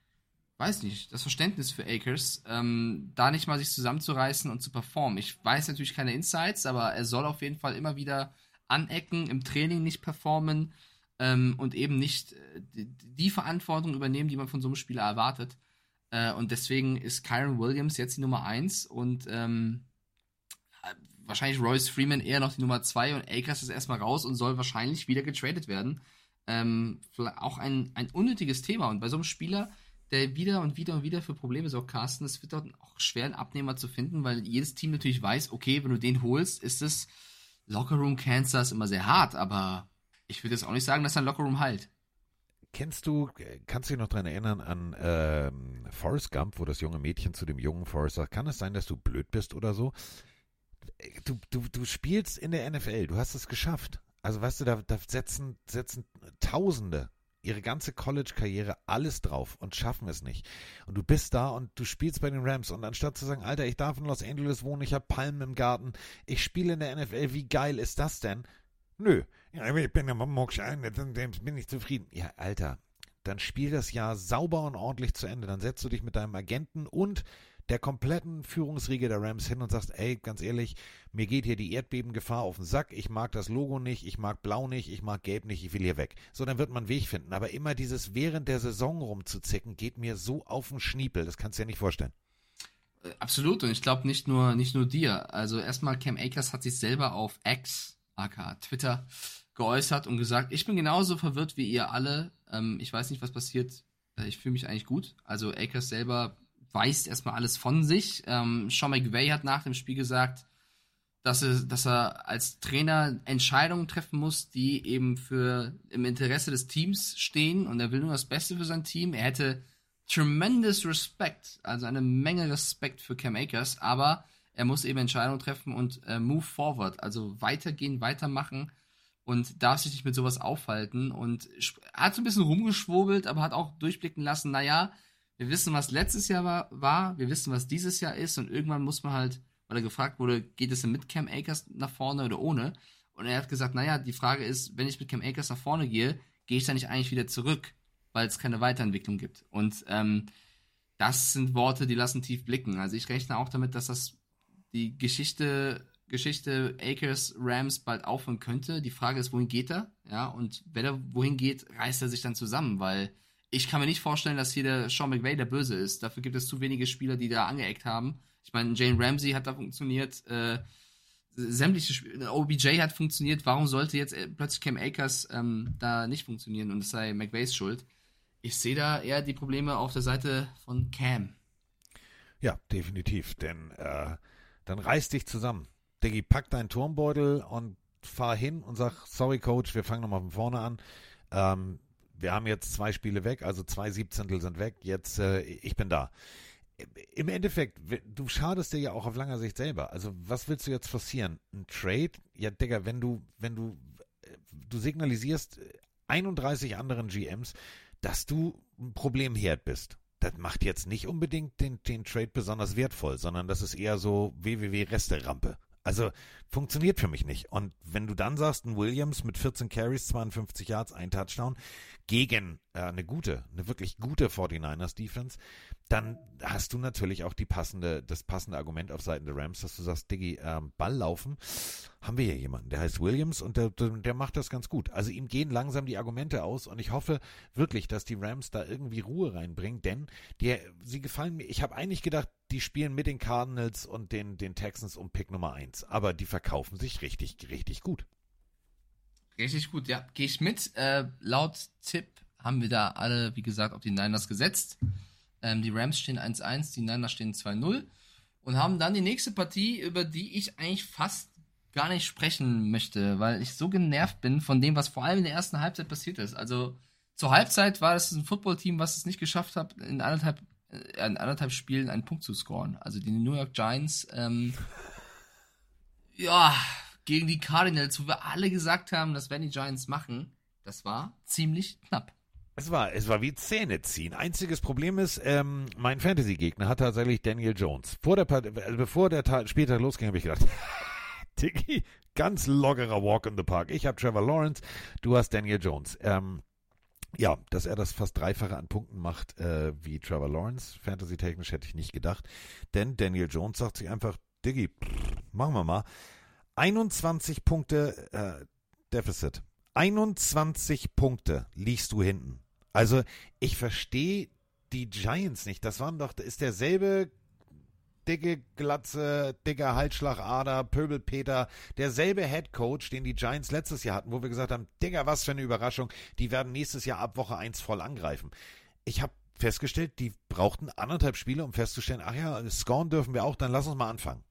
weiß nicht, das Verständnis für Akers, ähm, da nicht mal sich zusammenzureißen und zu performen. Ich weiß natürlich keine Insights, aber er soll auf jeden Fall immer wieder anecken, im Training nicht performen ähm, und eben nicht äh, die, die Verantwortung übernehmen, die man von so einem Spieler erwartet. Äh, und deswegen ist Kyron Williams jetzt die Nummer 1 und ähm, wahrscheinlich Royce Freeman eher noch die Nummer 2 und Akers ist erstmal raus und soll wahrscheinlich wieder getradet werden. Ähm, auch ein, ein unnötiges Thema. Und bei so einem Spieler, der wieder und wieder und wieder für Probleme sorgt, Carsten, es wird dort auch schwer, einen Abnehmer zu finden, weil jedes Team natürlich weiß, okay, wenn du den holst, ist es Lockerroom Cancer ist immer sehr hart, aber ich würde jetzt auch nicht sagen, dass ein Lockerroom heilt. Kennst du, kannst du dich noch dran erinnern an ähm, Forrest Gump, wo das junge Mädchen zu dem jungen Forrest sagt, kann es sein, dass du blöd bist oder so? Du, du, du spielst in der NFL, du hast es geschafft. Also weißt du, da, da setzen, setzen Tausende ihre ganze College-Karriere alles drauf und schaffen es nicht. Und du bist da und du spielst bei den Rams und anstatt zu sagen, Alter, ich darf in Los Angeles wohnen, ich habe Palmen im Garten, ich spiele in der NFL, wie geil ist das denn? Nö, ja, aber ich bin ja Mockschein, dann bin ich zufrieden. Ja, Alter, dann spiel das Jahr sauber und ordentlich zu Ende. Dann setzt du dich mit deinem Agenten und der kompletten Führungsriege der Rams hin und sagst, ey, ganz ehrlich, mir geht hier die Erdbebengefahr auf den Sack, ich mag das Logo nicht, ich mag blau nicht, ich mag gelb nicht, ich will hier weg. So, dann wird man einen Weg finden. Aber immer dieses während der Saison rumzuzicken, geht mir so auf den Schniepel, das kannst du dir nicht vorstellen. Äh, absolut, und ich glaube nicht nur, nicht nur dir. Also erstmal, Cam Akers hat sich selber auf X, aka Twitter, geäußert und gesagt, ich bin genauso verwirrt wie ihr alle. Ähm, ich weiß nicht, was passiert. Äh, ich fühle mich eigentlich gut. Also Akers selber weist erstmal alles von sich. Ähm, Sean McVay hat nach dem Spiel gesagt, dass er, dass er als Trainer Entscheidungen treffen muss, die eben für im Interesse des Teams stehen und er will nur das Beste für sein Team. Er hätte tremendous Respect, also eine Menge Respekt für Cam Akers, aber er muss eben Entscheidungen treffen und äh, move forward, also weitergehen, weitermachen und darf sich nicht mit sowas aufhalten und hat so ein bisschen rumgeschwurbelt, aber hat auch durchblicken lassen, naja, wir wissen, was letztes Jahr war, war, wir wissen, was dieses Jahr ist und irgendwann muss man halt, weil er gefragt wurde, geht es denn mit Cam Akers nach vorne oder ohne? Und er hat gesagt, naja, die Frage ist, wenn ich mit Cam Akers nach vorne gehe, gehe ich dann nicht eigentlich wieder zurück, weil es keine Weiterentwicklung gibt. Und ähm, das sind Worte, die lassen tief blicken. Also ich rechne auch damit, dass das die Geschichte, Geschichte Akers Rams bald aufhören könnte. Die Frage ist, wohin geht er? Ja, und wenn er wohin geht, reißt er sich dann zusammen, weil ich kann mir nicht vorstellen, dass hier der Sean McVay der Böse ist. Dafür gibt es zu wenige Spieler, die da angeeckt haben. Ich meine, Jane Ramsey hat da funktioniert, äh, sämtliche Spiele, OBJ hat funktioniert. Warum sollte jetzt äh, plötzlich Cam Akers ähm, da nicht funktionieren und es sei McVays Schuld? Ich sehe da eher die Probleme auf der Seite von Cam. Ja, definitiv, denn äh, dann reiß dich zusammen. Diggi, pack deinen Turmbeutel und fahr hin und sag, sorry Coach, wir fangen nochmal von vorne an. Ähm, wir haben jetzt zwei Spiele weg, also zwei Siebzehntel sind weg. Jetzt, äh, ich bin da. Im Endeffekt, du schadest dir ja auch auf langer Sicht selber. Also, was willst du jetzt forcieren? Ein Trade? Ja, Digga, wenn du, wenn du, du signalisierst 31 anderen GMs, dass du ein Problemherd bist. Das macht jetzt nicht unbedingt den, den Trade besonders wertvoll, sondern das ist eher so www-Resterampe. Also funktioniert für mich nicht. Und wenn du dann sagst, ein Williams mit 14 Carries, 52 Yards, ein Touchdown gegen äh, eine gute, eine wirklich gute 49ers Defense, dann hast du natürlich auch die passende, das passende Argument auf Seiten der Rams, dass du sagst, Diggi, ähm, Ball laufen, haben wir hier jemanden, der heißt Williams und der, der macht das ganz gut. Also ihm gehen langsam die Argumente aus und ich hoffe wirklich, dass die Rams da irgendwie Ruhe reinbringen, denn die, sie gefallen mir. Ich habe eigentlich gedacht, die spielen mit den Cardinals und den, den Texans um Pick Nummer 1, aber die verkaufen sich richtig, richtig gut. Richtig gut, ja, gehe ich mit. Äh, laut Tipp haben wir da alle, wie gesagt, auf die Niners gesetzt. Ähm, die Rams stehen 1-1, die Niners stehen 2-0 und haben dann die nächste Partie, über die ich eigentlich fast gar nicht sprechen möchte, weil ich so genervt bin von dem, was vor allem in der ersten Halbzeit passiert ist. Also zur Halbzeit war es ein Footballteam, was es nicht geschafft hat, in anderthalb, äh, in anderthalb Spielen einen Punkt zu scoren. Also die New York Giants, ähm, *laughs* ja, gegen die Cardinals, wo wir alle gesagt haben, das werden die Giants machen, das war ziemlich knapp. Es war, es war wie Zähne ziehen. Einziges Problem ist, ähm, mein Fantasy-Gegner hat tatsächlich Daniel Jones. Vor der Part also bevor der Tag, Spieltag losging, habe ich gedacht, *laughs* Tiki, ganz lockerer Walk in the Park. Ich habe Trevor Lawrence, du hast Daniel Jones. Ähm, ja, dass er das fast dreifache an Punkten macht äh, wie Trevor Lawrence, fantasy-technisch hätte ich nicht gedacht. Denn Daniel Jones sagt sich einfach, Diggi, machen wir mal. 21 Punkte äh, Deficit. 21 Punkte liegst du hinten. Also ich verstehe die Giants nicht. Das waren doch, ist derselbe dicke Glatze, dicker Halsschlagader, Pöbelpeter, derselbe Head Coach, den die Giants letztes Jahr hatten, wo wir gesagt haben, Digga, was für eine Überraschung, die werden nächstes Jahr ab Woche 1 voll angreifen. Ich habe festgestellt, die brauchten anderthalb Spiele, um festzustellen, ach ja, scoren dürfen wir auch, dann lass uns mal anfangen.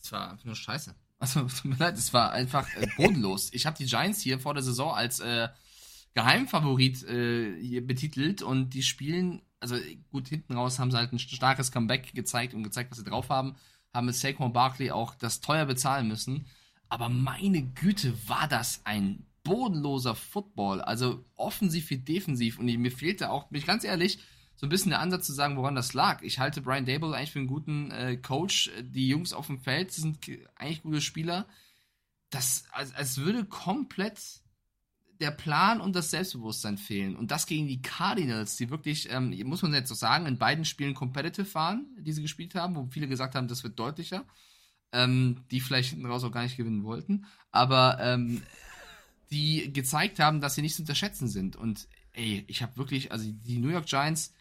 Es war einfach nur scheiße. Also, tut mir leid, es war einfach äh, bodenlos. Ich habe die Giants hier vor der Saison als äh, Geheimfavorit äh, betitelt und die spielen, also gut, hinten raus haben sie halt ein starkes Comeback gezeigt und gezeigt, was sie drauf haben. Haben mit Saquon Barkley auch das teuer bezahlen müssen. Aber meine Güte, war das ein bodenloser Football. Also offensiv wie defensiv. Und mir fehlte auch, bin ich ganz ehrlich, so ein bisschen der Ansatz zu sagen, woran das lag. Ich halte Brian Dable eigentlich für einen guten äh, Coach. Die Jungs auf dem Feld sind eigentlich gute Spieler. Das, als, als würde komplett der Plan und das Selbstbewusstsein fehlen. Und das gegen die Cardinals, die wirklich, ähm, muss man jetzt so sagen, in beiden Spielen competitive waren, die sie gespielt haben, wo viele gesagt haben, das wird deutlicher. Ähm, die vielleicht hinten raus auch gar nicht gewinnen wollten. Aber ähm, die gezeigt haben, dass sie nicht zu unterschätzen sind. Und ey, ich habe wirklich, also die New York Giants,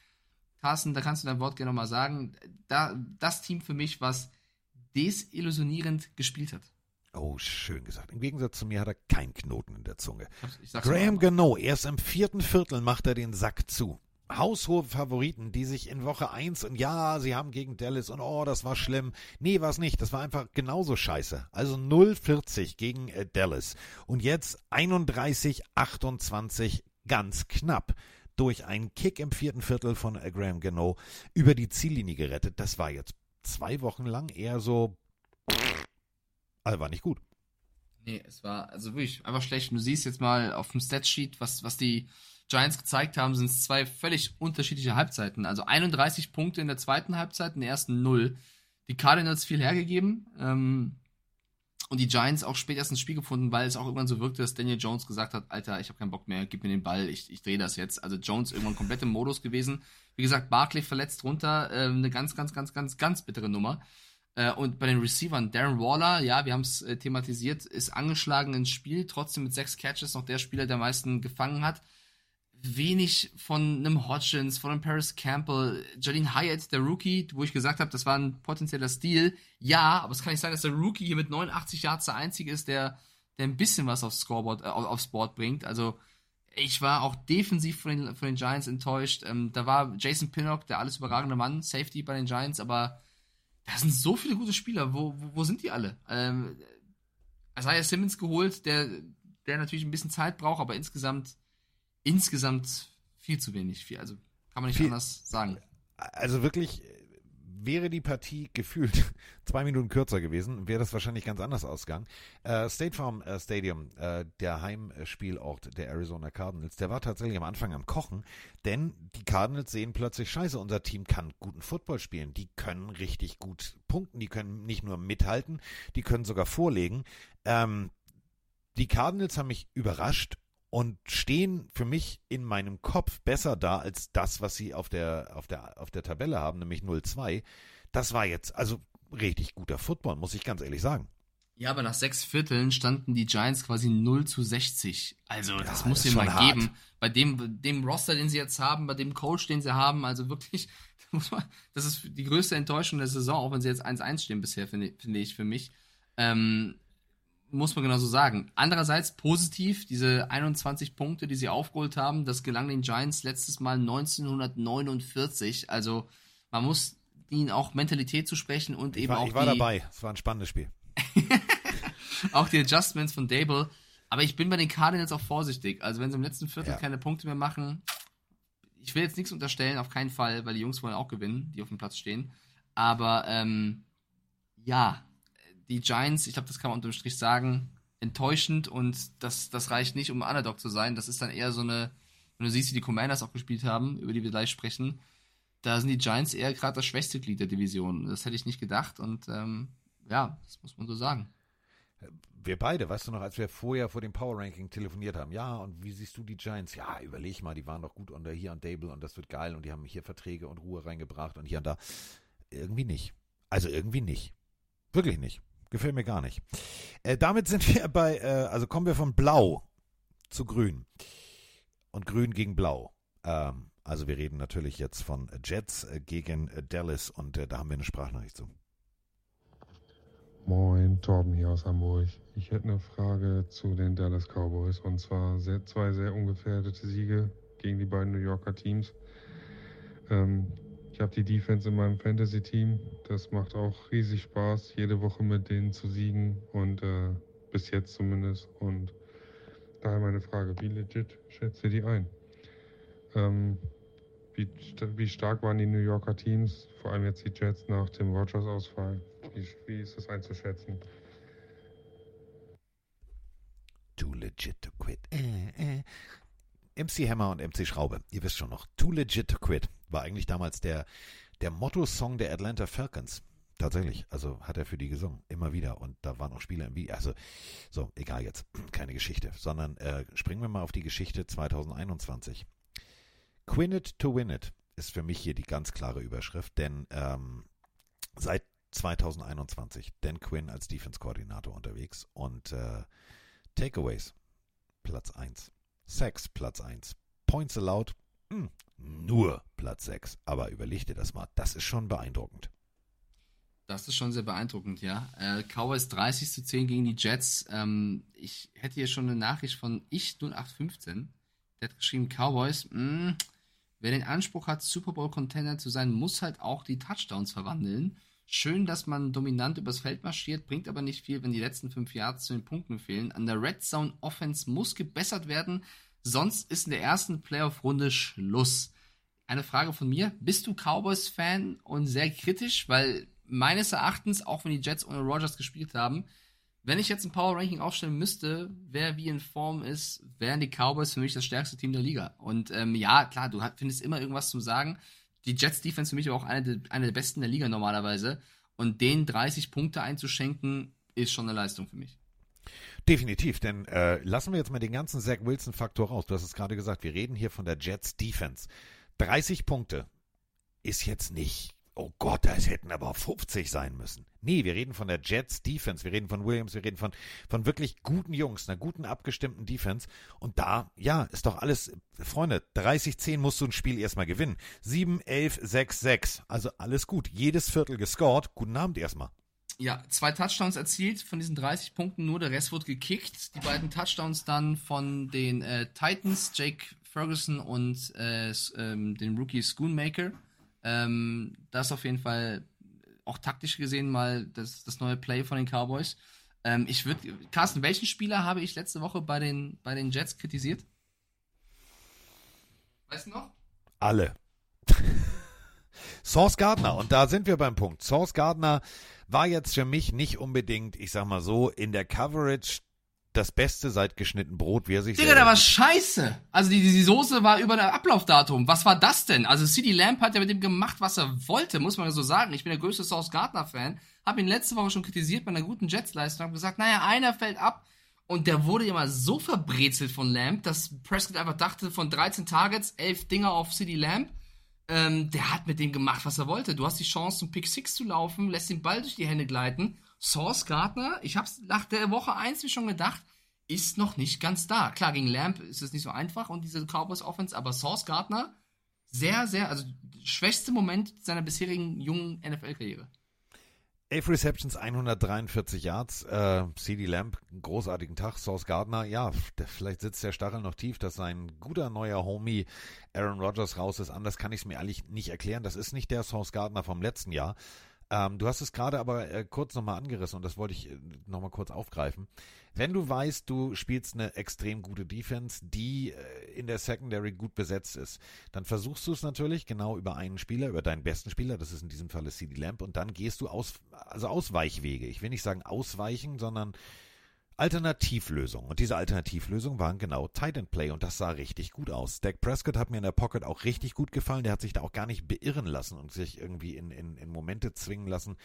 Carsten, da kannst du dein Wort gerne nochmal sagen, da, das Team für mich, was desillusionierend gespielt hat. Oh, schön gesagt. Im Gegensatz zu mir hat er keinen Knoten in der Zunge. Graham Gano, erst im vierten Viertel macht er den Sack zu. Haushohe Favoriten, die sich in Woche 1 und ja, sie haben gegen Dallas und oh, das war schlimm. Nee, war es nicht. Das war einfach genauso scheiße. Also 0-40 gegen äh, Dallas. Und jetzt 31-28 ganz knapp durch einen Kick im vierten Viertel von äh, Graham Gano über die Ziellinie gerettet. Das war jetzt zwei Wochen lang eher so. *sniffs* Also war nicht gut. Nee, es war also wirklich einfach schlecht. Du siehst jetzt mal auf dem Statsheet, was, was die Giants gezeigt haben, sind es zwei völlig unterschiedliche Halbzeiten. Also 31 Punkte in der zweiten Halbzeit, in der ersten 0. Die Cardinals viel hergegeben. Ähm, und die Giants auch spät erst Spiel gefunden, weil es auch irgendwann so wirkte, dass Daniel Jones gesagt hat, Alter, ich habe keinen Bock mehr, gib mir den Ball, ich, ich drehe das jetzt. Also Jones irgendwann komplett im Modus gewesen. Wie gesagt, Barkley verletzt runter, äh, eine ganz, ganz, ganz, ganz, ganz bittere Nummer. Äh, und bei den Receivern, Darren Waller, ja, wir haben es äh, thematisiert, ist angeschlagen ins Spiel, trotzdem mit sechs Catches noch der Spieler, der meisten gefangen hat wenig von einem Hodgins, von einem Paris Campbell, Jalen Hyatt, der Rookie, wo ich gesagt habe, das war ein potenzieller Stil. Ja, aber es kann nicht sein, dass der Rookie hier mit 89 Yards der Einzige ist, der, der ein bisschen was aufs Scoreboard, äh, aufs Board bringt. Also, ich war auch defensiv von den, von den Giants enttäuscht. Ähm, da war Jason Pinnock, der alles überragende Mann, Safety bei den Giants, aber da sind so viele gute Spieler. Wo, wo, wo sind die alle? Ähm, Isaiah Simmons geholt, der, der natürlich ein bisschen Zeit braucht, aber insgesamt insgesamt viel zu wenig. Viel, also kann man nicht viel, anders sagen. Also wirklich wäre die Partie gefühlt *laughs* zwei Minuten kürzer gewesen, wäre das wahrscheinlich ganz anders ausgegangen. Äh, State Farm äh, Stadium, äh, der Heimspielort der Arizona Cardinals, der war tatsächlich am Anfang am Kochen, denn die Cardinals sehen plötzlich, scheiße, unser Team kann guten Football spielen, die können richtig gut punkten, die können nicht nur mithalten, die können sogar vorlegen. Ähm, die Cardinals haben mich überrascht und stehen für mich in meinem Kopf besser da als das, was sie auf der, auf der, auf der Tabelle haben, nämlich 0-2. Das war jetzt also richtig guter Football, muss ich ganz ehrlich sagen. Ja, aber nach sechs Vierteln standen die Giants quasi 0 zu 60. Also, das ja, muss das mal hart. geben. Bei dem, dem Roster, den sie jetzt haben, bei dem Coach, den sie haben, also wirklich, *laughs* das ist die größte Enttäuschung der Saison, auch wenn sie jetzt 1-1 stehen bisher, finde, finde ich für mich. Ähm, muss man genauso sagen. Andererseits positiv, diese 21 Punkte, die sie aufgeholt haben, das gelang den Giants letztes Mal 1949. Also man muss ihnen auch Mentalität zu sprechen und ich eben war, auch Ich war die, dabei, es war ein spannendes Spiel. *laughs* auch die Adjustments von Dable. Aber ich bin bei den Cardinals auch vorsichtig. Also wenn sie im letzten Viertel ja. keine Punkte mehr machen, ich will jetzt nichts unterstellen, auf keinen Fall, weil die Jungs wollen auch gewinnen, die auf dem Platz stehen. Aber ähm, ja, die Giants, ich glaube, das kann man unterm Strich sagen, enttäuschend und das, das reicht nicht, um Underdog zu sein. Das ist dann eher so eine, wenn du siehst, wie die Commanders auch gespielt haben, über die wir gleich sprechen, da sind die Giants eher gerade das schwächste Glied der Division. Das hätte ich nicht gedacht und ähm, ja, das muss man so sagen. Wir beide, weißt du noch, als wir vorher vor dem Power Ranking telefoniert haben, ja, und wie siehst du die Giants? Ja, überleg mal, die waren doch gut unter hier und Dable und das wird geil und die haben hier Verträge und Ruhe reingebracht und hier und da. Irgendwie nicht. Also irgendwie nicht. Wirklich nicht. Gefällt mir gar nicht. Äh, damit sind wir bei, äh, also kommen wir von Blau zu Grün. Und Grün gegen Blau. Ähm, also wir reden natürlich jetzt von Jets äh, gegen äh, Dallas und äh, da haben wir eine Sprachnachricht zu. Moin, Torben hier aus Hamburg. Ich hätte eine Frage zu den Dallas Cowboys und zwar sehr, zwei sehr ungefährdete Siege gegen die beiden New Yorker Teams. Ähm, Ich habe die Defense in meinem Fantasy-Team. Das macht auch riesig Spaß, jede Woche mit denen zu siegen und äh, bis jetzt zumindest. Und daher meine Frage, wie legit schätzt ihr die ein? Ähm, wie, wie stark waren die New Yorker Teams, vor allem jetzt die Jets nach Tim Rogers Ausfall? Wie, wie ist das einzuschätzen? Too legit to quit. Äh, äh. MC Hammer und MC Schraube, ihr wisst schon noch. Too legit to quit war eigentlich damals der, der Motto-Song der Atlanta Falcons. Tatsächlich, also hat er für die gesungen, immer wieder. Und da waren auch Spieler im Wie. Also, so, egal jetzt, *clears throat* keine Geschichte, sondern äh, springen wir mal auf die Geschichte 2021. Quin it to win it ist für mich hier die ganz klare Überschrift, denn ähm, seit 2021 Dan Quinn als Defense-Koordinator unterwegs und äh, Takeaways Platz 1, Sacks Platz 1, Points allowed hm, nur Platz 6. Aber überleg dir das mal, das ist schon beeindruckend. Das ist schon sehr beeindruckend, ja. Äh, Cowboys 30 zu 10 gegen die Jets. Ähm, ich hätte hier schon eine Nachricht von ich 0815. Der hat geschrieben, Cowboys, mh, wer den Anspruch hat, Super Bowl Contender zu sein, muss halt auch die Touchdowns verwandeln. Schön, dass man dominant übers Feld marschiert, bringt aber nicht viel, wenn die letzten fünf Yards zu den Punkten fehlen. An der Red Zone Offense muss gebessert werden, sonst ist in der ersten Playoff-Runde Schluss. Eine Frage von mir, bist du Cowboys-Fan und sehr kritisch, weil meines Erachtens, auch wenn die Jets ohne Rogers gespielt haben, wenn ich jetzt ein Power Ranking aufstellen müsste, wer wie in Form ist, wären die Cowboys für mich das stärkste Team der Liga. Und ähm, ja, klar, du findest immer irgendwas zum Sagen. Die Jets Defense für mich aber auch eine, der- eine der besten der Liga normalerweise. Und denen 30 Punkte einzuschenken, ist schon eine Leistung für mich. Definitiv, denn äh, lassen wir jetzt mal den ganzen Zach Wilson-Faktor raus. Du hast es gerade gesagt, wir reden hier von der Jets Defense. 30 Punkte ist jetzt nicht, oh Gott, das hätten aber 50 sein müssen. Nee, wir reden von der Jets Defense, wir reden von Williams, wir reden von, von wirklich guten Jungs, einer guten abgestimmten Defense. Und da, ja, ist doch alles, Freunde, 30-10 musst du ein Spiel erstmal gewinnen. 7, 11, 6, 6. Also alles gut. Jedes Viertel gescored. Guten Abend erstmal. Ja, zwei Touchdowns erzielt von diesen 30 Punkten, nur der Rest wurde gekickt. Die beiden Touchdowns dann von den äh, Titans, Jake Ferguson und äh, ähm, den Rookie Schoonmaker. Ähm, das auf jeden Fall auch taktisch gesehen mal das, das neue Play von den Cowboys. Ähm, ich würde, Carsten, welchen Spieler habe ich letzte Woche bei den, bei den Jets kritisiert? Weißt du noch? Alle. *laughs* Source Gardner, und da sind wir beim Punkt. Source Gardner war jetzt für mich nicht unbedingt, ich sag mal so, in der Coverage das Beste seit geschnitten Brot, wie er sich Digga, der war scheiße. Also die, die Soße war über der Ablaufdatum. Was war das denn? Also CD Lamp hat ja mit dem gemacht, was er wollte, muss man so sagen. Ich bin der größte Sauce Gardner-Fan. Hab ihn letzte Woche schon kritisiert bei einer guten Jets-Leistung. Hab gesagt, naja, einer fällt ab. Und der wurde immer so verbrezelt von Lamp, dass Prescott einfach dachte, von 13 Targets, 11 Dinger auf CD Lamp. Ähm, der hat mit dem gemacht, was er wollte. Du hast die Chance, zum Pick 6 zu laufen, lässt den Ball durch die Hände gleiten. Source Gardner, ich hab's nach der Woche 1 mir schon gedacht, ist noch nicht ganz da. Klar, gegen Lamp ist es nicht so einfach und diese Cowboys Offense, aber Source Gardner, sehr, sehr, also schwächste Moment seiner bisherigen jungen NFL-Karriere. 11 Receptions, 143 Yards. Äh, CD einen großartigen Tag. Source Gardner, ja, vielleicht sitzt der Stachel noch tief, dass sein guter neuer Homie Aaron Rodgers raus ist. Anders kann ich es mir eigentlich nicht erklären. Das ist nicht der Source Gardner vom letzten Jahr. Ähm, du hast es gerade aber äh, kurz nochmal angerissen und das wollte ich äh, nochmal kurz aufgreifen. Wenn du weißt, du spielst eine extrem gute Defense, die äh, in der Secondary gut besetzt ist, dann versuchst du es natürlich genau über einen Spieler, über deinen besten Spieler, das ist in diesem Falle CD Lamp, und dann gehst du aus, also Ausweichwege. Ich will nicht sagen ausweichen, sondern Alternativlösungen. Und diese Alternativlösungen waren genau Tight End Play und das sah richtig gut aus. Dak Prescott hat mir in der Pocket auch richtig gut gefallen. Der hat sich da auch gar nicht beirren lassen und sich irgendwie in, in, in Momente zwingen lassen.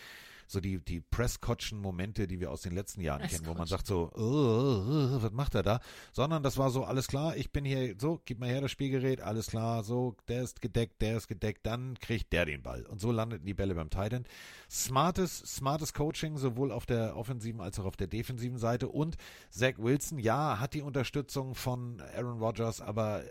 So die, die Prescottschen Momente, die wir aus den letzten Jahren kennen, wo man sagt so, "Oh, oh, oh, was macht er da? Sondern das war so, alles klar, ich bin hier, so, gib mal her das Spielgerät, alles klar, so, der ist gedeckt, der ist gedeckt, dann kriegt der den Ball. Und so landeten die Bälle beim Tight End. Smartes, smartes Coaching, sowohl auf der offensiven als auch auf der defensiven Seite. Und Zach Wilson, ja, hat die Unterstützung von Aaron Rodgers, aber äh,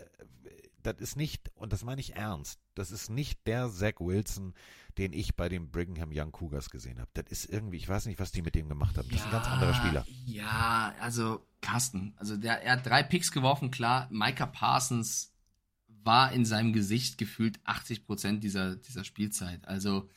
das ist nicht, und das meine ich ernst, das ist nicht der Zach Wilson, den ich bei den Brigham Young Cougars gesehen habe. Das ist irgendwie, ich weiß nicht, was die mit dem gemacht haben. Das ist ein ganz anderer Spieler. Ja, also Carsten, also der, er hat drei Picks geworfen, klar. Micah Parsons war in seinem Gesicht gefühlt 80 Prozent dieser, dieser Spielzeit. Also,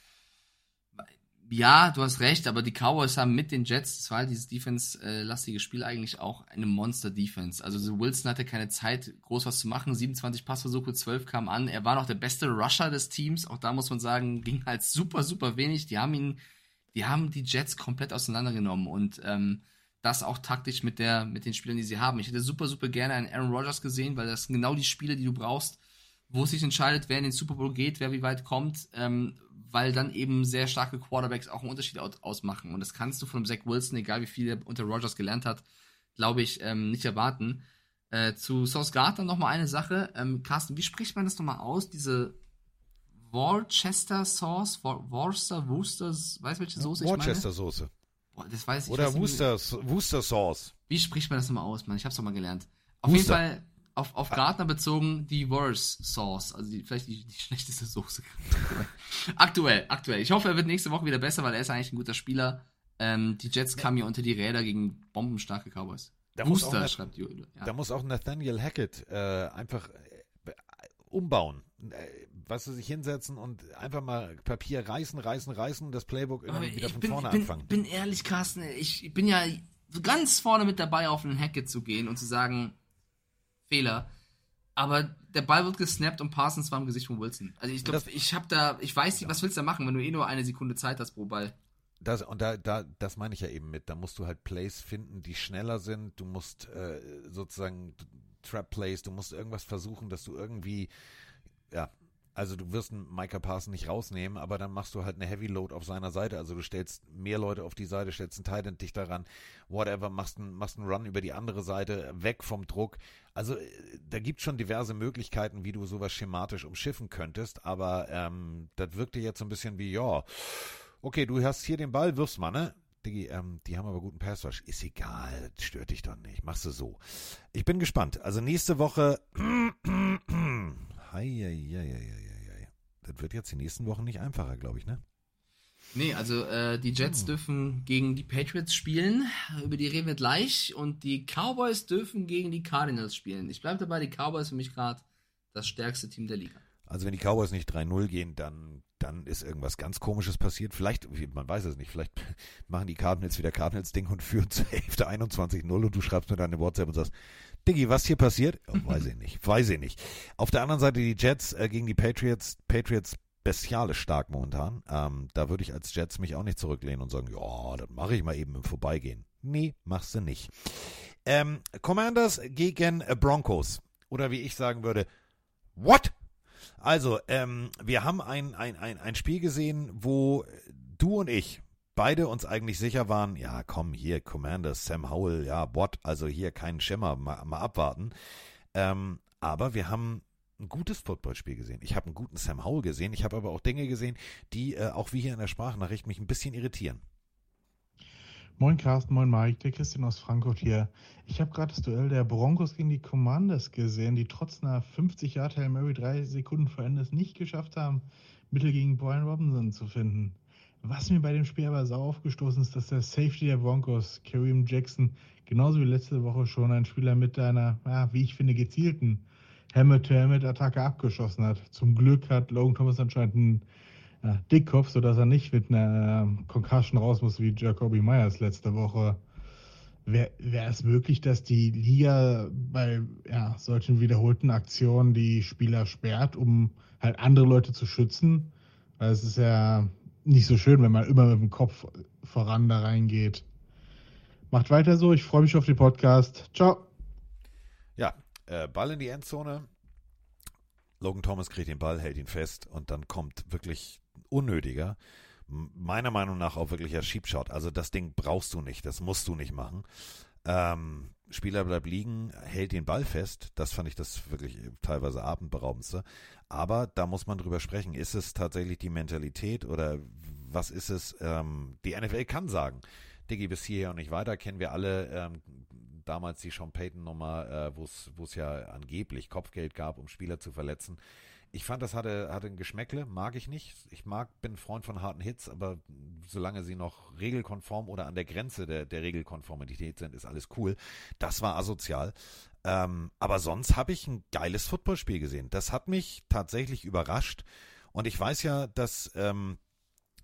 ja, du hast recht, aber die Cowboys haben mit den Jets, das war halt dieses Defense-lastige Spiel eigentlich auch eine Monster-Defense. Also so Wilson hatte keine Zeit, groß was zu machen. 27 Passversuche, 12 kamen an. Er war noch der beste Rusher des Teams. Auch da muss man sagen, ging halt super, super wenig. Die haben ihn, die haben die Jets komplett auseinandergenommen und ähm, das auch taktisch mit der, mit den Spielern, die sie haben. Ich hätte super, super gerne einen Aaron Rodgers gesehen, weil das sind genau die Spiele, die du brauchst, wo es sich entscheidet, wer in den Super Bowl geht, wer wie weit kommt. Ähm, weil dann eben sehr starke Quarterbacks auch einen Unterschied ausmachen. Und das kannst du von Zach Wilson, egal wie viel er unter Rogers gelernt hat, glaube ich, ähm, nicht erwarten. Äh, zu Sauce Gardner nochmal eine Sache. Ähm, Carsten, wie spricht man das nochmal aus? Diese Worcester Sauce? Worcester, Worcester, weißt du, welche Soße? Worcester Soße. Boah, das weiß ich Oder weiß Worcester, Worcester Sauce. Wie spricht man das nochmal aus, Mann? Ich hab's doch mal gelernt. Auf Worcester. jeden Fall auf, auf Gardner bezogen die Worst Sauce, also die, vielleicht die, die schlechteste Soße. *laughs* aktuell, aktuell. Ich hoffe, er wird nächste Woche wieder besser, weil er ist eigentlich ein guter Spieler. Ähm, die Jets kamen hier unter die Räder gegen bombenstarke Cowboys. Da muss, Booster, auch, schreibt Jule. Ja. da muss auch Nathaniel Hackett äh, einfach äh, umbauen. Äh, weißt du, sich hinsetzen und einfach mal Papier reißen, reißen, reißen, das Playbook irgendwie wieder ich von bin, vorne ich bin, anfangen. bin ehrlich, Carsten, ich bin ja ganz vorne mit dabei, auf einen Hackett zu gehen und zu sagen, Fehler. Aber der Ball wird gesnappt und Parsons war im Gesicht von Wilson. Also ich glaube, ich habe da, ich weiß nicht, was willst du da machen, wenn du eh nur eine Sekunde Zeit hast pro Ball. Das, und da, da, das meine ich ja eben mit. Da musst du halt Plays finden, die schneller sind. Du musst äh, sozusagen Trap Plays, du musst irgendwas versuchen, dass du irgendwie, ja, also du wirst einen Micah Parson nicht rausnehmen, aber dann machst du halt eine Heavy Load auf seiner Seite. Also du stellst mehr Leute auf die Seite, stellst einen Titan dich daran, whatever, machst einen, machst einen Run über die andere Seite, weg vom Druck. Also äh, da gibt schon diverse Möglichkeiten, wie du sowas schematisch umschiffen könntest, aber ähm, das wirkte jetzt so ein bisschen wie, ja, okay, du hast hier den Ball, wirfst mal, ne? Diggi, ähm, die haben aber guten Passwash. Ist egal, stört dich doch nicht. Machst du so. Ich bin gespannt. Also nächste Woche. *clears throat* Heieieiei. Das wird jetzt die nächsten Wochen nicht einfacher, glaube ich, ne? Nee, also äh, die Jets dürfen gegen die Patriots spielen, über die reden wir gleich, und die Cowboys dürfen gegen die Cardinals spielen. Ich bleibe dabei, die Cowboys für mich gerade das stärkste Team der Liga. Also wenn die Cowboys nicht 3-0 gehen, dann, dann ist irgendwas ganz komisches passiert. Vielleicht, man weiß es nicht, vielleicht machen die Cardinals wieder Cardinals-Ding und führen zur Hälfte 21-0 und du schreibst mir dann eine WhatsApp und sagst, Diggi, was hier passiert? Oh, weiß ich nicht, weiß ich nicht. Auf der anderen Seite die Jets äh, gegen die Patriots, Patriots bestialisch stark momentan. Ähm, da würde ich als Jets mich auch nicht zurücklehnen und sagen, ja, das mache ich mal eben im Vorbeigehen. Nee, machst du nicht. Ähm, Commanders gegen äh, Broncos. Oder wie ich sagen würde, what? Also, ähm, wir haben ein, ein, ein, ein Spiel gesehen, wo du und ich beide uns eigentlich sicher waren, ja, komm, hier, Commanders, Sam Howell, ja, what, also hier keinen Schimmer, mal, mal abwarten. Ähm, aber wir haben ein gutes Footballspiel gesehen. Ich habe einen guten Sam Howell gesehen. Ich habe aber auch Dinge gesehen, die äh, auch wie hier in der Sprachnachricht mich ein bisschen irritieren. Moin Carsten, moin Mike, der Christian aus Frankfurt hier. Ich habe gerade das Duell der Broncos gegen die Commanders gesehen, die trotz einer 50 Yard Hail Mary drei Sekunden vor Ende es nicht geschafft haben, Mittel gegen Brian Robinson zu finden. Was mir bei dem Spiel aber sau aufgestoßen ist, dass der Safety der Broncos, Kareem Jackson, genauso wie letzte Woche schon ein Spieler mit einer, ja, wie ich finde, gezielten Helmet-to-Helmet-Attacke abgeschossen hat. Zum Glück hat Logan Thomas anscheinend einen ja, Dickkopf, sodass er nicht mit einer ähm, Concussion raus muss wie Jacoby Myers letzte Woche. Wäre wär es möglich, dass die Liga bei ja, solchen wiederholten Aktionen die Spieler sperrt, um halt andere Leute zu schützen? Weil es ist ja nicht so schön, wenn man immer mit dem Kopf voran da reingeht. Macht weiter so, ich freue mich auf den Podcast. Ciao. Ja, äh, Ball in die Endzone. Logan Thomas kriegt den Ball, hält ihn fest und dann kommt wirklich unnötiger, meiner Meinung nach auch wirklich ein Sheepshot. Also das Ding brauchst du nicht, das musst du nicht machen. Ähm, Spieler bleibt liegen, hält den Ball fest. Das fand ich das wirklich teilweise atemberaubendste. Aber da muss man drüber sprechen. Ist es tatsächlich die Mentalität oder was ist es? Ähm, die NFL kann sagen, Diggi, bis hierher und nicht weiter, kennen wir alle. Ähm, damals die Sean Payton Nummer, äh, wo es ja angeblich Kopfgeld gab, um Spieler zu verletzen. Ich fand, das hatte, hatte ein Geschmäckle, mag ich nicht. Ich mag, bin Freund von harten Hits, aber solange sie noch regelkonform oder an der Grenze der, der Regelkonformität sind, ist alles cool. Das war asozial. Ähm, aber sonst habe ich ein geiles Footballspiel gesehen. Das hat mich tatsächlich überrascht. Und ich weiß ja, dass ähm,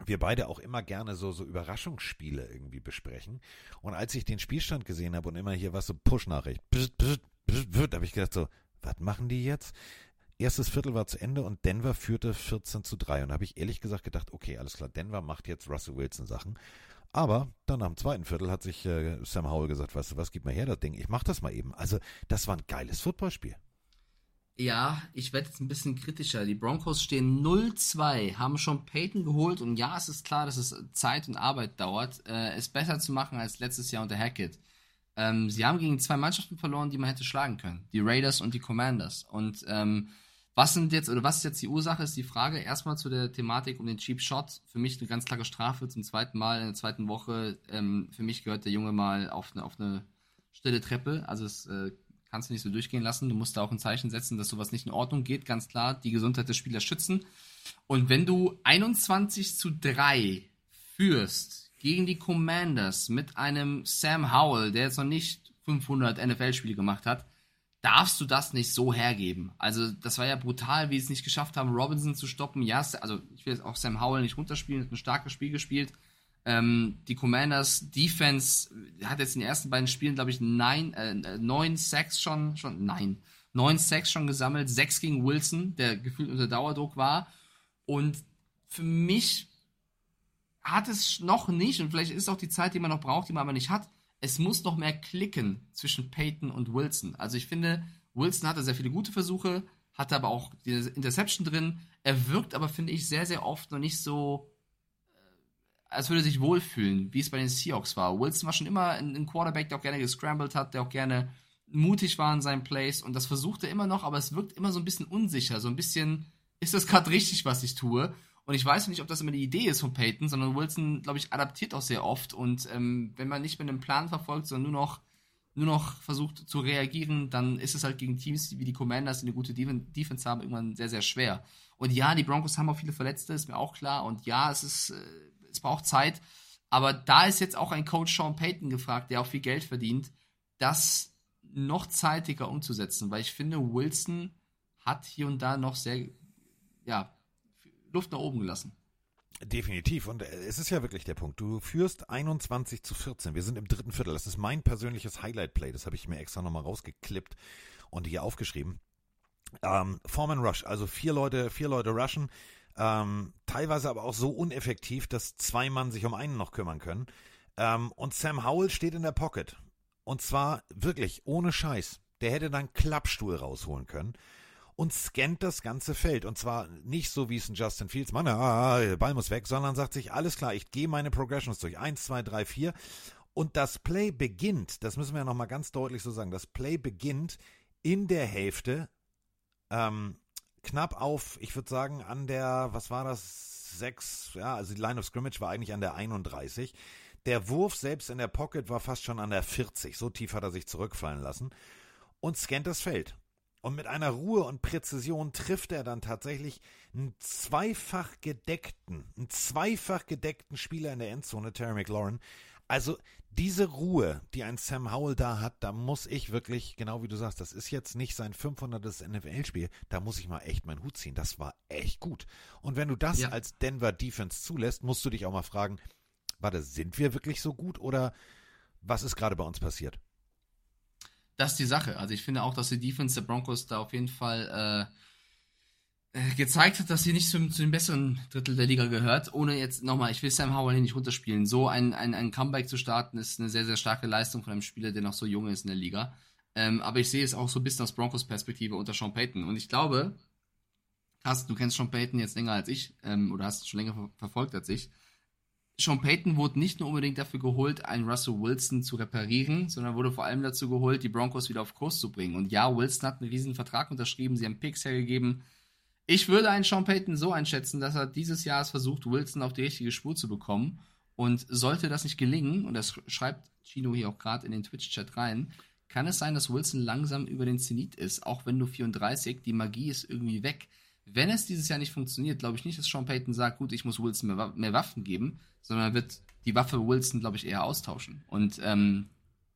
wir beide auch immer gerne so, so Überraschungsspiele irgendwie besprechen. Und als ich den Spielstand gesehen habe und immer hier was so Push-Nachricht, da habe ich gedacht so, was machen die jetzt? Erstes Viertel war zu Ende und Denver führte 14 zu 3. Und habe ich ehrlich gesagt gedacht, okay, alles klar, Denver macht jetzt Russell Wilson Sachen. Aber dann am zweiten Viertel hat sich äh, Sam Howell gesagt, weißt du was, gib mal her das Ding, ich mach das mal eben. Also das war ein geiles Footballspiel. Ja, ich werde jetzt ein bisschen kritischer. Die Broncos stehen 0-2, haben schon Peyton geholt und ja, es ist klar, dass es Zeit und Arbeit dauert, äh, es besser zu machen als letztes Jahr unter Hackett. Ähm, sie haben gegen zwei Mannschaften verloren, die man hätte schlagen können. Die Raiders und die Commanders. Und ähm, was sind jetzt, oder was ist jetzt die Ursache, ist die Frage. Erstmal zu der Thematik um den Cheap Shot. Für mich eine ganz klare Strafe zum zweiten Mal in der zweiten Woche. Ähm, für mich gehört der Junge mal auf eine, auf eine stille Treppe. Also es äh, kannst du nicht so durchgehen lassen. Du musst da auch ein Zeichen setzen, dass sowas nicht in Ordnung geht. Ganz klar, die Gesundheit des Spielers schützen. Und wenn du 21 zu 3 führst gegen die Commanders mit einem Sam Howell, der jetzt noch nicht 500 NFL-Spiele gemacht hat, darfst du das nicht so hergeben. Also, das war ja brutal, wie sie es nicht geschafft haben, Robinson zu stoppen. Ja, also ich will jetzt auch Sam Howell nicht runterspielen, hat ein starkes Spiel gespielt. Ähm, die Commanders Defense hat jetzt in den ersten beiden Spielen, glaube ich, neun, äh, neun Sacks schon, schon, nein, neun Sacks schon gesammelt, sechs gegen Wilson, der gefühlt unter Dauerdruck war. Und für mich hat es noch nicht, und vielleicht ist auch die Zeit, die man noch braucht, die man aber nicht hat, es muss noch mehr klicken zwischen Peyton und Wilson. Also ich finde, Wilson hatte sehr viele gute Versuche, hatte aber auch die Interception drin. Er wirkt aber, finde ich, sehr, sehr oft noch nicht so, äh, als würde er sich wohlfühlen, wie es bei den Seahawks war. Wilson war schon immer ein Quarterback, der auch gerne gescrambled hat, der auch gerne mutig war in seinen Plays und das versucht er immer noch, aber es wirkt immer so ein bisschen unsicher, so ein bisschen, ist das gerade richtig, was ich tue? Und ich weiß nicht, ob das immer die Idee ist von Peyton, sondern Wilson, glaube ich, adaptiert auch sehr oft. Und ähm, wenn man nicht mit einem Plan verfolgt, sondern nur noch, nur noch versucht zu reagieren, dann ist es halt gegen Teams wie die Commanders, die eine gute Defense haben, irgendwann sehr, sehr schwer. Und ja, die Broncos haben auch viele Verletzte, ist mir auch klar. Und ja, es ist, äh, es braucht Zeit. Aber da ist jetzt auch ein Coach Sean Payton gefragt, der auch viel Geld verdient, das noch zeitiger umzusetzen, weil ich finde, Wilson hat hier und da noch sehr, ja, Luft nach oben gelassen. Definitiv. Und äh, es ist ja wirklich der Punkt. Du führst 21 zu 14. Wir sind im dritten Viertel. Das ist mein persönliches Highlight-Play. Das habe ich mir extra nochmal rausgeklippt und hier aufgeschrieben. Ähm, Foreman Rush. Also vier Leute, vier Leute rushen. Ähm, teilweise aber auch so uneffektiv, dass zwei Mann sich um einen noch kümmern können. Ähm, und Sam Howell steht in der Pocket. Und zwar wirklich ohne Scheiß. Der hätte dann Klappstuhl rausholen können und scannt das ganze Feld. Und zwar nicht so, wie es ein Justin Fields, Mann, ah, der Ball muss weg, sondern sagt sich, alles klar, ich gehe meine Progressions durch. Eins, zwei, drei, vier. Und das Play beginnt, das müssen wir nochmal ganz deutlich so sagen, das Play beginnt in der Hälfte, ähm, knapp auf, ich würde sagen, an der, was war das, sechs, ja, also die Line of Scrimmage war eigentlich an der 31. Der Wurf selbst in der Pocket war fast schon an der 40. So tief hat er sich zurückfallen lassen. Und scannt das Feld. Und mit einer Ruhe und Präzision trifft er dann tatsächlich einen zweifach gedeckten, einen zweifach gedeckten Spieler in der Endzone, Terry McLaurin. Also diese Ruhe, die ein Sam Howell da hat, da muss ich wirklich, genau wie du sagst, das ist jetzt nicht sein 500. NFL-Spiel, da muss ich mal echt meinen Hut ziehen. Das war echt gut. Und wenn du das ja. als Denver Defense zulässt, musst du dich auch mal fragen, warte, sind wir wirklich so gut oder was ist gerade bei uns passiert? Das ist die Sache. Also ich finde auch, dass die Defense der Broncos da auf jeden Fall äh, äh, gezeigt hat, dass sie nicht zu, zu dem besseren Drittel der Liga gehört. Ohne jetzt nochmal, ich will Sam Howell nicht runterspielen. So ein, ein, ein Comeback zu starten, ist eine sehr, sehr starke Leistung von einem Spieler, der noch so jung ist in der Liga. Ähm, aber ich sehe es auch so ein bisschen aus Broncos Perspektive unter Sean Payton. Und ich glaube, Carsten, du kennst Sean Payton jetzt länger als ich, ähm, oder hast es schon länger ver verfolgt als ich. Sean Payton wurde nicht nur unbedingt dafür geholt, einen Russell Wilson zu reparieren, sondern wurde vor allem dazu geholt, die Broncos wieder auf Kurs zu bringen. Und ja, Wilson hat einen riesen Vertrag unterschrieben, sie haben Picks hergegeben. Ich würde einen Sean Payton so einschätzen, dass er dieses Jahr es versucht, Wilson auf die richtige Spur zu bekommen. Und sollte das nicht gelingen, und das schreibt Chino hier auch gerade in den Twitch-Chat rein, kann es sein, dass Wilson langsam über den Zenit ist, auch wenn du 34, die Magie ist irgendwie weg. Wenn es dieses Jahr nicht funktioniert, glaube ich nicht, dass Sean Payton sagt, gut, ich muss Wilson mehr, mehr Waffen geben, sondern er wird die Waffe Wilson, glaube ich, eher austauschen. Und ähm,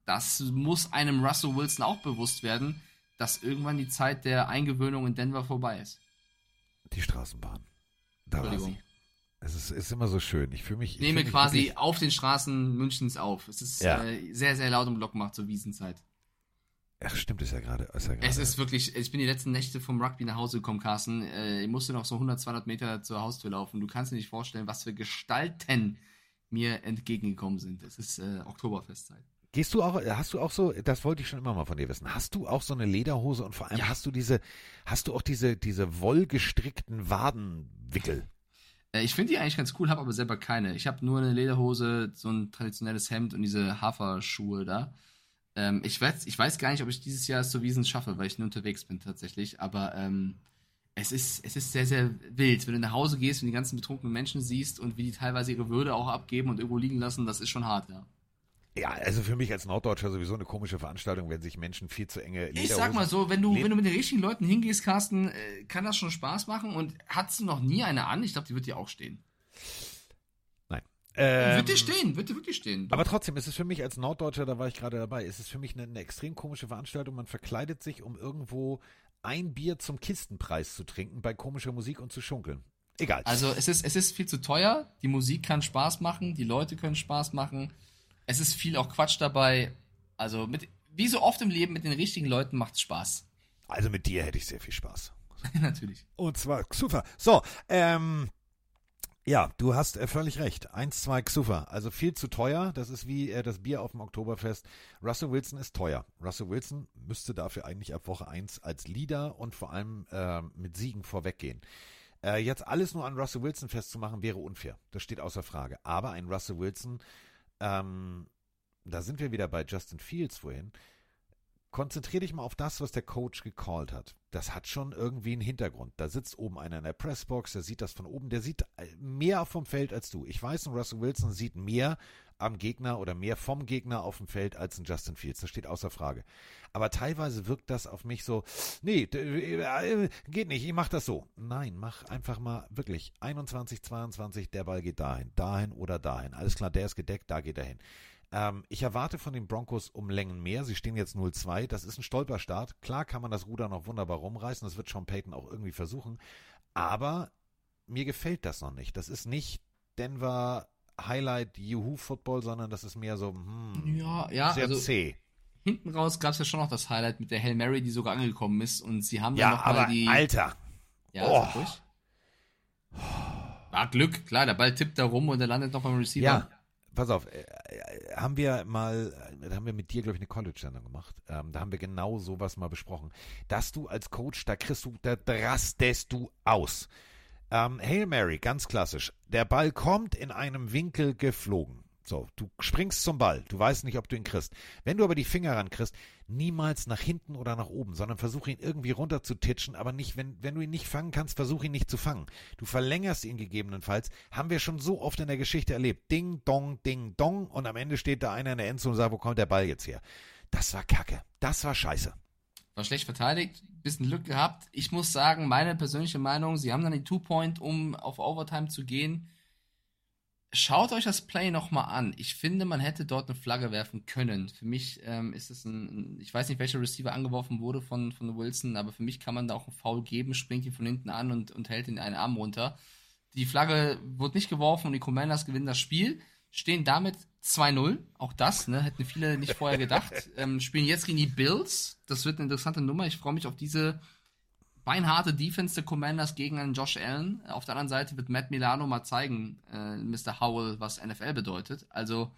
das muss einem Russell Wilson auch bewusst werden, dass irgendwann die Zeit der Eingewöhnung in Denver vorbei ist. Die Straßenbahn. Da war sie. Es ist, ist immer so schön. Ich fühle mich. Ich nehme mich quasi wirklich- auf den Straßen Münchens auf. Es ist Ja. äh, sehr, sehr laut im Block macht zur Wiesenzeit. Ach, stimmt, ist ja gerade. Ja Es ist wirklich, ich bin die letzten Nächte vom Rugby nach Hause gekommen, Carsten. Äh, ich musste noch so 100, 200 Meter zur Haustür laufen. Du kannst dir nicht vorstellen, was für Gestalten mir entgegengekommen sind. Es ist äh, Oktoberfestzeit. Gehst du auch, hast du auch so, das wollte ich schon immer mal von dir wissen, hast du auch so eine Lederhose und vor allem hast du diese, hast du auch diese, diese wollgestrickten Wadenwickel? Äh, ich finde die eigentlich ganz cool, habe aber selber keine. Ich habe nur eine Lederhose, so ein traditionelles Hemd und diese Haferschuhe da. Ähm, ich, weiß, ich weiß gar nicht, ob ich dieses Jahr es zur Wiesen schaffe, weil ich nur unterwegs bin tatsächlich. Aber ähm, es, ist, es ist sehr, sehr wild. Wenn du nach Hause gehst und die ganzen betrunkenen Menschen siehst und wie die teilweise ihre Würde auch abgeben und irgendwo liegen lassen, das ist schon hart, ja. Ja, also für mich als Norddeutscher sowieso eine komische Veranstaltung, wenn sich Menschen viel zu enge Lederhosen... Ich sag mal so, wenn du, wenn du mit den richtigen Leuten hingehst, Carsten, äh, kann das schon Spaß machen. Und hattest du noch nie eine an? Ich glaube, die wird dir auch stehen. Ähm, wird dir stehen, wird dir wirklich stehen. Aber trotzdem ist es für mich als Norddeutscher, da war ich gerade dabei, ist es für mich eine, eine extrem komische Veranstaltung. Man verkleidet sich, um irgendwo ein Bier zum Kistenpreis zu trinken, bei komischer Musik und zu schunkeln. Egal. Also es ist, es ist viel zu teuer, die Musik kann Spaß machen, die Leute können Spaß machen. Es ist viel auch Quatsch dabei. Also mit, wie so oft im Leben mit den richtigen Leuten macht es Spaß. Also mit dir hätte ich sehr viel Spaß. *laughs* Natürlich. Und zwar Xufa. So, ähm, ja, du hast äh, völlig recht. 1-2 Xufa. Also viel zu teuer. Das ist wie äh, das Bier auf dem Oktoberfest. Russell Wilson ist teuer. Russell Wilson müsste dafür eigentlich ab Woche 1 als Leader und vor allem äh, mit Siegen vorweggehen. Äh, jetzt alles nur an Russell Wilson festzumachen, wäre unfair. Das steht außer Frage. Aber ein Russell Wilson, ähm, da sind wir wieder bei Justin Fields vorhin. Konzentrier dich mal auf das, was der Coach gecallt hat. Das hat schon irgendwie einen Hintergrund. Da sitzt oben einer in der Pressbox, der sieht das von oben, der sieht äh, mehr vom Feld als du. Ich weiß, ein Russell Wilson sieht mehr am Gegner oder mehr vom Gegner auf dem Feld als ein Justin Fields. Das steht außer Frage. Aber teilweise wirkt das auf mich so, nee, d- äh, geht nicht, ich mach das so. Nein, mach einfach mal wirklich 21, 22, der Ball geht dahin, dahin oder dahin. Alles klar, der ist gedeckt, da geht er hin. Ähm, ich erwarte von den Broncos um Längen mehr. Sie stehen jetzt 0-2. Das ist ein Stolperstart. Klar kann man das Ruder noch wunderbar rumreißen. Das wird Sean Payton auch irgendwie versuchen. Aber mir gefällt das noch nicht. Das ist nicht Denver Highlight Juhu Football, sondern das ist mehr so hm, Ja, ja, sehr also zäh. hinten raus gab es ja schon noch das Highlight mit der Hail Mary, die sogar angekommen ist. Und sie haben Ja, dann noch mal aber die. Alter. Ja, Oh. ruhig. War Glück, klar, der Ball tippt da rum und er landet noch beim Receiver. Ja, pass auf, äh, äh, haben wir mal, äh, da haben wir mit dir, glaube ich, eine College-Sendung gemacht. Ähm, da haben wir genau sowas mal besprochen. Dass du als Coach, da kriegst du, da drastest du aus. Ähm, Hail Mary, ganz klassisch. Der Ball kommt in einem Winkel geflogen. So, du springst zum Ball, du weißt nicht, ob du ihn kriegst. Wenn du aber die Finger rankriegst, niemals nach hinten oder nach oben, sondern versuch ihn irgendwie runter zu titschen, aber nicht, wenn, wenn du ihn nicht fangen kannst, versuch ihn nicht zu fangen. Du verlängerst ihn gegebenenfalls. Haben wir schon so oft in der Geschichte erlebt. Ding, dong, ding, dong und am Ende steht da einer in der Endzone und sagt, wo kommt der Ball jetzt her? Das war Kacke. Das war scheiße. War schlecht verteidigt, bisschen Glück gehabt. Ich muss sagen, meine persönliche Meinung, sie haben dann die Two-Point, um auf Overtime zu gehen. Schaut euch das Play nochmal an. Ich finde, man hätte dort eine Flagge werfen können. Für mich ähm, ist es ein, ich weiß nicht, welcher Receiver angeworfen wurde von, von Wilson, aber für mich kann man da auch einen Foul geben, springt ihn von hinten an und, und hält ihn einen Arm runter. Die Flagge wurde nicht geworfen und die Commanders gewinnen das Spiel, stehen damit 2-0. Auch das, ne, hätten viele nicht vorher gedacht. *laughs* ähm, spielen jetzt gegen die Bills. Das wird eine interessante Nummer. Ich freue mich auf diese beinharte Defense der Commanders gegen einen Josh Allen. Auf der anderen Seite wird Matt Milano mal zeigen, äh, Mr. Howell, was NFL bedeutet. Also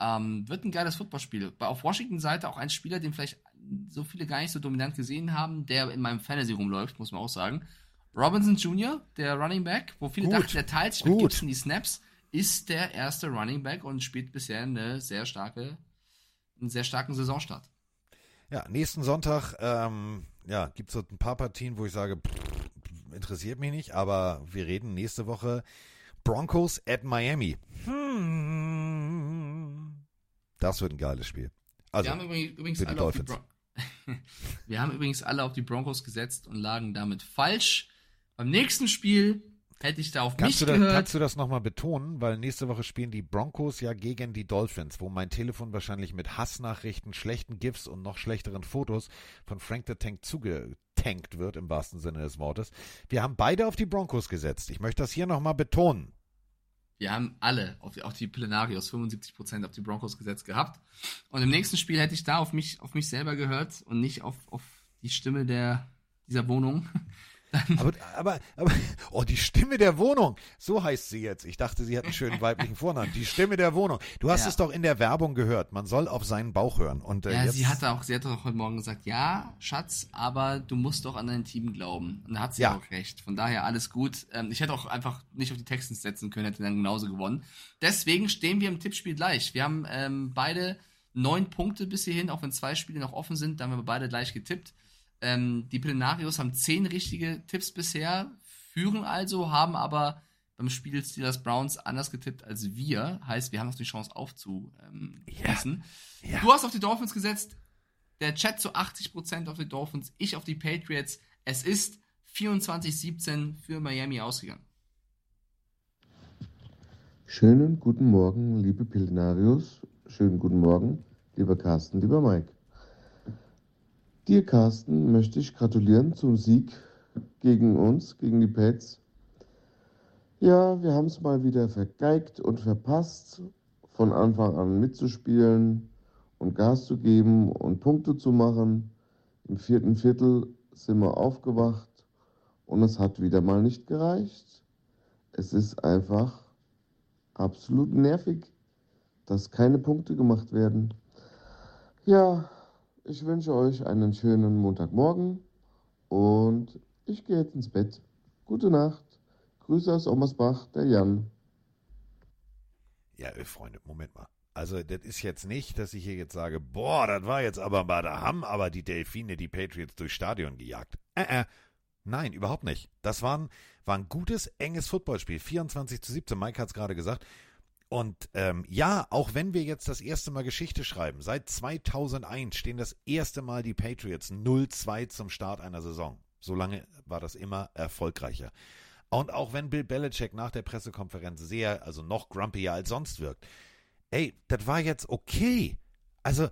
ähm, wird ein geiles Footballspiel. Auf Washington-Seite auch ein Spieler, den vielleicht so viele gar nicht so dominant gesehen haben, der in meinem Fantasy rumläuft, muss man auch sagen. Robinson Jr., der Running Back, wo viele Gut. dachten, der teilt sich mit. Gibson die Snaps, ist der erste Running Back und spielt bisher eine sehr starke, einen sehr starken Saisonstart. Ja, nächsten Sonntag, ähm, ja, gibt's so ein paar Partien, wo ich sage, pff, interessiert mich nicht, aber wir reden nächste Woche Broncos at Miami. Hm. Das wird ein geiles Spiel. Also, wir haben übrigens, alle auf die. Bron *laughs* wir haben übrigens alle auf die Broncos gesetzt und lagen damit falsch. Beim nächsten Spiel hätte ich da auf Kannst du, mich das, gehört. kannst du das nochmal betonen? Weil nächste Woche spielen die Broncos ja gegen die Dolphins, wo mein Telefon wahrscheinlich mit Hassnachrichten, schlechten GIFs und noch schlechteren Fotos von Frank the Tank zugetankt wird, im wahrsten Sinne des Wortes. Wir haben beide auf die Broncos gesetzt. Ich möchte das hier nochmal betonen. Wir haben alle, auf die, auch die Plenarios, 75% auf die Broncos gesetzt gehabt. Und im nächsten Spiel hätte ich da auf mich, auf mich selber gehört und nicht auf, auf die Stimme der, dieser Wohnung. Aber, aber, aber, oh, die Stimme der Wohnung. So heißt sie jetzt. Ich dachte, sie hat einen schönen weiblichen Vornamen. Die Stimme der Wohnung. Du hast Ja. es doch in der Werbung gehört. Man soll auf seinen Bauch hören. Und, äh, Ja, jetzt, sie hatte auch, sie hat auch heute Morgen gesagt, ja, Schatz, aber du musst doch an dein Team glauben. Und da hat sie Ja. auch recht. Von daher alles gut. Ähm, ich hätte auch einfach nicht auf die Texans setzen können, hätte dann genauso gewonnen. Deswegen stehen wir im Tippspiel gleich. Wir haben ähm, beide neun Punkte bis hierhin, auch wenn zwei Spiele noch offen sind, da haben wir beide gleich getippt. Ähm, die Plenarios haben zehn richtige Tipps bisher, führen also, haben aber beim Spiel Steelers Browns anders getippt als wir. Heißt, wir haben noch die Chance aufzuschließen. Du hast auf die Dolphins gesetzt, der Chat zu 80% auf die Dolphins, ich auf die Patriots. Es ist 24-17 für Miami ausgegangen. Schönen guten Morgen, liebe Pillenarius. Schönen guten Morgen, lieber Carsten, lieber Mike. Dir, Carsten, möchte ich gratulieren zum Sieg gegen uns, gegen die Pets. Ja, wir haben es mal wieder vergeigt und verpasst, von Anfang an mitzuspielen und Gas zu geben und Punkte zu machen. Im vierten Viertel sind wir aufgewacht und es hat wieder mal nicht gereicht. Es ist einfach absolut nervig, dass keine Punkte gemacht werden. Ja, ich wünsche euch einen schönen Montagmorgen und ich gehe jetzt ins Bett. Gute Nacht. Grüße aus Ommersbach, der Jan. Ja, äh, Freunde, Moment mal. Also, das ist jetzt nicht, dass ich hier jetzt sage, boah, das war jetzt aber mal, da haben aber die Delfine die Patriots durchs Stadion gejagt. Äh, äh. Nein, überhaupt nicht. Das war ein, war ein gutes, enges Footballspiel. 24 zu 17, Mike hat es gerade gesagt. Und ähm, ja, auch wenn wir jetzt das erste Mal Geschichte schreiben, seit 2001 stehen das erste Mal die Patriots 0-2 zum Start einer Saison. Solange war das immer erfolgreicher. Und auch wenn Bill Belichick nach der Pressekonferenz sehr, also noch grumpier als sonst wirkt, ey, das war jetzt okay. Also,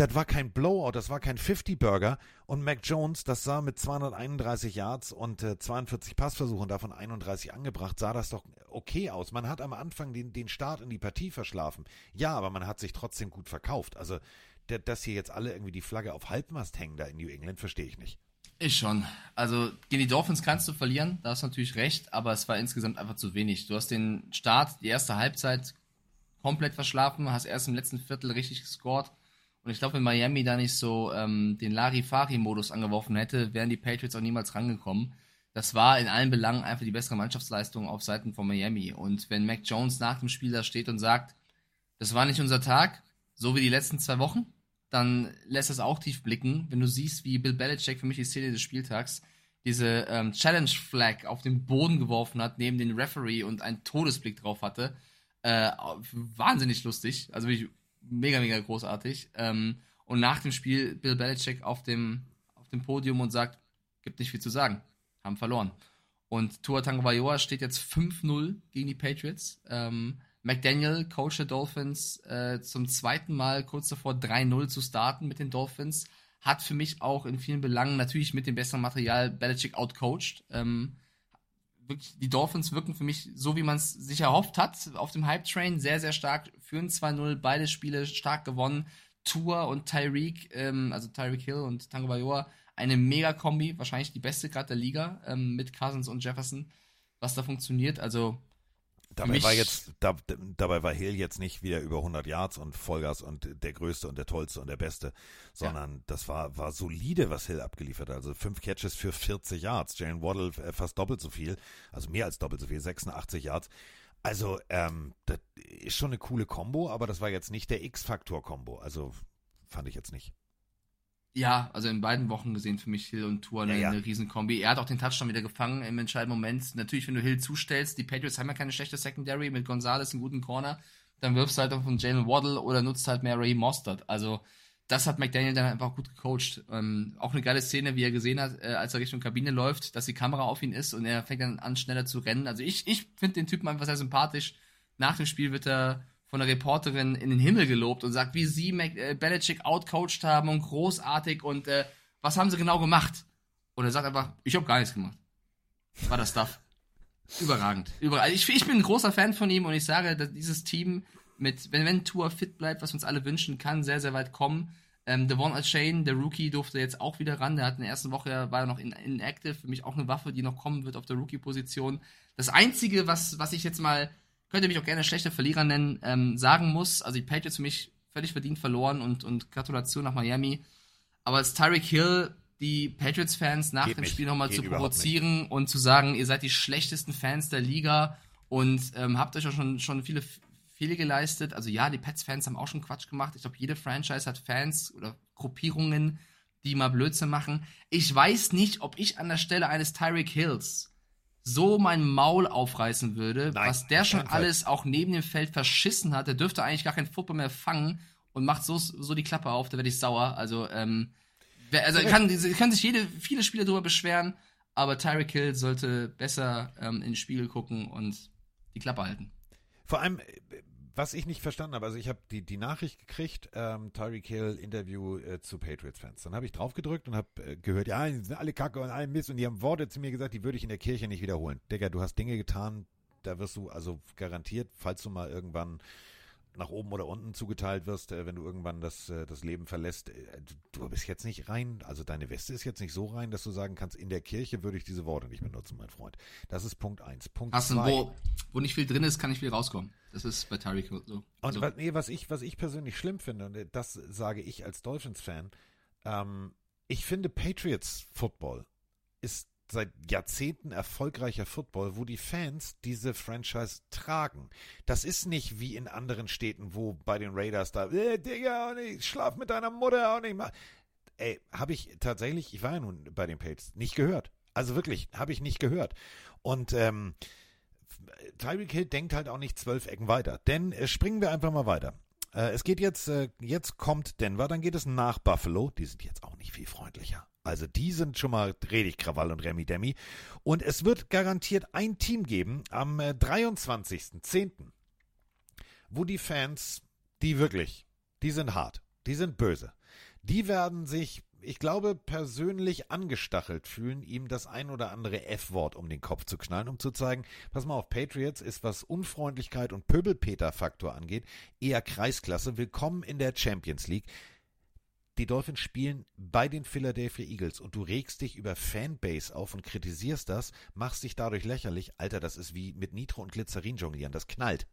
das war kein Blowout, das war kein 50-Burger. Und Mac Jones, das sah mit 231 Yards und äh, 42 Passversuchen, davon 31 angebracht, sah das doch okay aus. Man hat am Anfang den, den Start in die Partie verschlafen. Ja, aber man hat sich trotzdem gut verkauft. Also, dass hier jetzt alle irgendwie die Flagge auf Halbmast hängen da in New England, verstehe ich nicht. Ich schon. Also gegen die Dolphins kannst du verlieren, da hast du natürlich recht, aber es war insgesamt einfach zu wenig. Du hast den Start, die erste Halbzeit komplett verschlafen, hast erst im letzten Viertel richtig gescored. Und ich glaube, wenn Miami da nicht so ähm, den Larifari-Modus angeworfen hätte, wären die Patriots auch niemals rangekommen. Das war in allen Belangen einfach die bessere Mannschaftsleistung auf Seiten von Miami. Und wenn Mac Jones nach dem Spiel da steht und sagt, das war nicht unser Tag, so wie die letzten zwei Wochen, dann lässt das auch tief blicken, wenn du siehst, wie Bill Belichick für mich die Szene des Spieltags diese ähm, Challenge Flag auf den Boden geworfen hat, neben den Referee und einen Todesblick drauf hatte. Äh, wahnsinnig lustig, also wirklich mega, mega großartig. Ähm, und nach dem Spiel Bill Belichick auf dem, auf dem Podium und sagt, gibt nicht viel zu sagen, haben verloren. Und Tua Tagovailoa steht jetzt 5-0 gegen die Patriots. Ähm, McDaniel, Coach der Dolphins, äh, zum zweiten Mal kurz davor 3-0 zu starten mit den Dolphins. Hat für mich auch in vielen Belangen natürlich mit dem besseren Material Belichick outcoached. Ähm, wirklich, die Dolphins wirken für mich so, wie man es sich erhofft hat, auf dem Hype-Train. Sehr, sehr stark. Führen 2-0, beide Spiele stark gewonnen. Tour und Tyreek, ähm, also Tyreek Hill und Tango Bayoa, eine Mega-Kombi, wahrscheinlich die beste gerade der Liga, ähm, mit Cousins und Jefferson, was da funktioniert. Also Dabei mich- war jetzt, da, dabei war Hill jetzt nicht wieder über 100 Yards und Vollgas und der Größte und der Tollste und der Beste, sondern das war, war solide, was Hill abgeliefert hat. Also fünf Catches für 40 Yards. Jalen Waddle äh, fast doppelt so viel, also mehr als doppelt so viel, 86 Yards. Also, ähm, das ist schon eine coole Combo, aber das war jetzt nicht der X-Faktor-Combo. Also, fand ich jetzt nicht. Ja, also in beiden Wochen gesehen für mich Hill und Tour eine, Ja, ja. eine Riesenkombi. Er hat auch den Touchdown wieder gefangen im entscheidenden Moment. Natürlich, wenn du Hill zustellst, die Patriots haben ja keine schlechte Secondary mit Gonzalez einen guten Corner, dann wirfst du halt auf von Jalen Waddle oder nutzt halt mehr Ray Mostert. Also das hat McDaniel dann einfach gut gecoacht. Ähm, auch eine geile Szene, wie er gesehen hat, äh, als er Richtung Kabine läuft, dass die Kamera auf ihn ist und er fängt dann an, schneller zu rennen. Also ich, ich finde den Typen einfach sehr sympathisch. Nach dem Spiel wird er von der Reporterin in den Himmel gelobt und sagt, wie sie Mac äh, Belichick outcoached haben und großartig und äh, was haben sie genau gemacht? Und er sagt einfach, ich habe gar nichts gemacht. War das Stuff. Überragend. Überragend. Ich, ich bin ein großer Fan von ihm und ich sage, dass dieses Team mit, wenn, wenn Tour fit bleibt, was uns alle wünschen, kann sehr, sehr weit kommen. Ähm, Devon Shane, der Rookie, durfte jetzt auch wieder ran. Der hat in der ersten Woche, war er noch in, inactive. Für mich auch eine Waffe, die noch kommen wird auf der Rookie-Position. Das Einzige, was, was ich jetzt mal, könnte mich auch gerne schlechter Verlierer nennen, ähm, sagen muss, also die Patriots für mich völlig verdient verloren und, und Gratulation nach Miami. Aber als Tyreek Hill die Patriots-Fans nach Geht dem nicht. Spiel nochmal zu provozieren und zu sagen, ihr seid die schlechtesten Fans der Liga und ähm, habt euch auch schon, schon viele Fehler geleistet. Also ja, die Pets-Fans haben auch schon Quatsch gemacht. Ich glaube, jede Franchise hat Fans oder Gruppierungen, die mal Blödsinn machen. Ich weiß nicht, ob ich an der Stelle eines Tyreek Hills so mein Maul aufreißen würde, was der schon keinen alles auch neben dem Feld verschissen hat. Der dürfte eigentlich gar kein Football mehr fangen und macht so, so die Klappe auf, da werde ich sauer. Also, ähm, also kann, können sich jede, viele Spieler darüber beschweren, aber Tyreek Hill sollte besser ähm, in den Spiegel gucken und die Klappe halten. Vor allem, äh, was ich nicht verstanden habe, also ich habe die, die Nachricht gekriegt, ähm, Tyreek Hill Interview äh, zu Patriots-Fans. Dann habe ich drauf gedrückt und habe äh, gehört, ja, die sind alle Kacke und alle Mist und die haben Worte zu mir gesagt, die würde ich in der Kirche nicht wiederholen. Digga, du hast Dinge getan, da wirst du also garantiert, falls du mal irgendwann nach oben oder unten zugeteilt wirst, äh, wenn du irgendwann das, äh, das Leben verlässt. Äh, du, bist jetzt nicht rein, also deine Weste ist jetzt nicht so rein, dass du sagen kannst, in der Kirche würde ich diese Worte nicht benutzen, mein Freund. Das ist Punkt eins. Punkt Hast zwei. wo, wo nicht viel drin ist, kann nicht viel rauskommen. Das ist bei Tyreek Hill so. Und Also, was, nee, was ich, was ich persönlich schlimm finde, und das sage ich als Dolphins-Fan, ähm, ich finde Patriots Football ist seit Jahrzehnten erfolgreicher Football, wo die Fans diese Franchise tragen. Das ist nicht wie in anderen Städten, wo bei den Raiders da, äh, Digga, und ich schlaf mit deiner Mutter und ich mach. Ey, habe ich tatsächlich, ich war ja nun bei den Patriots, nicht gehört. Also wirklich, habe ich nicht gehört. Und ähm, Tyreek Hill denkt halt auch nicht zwölf Ecken weiter. Denn äh, springen wir einfach mal weiter. Äh, es geht jetzt, äh, jetzt kommt Denver, dann geht es nach Buffalo. Die sind jetzt auch nicht viel freundlicher. Also die sind schon mal richtig Krawall und Remi Demi. Und es wird garantiert ein Team geben am äh, 23.10., wo die Fans, die wirklich, die sind hart, die sind böse. Die werden sich, ich glaube, persönlich angestachelt fühlen, ihm das ein oder andere F-Wort um den Kopf zu knallen, um zu zeigen, pass mal auf, Patriots ist, was Unfreundlichkeit und Pöbelpeter-Faktor angeht, eher Kreisklasse. Willkommen in der Champions League. Die Dolphins spielen bei den Philadelphia Eagles und du regst dich über Fanbase auf und kritisierst das, machst dich dadurch lächerlich. Alter, das ist wie mit Nitro und Glycerin jonglieren, das knallt.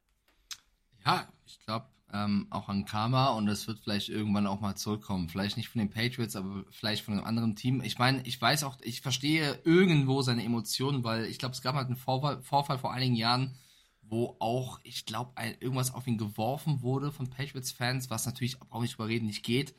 Ja, ich glaube ähm, auch an Karma und das wird vielleicht irgendwann auch mal zurückkommen. Vielleicht nicht von den Patriots, aber vielleicht von einem anderen Team. Ich meine, ich weiß auch, ich verstehe irgendwo seine Emotionen, weil ich glaube, es gab halt einen Vorfall, Vorfall vor einigen Jahren, wo auch, ich glaube, irgendwas auf ihn geworfen wurde von Patriots-Fans, was natürlich, brauche ich drüber reden, nicht geht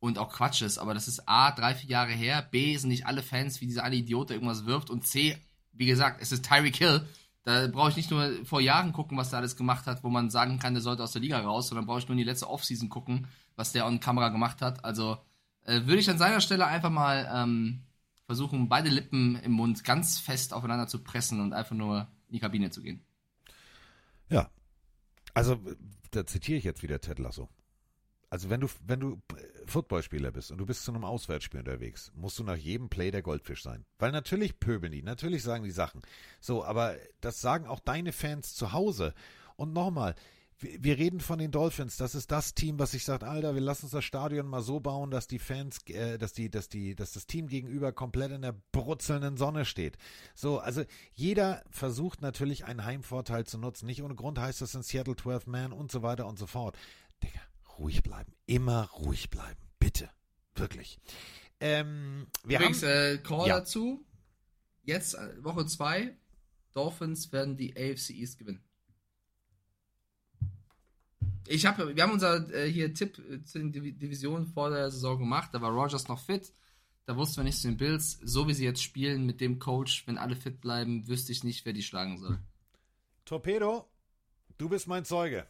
und auch Quatsch ist. Aber das ist A, drei, vier Jahre her, B, sind nicht alle Fans wie dieser eine Idiot, der irgendwas wirft und C, wie gesagt, es ist Tyreek Hill. Da brauche ich nicht nur vor Jahren gucken, was der alles gemacht hat, wo man sagen kann, der sollte aus der Liga raus, sondern brauche ich nur in die letzte Offseason gucken, was der on Kamera gemacht hat. Also äh, würde ich an seiner Stelle einfach mal ähm, versuchen, beide Lippen im Mund ganz fest aufeinander zu pressen und einfach nur in die Kabine zu gehen. Ja. Also, da zitiere ich jetzt wieder Ted Lasso. Also wenn du, wenn du Footballspieler bist und du bist zu einem Auswärtsspiel unterwegs, musst du nach jedem Play der Goldfisch sein. Weil natürlich pöbeln die, natürlich sagen die Sachen. So, aber das sagen auch deine Fans zu Hause. Und nochmal, wir reden von den Dolphins. Das ist das Team, was sich sagt, Alter, wir lassen uns das Stadion mal so bauen, dass die Fans, äh, dass die, dass die, dass das Team gegenüber komplett in der brutzelnden Sonne steht. So, also jeder versucht natürlich einen Heimvorteil zu nutzen. Nicht ohne Grund heißt das in Seattle 12 Man und so weiter und so fort. Digga, ruhig bleiben. Immer ruhig bleiben. Bitte. Wirklich. Ähm, wir Übrigens, haben, äh, Call Ja. dazu. Jetzt, äh, Woche 2, Dolphins werden die AFC East gewinnen. Ich habe, wir haben unser äh, hier Tipp äh, zu den Divi- Divisionen vor der Saison gemacht. Da war Rogers noch fit. Da wussten wir nicht zu den Bills. So wie sie jetzt spielen mit dem Coach, wenn alle fit bleiben, wüsste ich nicht, wer die schlagen soll. Torpedo, du bist mein Zeuge.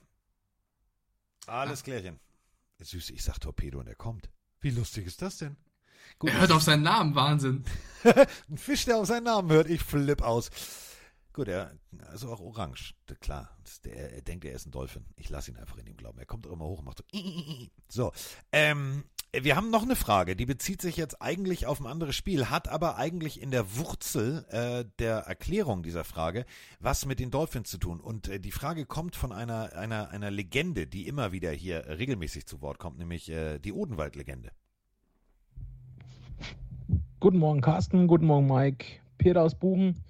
Alles klärchen. Süß, ich sag Torpedo und er kommt. Wie lustig ist das denn? Gut, er hört auf seinen Namen, Wahnsinn. *laughs* Ein Fisch, der auf seinen Namen hört, ich flipp aus. Gut, er also auch orange, klar. Der, er denkt, er ist ein Dolphin. Ich lasse ihn einfach in ihm glauben. Er kommt auch immer hoch und macht so. *laughs* So, ähm, wir haben noch eine Frage, die bezieht sich jetzt eigentlich auf ein anderes Spiel, hat aber eigentlich in der Wurzel äh, der Erklärung dieser Frage was mit den Dolphins zu tun. Und äh, die Frage kommt von einer, einer, einer Legende, die immer wieder hier regelmäßig zu Wort kommt, nämlich äh, die Odenwald-Legende. Guten Morgen, Carsten. Guten Morgen, Mike. Peter aus Buchen.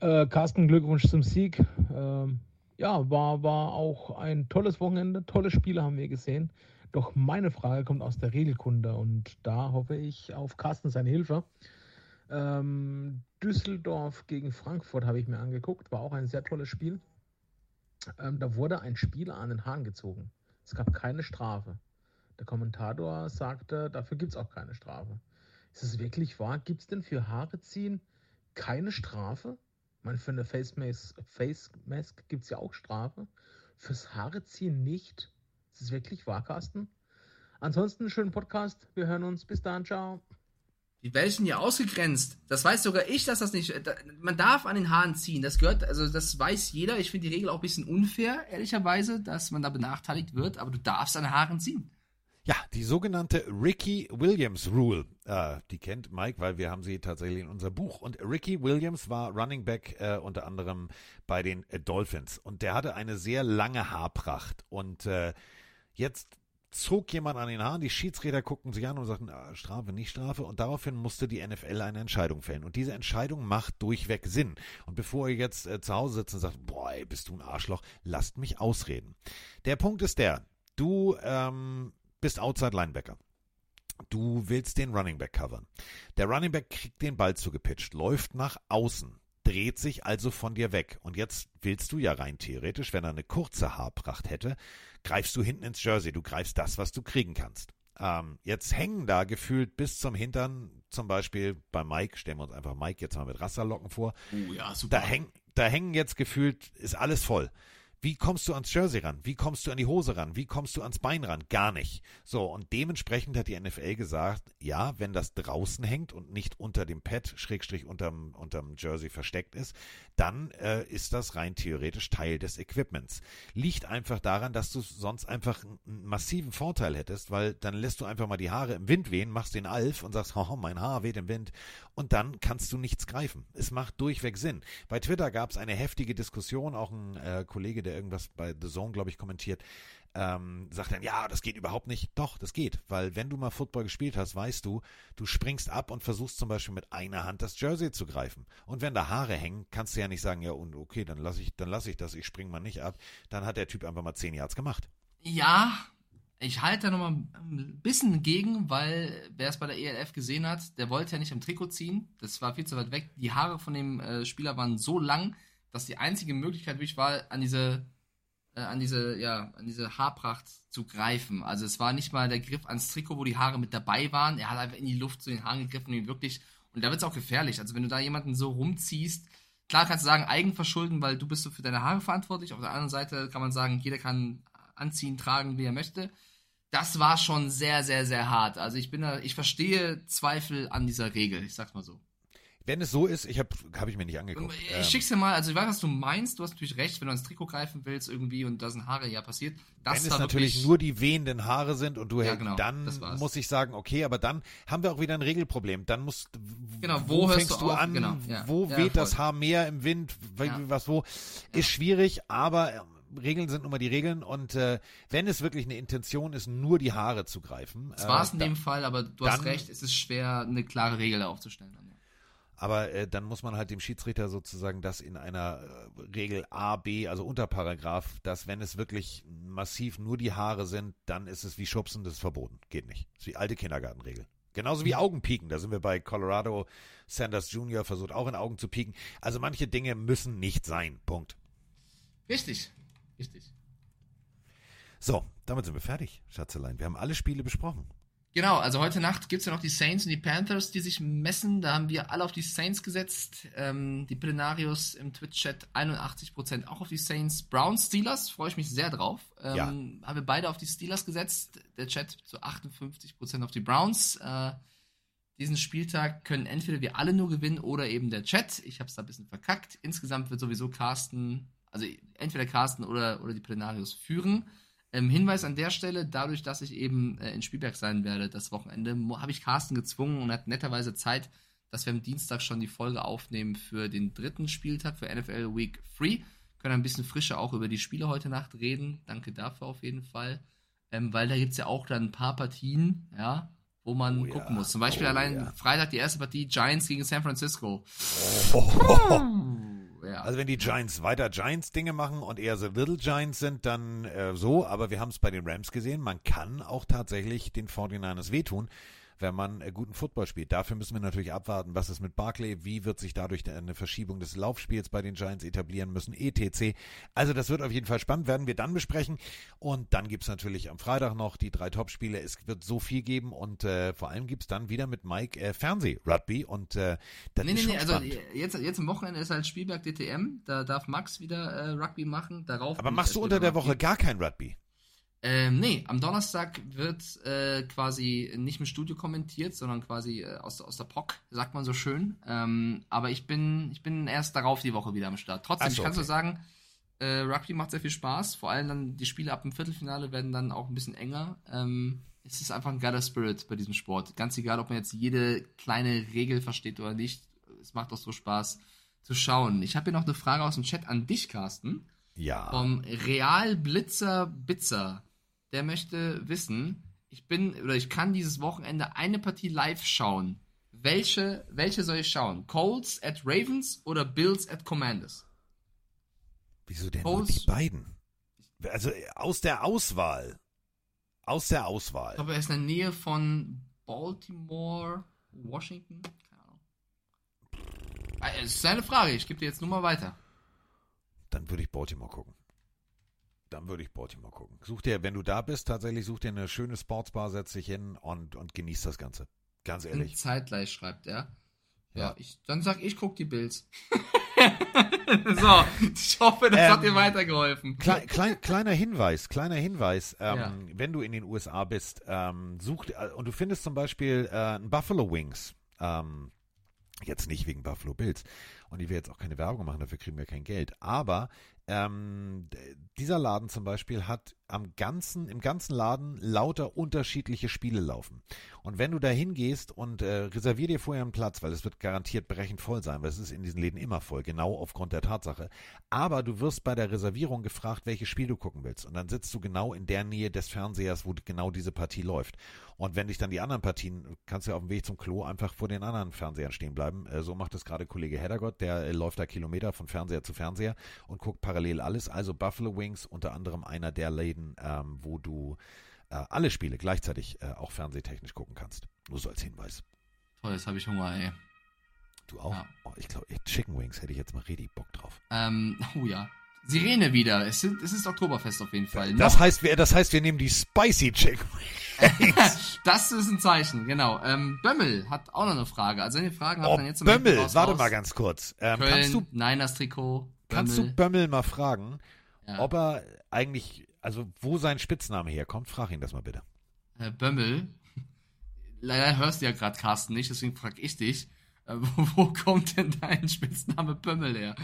Äh, Carsten, Glückwunsch zum Sieg. Ähm, ja, war, war auch ein tolles Wochenende. Tolle Spiele haben wir gesehen. Doch meine Frage kommt aus der Regelkunde und da hoffe ich auf Carsten seine Hilfe. Ähm, Düsseldorf gegen Frankfurt habe ich mir angeguckt. War auch ein sehr tolles Spiel. Ähm, da wurde ein Spieler an den Haaren gezogen. Es gab keine Strafe. Der Kommentator sagte, dafür gibt es auch keine Strafe. Ist es wirklich wahr? Gibt es denn für Haare ziehen keine Strafe? Ich meine, für eine Face Mask, Face Mask gibt es ja auch Strafe. Fürs Haare ziehen nicht. Ist es wirklich wahr, Carsten? Ansonsten schönen Podcast. Wir hören uns. Bis dann. Ciao. Die sind ja ausgegrenzt. Das weiß sogar ich, dass das nicht. Man darf an den Haaren ziehen. Das gehört, also das weiß jeder. Ich finde die Regel auch ein bisschen unfair, ehrlicherweise, dass man da benachteiligt wird, aber du darfst an den Haaren ziehen. Ja, die sogenannte Ricky Williams Rule. Äh, die kennt Mike, weil wir haben sie tatsächlich in unser Buch. Und Ricky Williams war Running Back äh, unter anderem bei den äh, Dolphins. Und der hatte eine sehr lange Haarpracht. Und äh, jetzt zog jemand an den Haaren, die Schiedsrichter guckten sich an und sagten, ah, Strafe, nicht Strafe. Und daraufhin musste die NFL eine Entscheidung fällen. Und diese Entscheidung macht durchweg Sinn. Und bevor ihr jetzt äh, zu Hause sitzt und sagt, boah, ey, bist du ein Arschloch, lasst mich ausreden. Der Punkt ist der, du ähm, bist Outside Linebacker. Du willst den Running Back covern. Der Running Back kriegt den Ball zugepitcht, läuft nach außen, dreht sich also von dir weg. Und jetzt willst du ja rein theoretisch, wenn er eine kurze Haarpracht hätte, greifst du hinten ins Jersey. Du greifst das, was du kriegen kannst. Ähm, jetzt hängen da gefühlt bis zum Hintern, zum Beispiel bei Mike, stellen wir uns einfach Mike jetzt mal mit Rasterlocken vor. Oh ja, super. Da, häng, da hängen jetzt gefühlt, ist alles voll. Wie kommst du ans Jersey ran? Wie kommst du an die Hose ran? Wie kommst du ans Bein ran? Gar nicht. So, und dementsprechend hat die NFL gesagt, ja, wenn das draußen hängt und nicht unter dem Pad, Schrägstrich unterm, unterm Jersey versteckt ist, dann äh, ist das rein theoretisch Teil des Equipments. Liegt einfach daran, dass du sonst einfach einen massiven Vorteil hättest, weil dann lässt du einfach mal die Haare im Wind wehen, machst den Alf und sagst, oh, mein Haar weht im Wind und dann kannst du nichts greifen. Es macht durchweg Sinn. Bei Twitter gab es eine heftige Diskussion, auch ein äh, Kollege, der irgendwas bei The Zone, glaube ich, kommentiert, ähm, sagt dann, ja, das geht überhaupt nicht. Doch, das geht, weil wenn du mal Football gespielt hast, weißt du, du springst ab und versuchst zum Beispiel mit einer Hand das Jersey zu greifen. Und wenn da Haare hängen, kannst du ja nicht sagen, ja, und okay, dann lasse ich, dann ich das, ich spring mal nicht ab. Dann hat der Typ einfach mal zehn Yards gemacht. Ja, ich halte da nochmal ein bisschen gegen, weil wer es bei der ELF gesehen hat, der wollte ja nicht am Trikot ziehen. Das war viel zu weit weg. Die Haare von dem äh, Spieler waren so lang, dass die einzige Möglichkeit wirklich war, an diese, äh, an diese, ja, an diese Haarpracht zu greifen. Also es war nicht mal der Griff ans Trikot, wo die Haare mit dabei waren. Er hat einfach in die Luft zu den Haaren gegriffen und ihn wirklich, und da wird es auch gefährlich. Also wenn du da jemanden so rumziehst, klar kannst du sagen, Eigenverschulden, weil du bist so für deine Haare verantwortlich. Auf der anderen Seite kann man sagen, jeder kann anziehen, tragen, wie er möchte. Das war schon sehr, sehr, sehr hart. Also ich bin da, ich verstehe Zweifel an dieser Regel, ich sag's mal so. Wenn es so ist, ich habe hab ich mir nicht angeguckt. Ich ähm, schick's dir mal, also ich weiß, was du meinst, du hast natürlich recht, wenn du ans Trikot greifen willst irgendwie und da sind Haare ja passiert. Das wenn es natürlich nur die wehenden Haare sind und du ja, genau, dann muss ich sagen, okay, aber dann haben wir auch wieder ein Regelproblem. Dann musst genau, wo, wo fängst du, du an, genau, ja, wo ja, weht das Haar mehr im Wind, was wo, ist schwierig, aber ähm, Regeln sind nun mal die Regeln und äh, wenn es wirklich eine Intention ist, nur die Haare zu greifen. Das war es äh, in dem Fall, aber du hast recht, es ist schwer, eine klare Regel aufzustellen. Dann. Aber äh, dann muss man halt dem Schiedsrichter sozusagen das in einer äh, Regel A, B, also Unterparagraph, dass wenn es wirklich massiv nur die Haare sind, dann ist es wie Schubsen, das ist verboten. Geht nicht. Das ist wie alte Kindergartenregel. Genauso wie Augenpieken. Da sind wir bei Colorado. Sanders Jr. versucht auch in Augen zu pieken. Also manche Dinge müssen nicht sein. Punkt. Richtig. Richtig. So, damit sind wir fertig, Schatzelein. Wir haben alle Spiele besprochen. Genau, also heute Nacht gibt es ja noch die Saints und die Panthers, die sich messen. Da haben wir alle auf die Saints gesetzt. Ähm, die Plenarius im Twitch-Chat 81% auch auf die Saints. Browns Steelers, freue ich mich sehr drauf. Ähm, Ja. Haben wir beide auf die Steelers gesetzt. Der Chat zu 58% auf die Browns. Äh, diesen Spieltag können entweder wir alle nur gewinnen oder eben der Chat. Ich habe es da ein bisschen verkackt. Insgesamt wird sowieso Carsten, also entweder Carsten oder, oder die Plenarius führen. Ähm, Hinweis an der Stelle, dadurch, dass ich eben äh, in Spielberg sein werde das Wochenende, habe ich Carsten gezwungen und hat netterweise Zeit, dass wir am Dienstag schon die Folge aufnehmen für den dritten Spieltag für NFL Week 3. Können ein bisschen frischer auch über die Spiele heute Nacht reden. Danke dafür auf jeden Fall. Ähm, weil da gibt es ja auch dann ein paar Partien, ja, wo man gucken muss. Zum Beispiel Oh, allein ja. Freitag die erste Partie Giants gegen San Francisco. Ja. Also wenn die Giants weiter Giants-Dinge machen und eher so Little Giants sind, dann äh, so. Aber wir haben es bei den Rams gesehen, man kann auch tatsächlich den 49ers wehtun, wenn man äh, guten Football spielt. Dafür müssen wir natürlich abwarten, was ist mit Barclay, wie wird sich dadurch eine Verschiebung des Laufspiels bei den Giants etablieren müssen, etc. Also das wird auf jeden Fall spannend, werden wir dann besprechen. Und dann gibt's natürlich am Freitag noch die drei Topspiele. Es wird so viel geben und äh, vor allem gibt's dann wieder mit Mike äh, Fernseh-Rugby und äh, das nee, ist nee, schon nee, also jetzt, jetzt am Wochenende ist halt Spielberg DTM, da darf Max wieder äh, Rugby machen. Darauf Aber machst du unter der Woche gar kein Rugby? Ähm, nee, am Donnerstag wird äh, quasi nicht im Studio kommentiert, sondern quasi äh, aus, aus der POC, sagt man so schön. Ähm, aber ich bin, ich bin erst darauf die Woche wieder am Start. Trotzdem, so, ich kann so okay. sagen, äh, Rugby macht sehr viel Spaß. Vor allem dann die Spiele ab dem Viertelfinale werden dann auch ein bisschen enger. Ähm, es ist einfach ein geiler Spirit bei diesem Sport. Ganz egal, ob man jetzt jede kleine Regel versteht oder nicht. Es macht auch so Spaß zu schauen. Ich habe hier noch eine Frage aus dem Chat an dich, Carsten. Ja. Vom Real Blitzer Bitzer. Der möchte wissen, ich bin oder ich kann dieses Wochenende eine Partie live schauen. Welche, welche soll ich schauen? Colts at Ravens oder Bills at Commanders? Wieso denn nur die beiden? Also aus der Auswahl. Aus der Auswahl. Ich glaube, er ist in der Nähe von Baltimore, Washington. Keine Ahnung. Ah, Es ist seine Frage, ich gebe dir jetzt nur mal weiter. Dann würde ich Baltimore gucken. Dann würde ich Baltimore gucken. Such dir, wenn du da bist, tatsächlich such dir eine schöne Sportsbar, setz dich hin und, und genieß das Ganze. Ganz ehrlich. Und zeitgleich schreibt er. Ja, Ja. ich, dann sag ich, guck die Bills. *laughs* so, ich hoffe, das Ähm, hat dir weitergeholfen. Klein, klein, kleiner Hinweis, kleiner Hinweis, ähm, Ja. wenn du in den USA bist, ähm, such, äh, und du findest zum Beispiel äh, ein Buffalo Wings, ähm, jetzt nicht wegen Buffalo Bills, und ich will jetzt auch keine Werbung machen, dafür kriegen wir kein Geld, aber ähm, dieser Laden zum Beispiel hat am ganzen, im ganzen Laden lauter unterschiedliche Spiele laufen. Und wenn du da hingehst und äh, reservier dir vorher einen Platz, weil es wird garantiert brechend voll sein, weil es ist in diesen Läden immer voll, genau aufgrund der Tatsache. Aber du wirst bei der Reservierung gefragt, welches Spiel du gucken willst. Und dann sitzt du genau in der Nähe des Fernsehers, wo genau diese Partie läuft. Und wenn dich dann die anderen Partien, kannst du ja auf dem Weg zum Klo einfach vor den anderen Fernsehern stehen bleiben. Äh, so macht es gerade Kollege Heddergott, der äh, läuft da Kilometer von Fernseher zu Fernseher und guckt parallel alles. Also Buffalo Wings, unter anderem einer der Läden, ähm, wo du äh, alle Spiele gleichzeitig äh, auch fernsehtechnisch gucken kannst. Nur so als Hinweis. Toll, jetzt habe ich Hunger, ey. Du auch? Oh, ich glaube, Chicken Wings hätte ich jetzt mal richtig Bock drauf. Ähm, oh ja. Sirene wieder. Es, sind, es ist Oktoberfest auf jeden Fall. Das Noch- heißt, wir, das heißt, wir nehmen die Spicy Chicken *laughs* das ist ein Zeichen, genau. Ähm, Bömmel hat auch noch eine Frage. Also ihr Fragen Oh, dann jetzt Bömmel, raus, warte raus. mal ganz kurz. Ähm, Köln, kannst du, Niners Trikot. kannst Bömmel. du Bömmel mal fragen, Ja. ob er eigentlich, also wo sein Spitzname herkommt? Frag ihn das mal bitte. Äh, Bömmel. Leider hörst du ja gerade Carsten nicht, deswegen frage ich dich. Äh, wo, wo kommt denn dein Spitzname Bömmel her?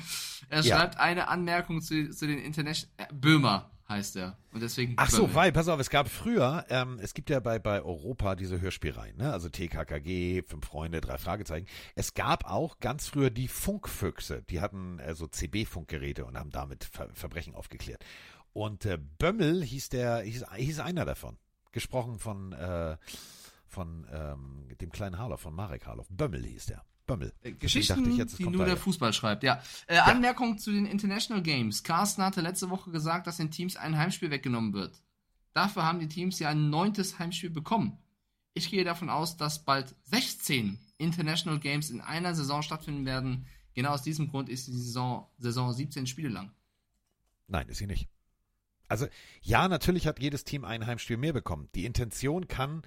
Er Ja. schreibt eine Anmerkung zu, zu den International. Äh, Böhmer heißt er. Und deswegen. Ach so, weil, pass auf, es gab früher, ähm, es gibt ja bei, bei Europa diese Hörspielreihen, ne? also TKKG, Fünf Freunde, drei Fragezeichen. Es gab auch ganz früher die Funkfüchse, die hatten äh, so CB-Funkgeräte und haben damit Ver Verbrechen aufgeklärt. Und äh, Bömmel hieß der, hieß, hieß einer davon. Gesprochen von, äh, von ähm, dem kleinen Harloff, von Marek Harloff. Bömmel hieß der. Bömmel. Deswegen Geschichten, ich jetzt, die nur der. Fußball schreibt, ja. Äh, Anmerkung zu den International Games. Carsten hatte letzte Woche gesagt, dass den Teams ein Heimspiel weggenommen wird. Dafür haben die Teams ja ein neuntes Heimspiel bekommen. Ich gehe davon aus, dass bald 16 International Games in einer Saison stattfinden werden. Genau aus diesem Grund ist die Saison, Saison 17 Spiele lang. Nein, ist sie nicht. Also, ja, natürlich hat jedes Team ein Heimspiel mehr bekommen. Die Intention kann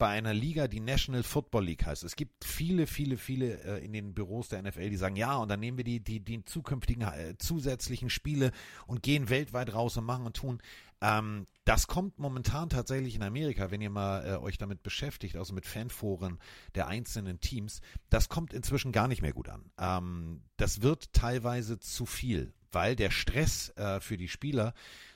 bei einer Liga, die National Football League heißt. Es gibt viele, viele, viele äh, in den Büros der NFL, die sagen, ja, und dann nehmen wir die, die, die zukünftigen äh, zusätzlichen Spiele und gehen weltweit raus und machen und tun. Ähm, das kommt momentan tatsächlich in Amerika, wenn ihr mal äh, euch damit beschäftigt, also mit Fanforen der einzelnen Teams, das kommt inzwischen gar nicht mehr gut an. Ähm, das wird teilweise zu viel, weil der Stress äh, für die Spieler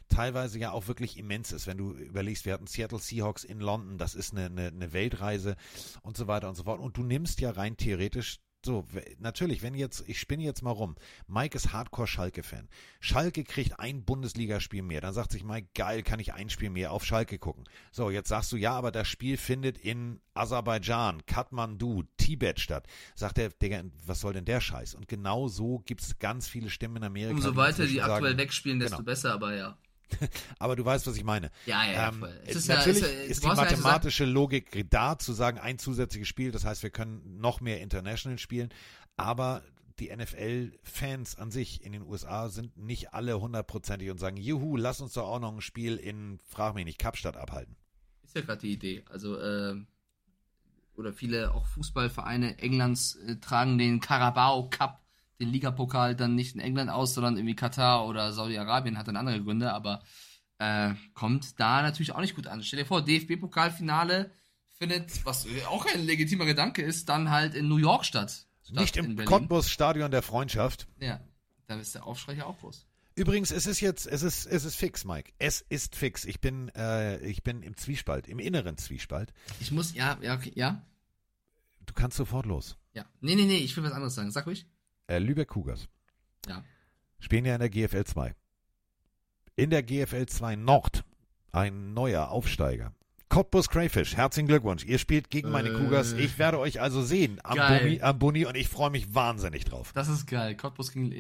teilweise ja auch wirklich immens ist. Wenn du überlegst, wir hatten Seattle Seahawks in London, das ist eine, eine, eine Weltreise und so weiter und so fort. Und du nimmst ja rein theoretisch so, natürlich, wenn jetzt, ich spinne jetzt mal rum. Mike ist Hardcore-Schalke-Fan. Schalke kriegt ein Bundesligaspiel mehr. Dann sagt sich Mike, geil, kann ich ein Spiel mehr auf Schalke gucken. So, jetzt sagst du, ja, aber das Spiel findet in Aserbaidschan, Kathmandu, Tibet statt. Sagt der, Digga, was soll denn der Scheiß? Und genau so gibt es ganz viele Stimmen in Amerika. Umso weiter die aktuell sagen, wegspielen, desto genau. besser, aber ja. *laughs* Aber du weißt, was ich meine. Ja, ja, ähm, voll. Es ist ist ja- natürlich ist ja- ist du die mathematische Logik da, zu sagen, ein zusätzliches Spiel, das heißt, wir können noch mehr International spielen, aber die NFL-Fans an sich in den USA sind nicht alle hundertprozentig und sagen, juhu, lass uns doch auch noch ein Spiel in, frag mich nicht, Kapstadt abhalten. Ist ja gerade die Idee. Also, ähm, oder viele auch Fußballvereine Englands äh, tragen den Carabao Cup, den Ligapokal, dann nicht in England aus, sondern irgendwie Katar oder Saudi-Arabien, hat dann andere Gründe, aber äh, kommt da natürlich auch nicht gut an. Stell dir vor, DFB-Pokalfinale findet, was auch ein legitimer Gedanke ist, dann halt in New York statt. Nicht im Berlin. Cottbus Stadion der Freundschaft. Ja, da ist der Aufschrei ja auch groß. Übrigens, es ist jetzt, es ist, es ist fix, Mike. Es ist fix. Ich bin, äh, ich bin im Zwiespalt, im inneren Zwiespalt. Ich muss, ja, ja, okay, ja. Du kannst sofort los. Ja. Nee, nee, nee, ich will was anderes sagen. Sag ruhig. Äh, Lübeck Cougars. Ja. Spielen ja in der GFL 2. In der GFL 2 Nord ein neuer Aufsteiger. Cottbus Crayfish, herzlichen Glückwunsch. Ihr spielt gegen meine Äh. Cougars. Ich werde euch also sehen am. Buni, am Buni und ich freue mich wahnsinnig drauf. Das ist geil. Cottbus gegen.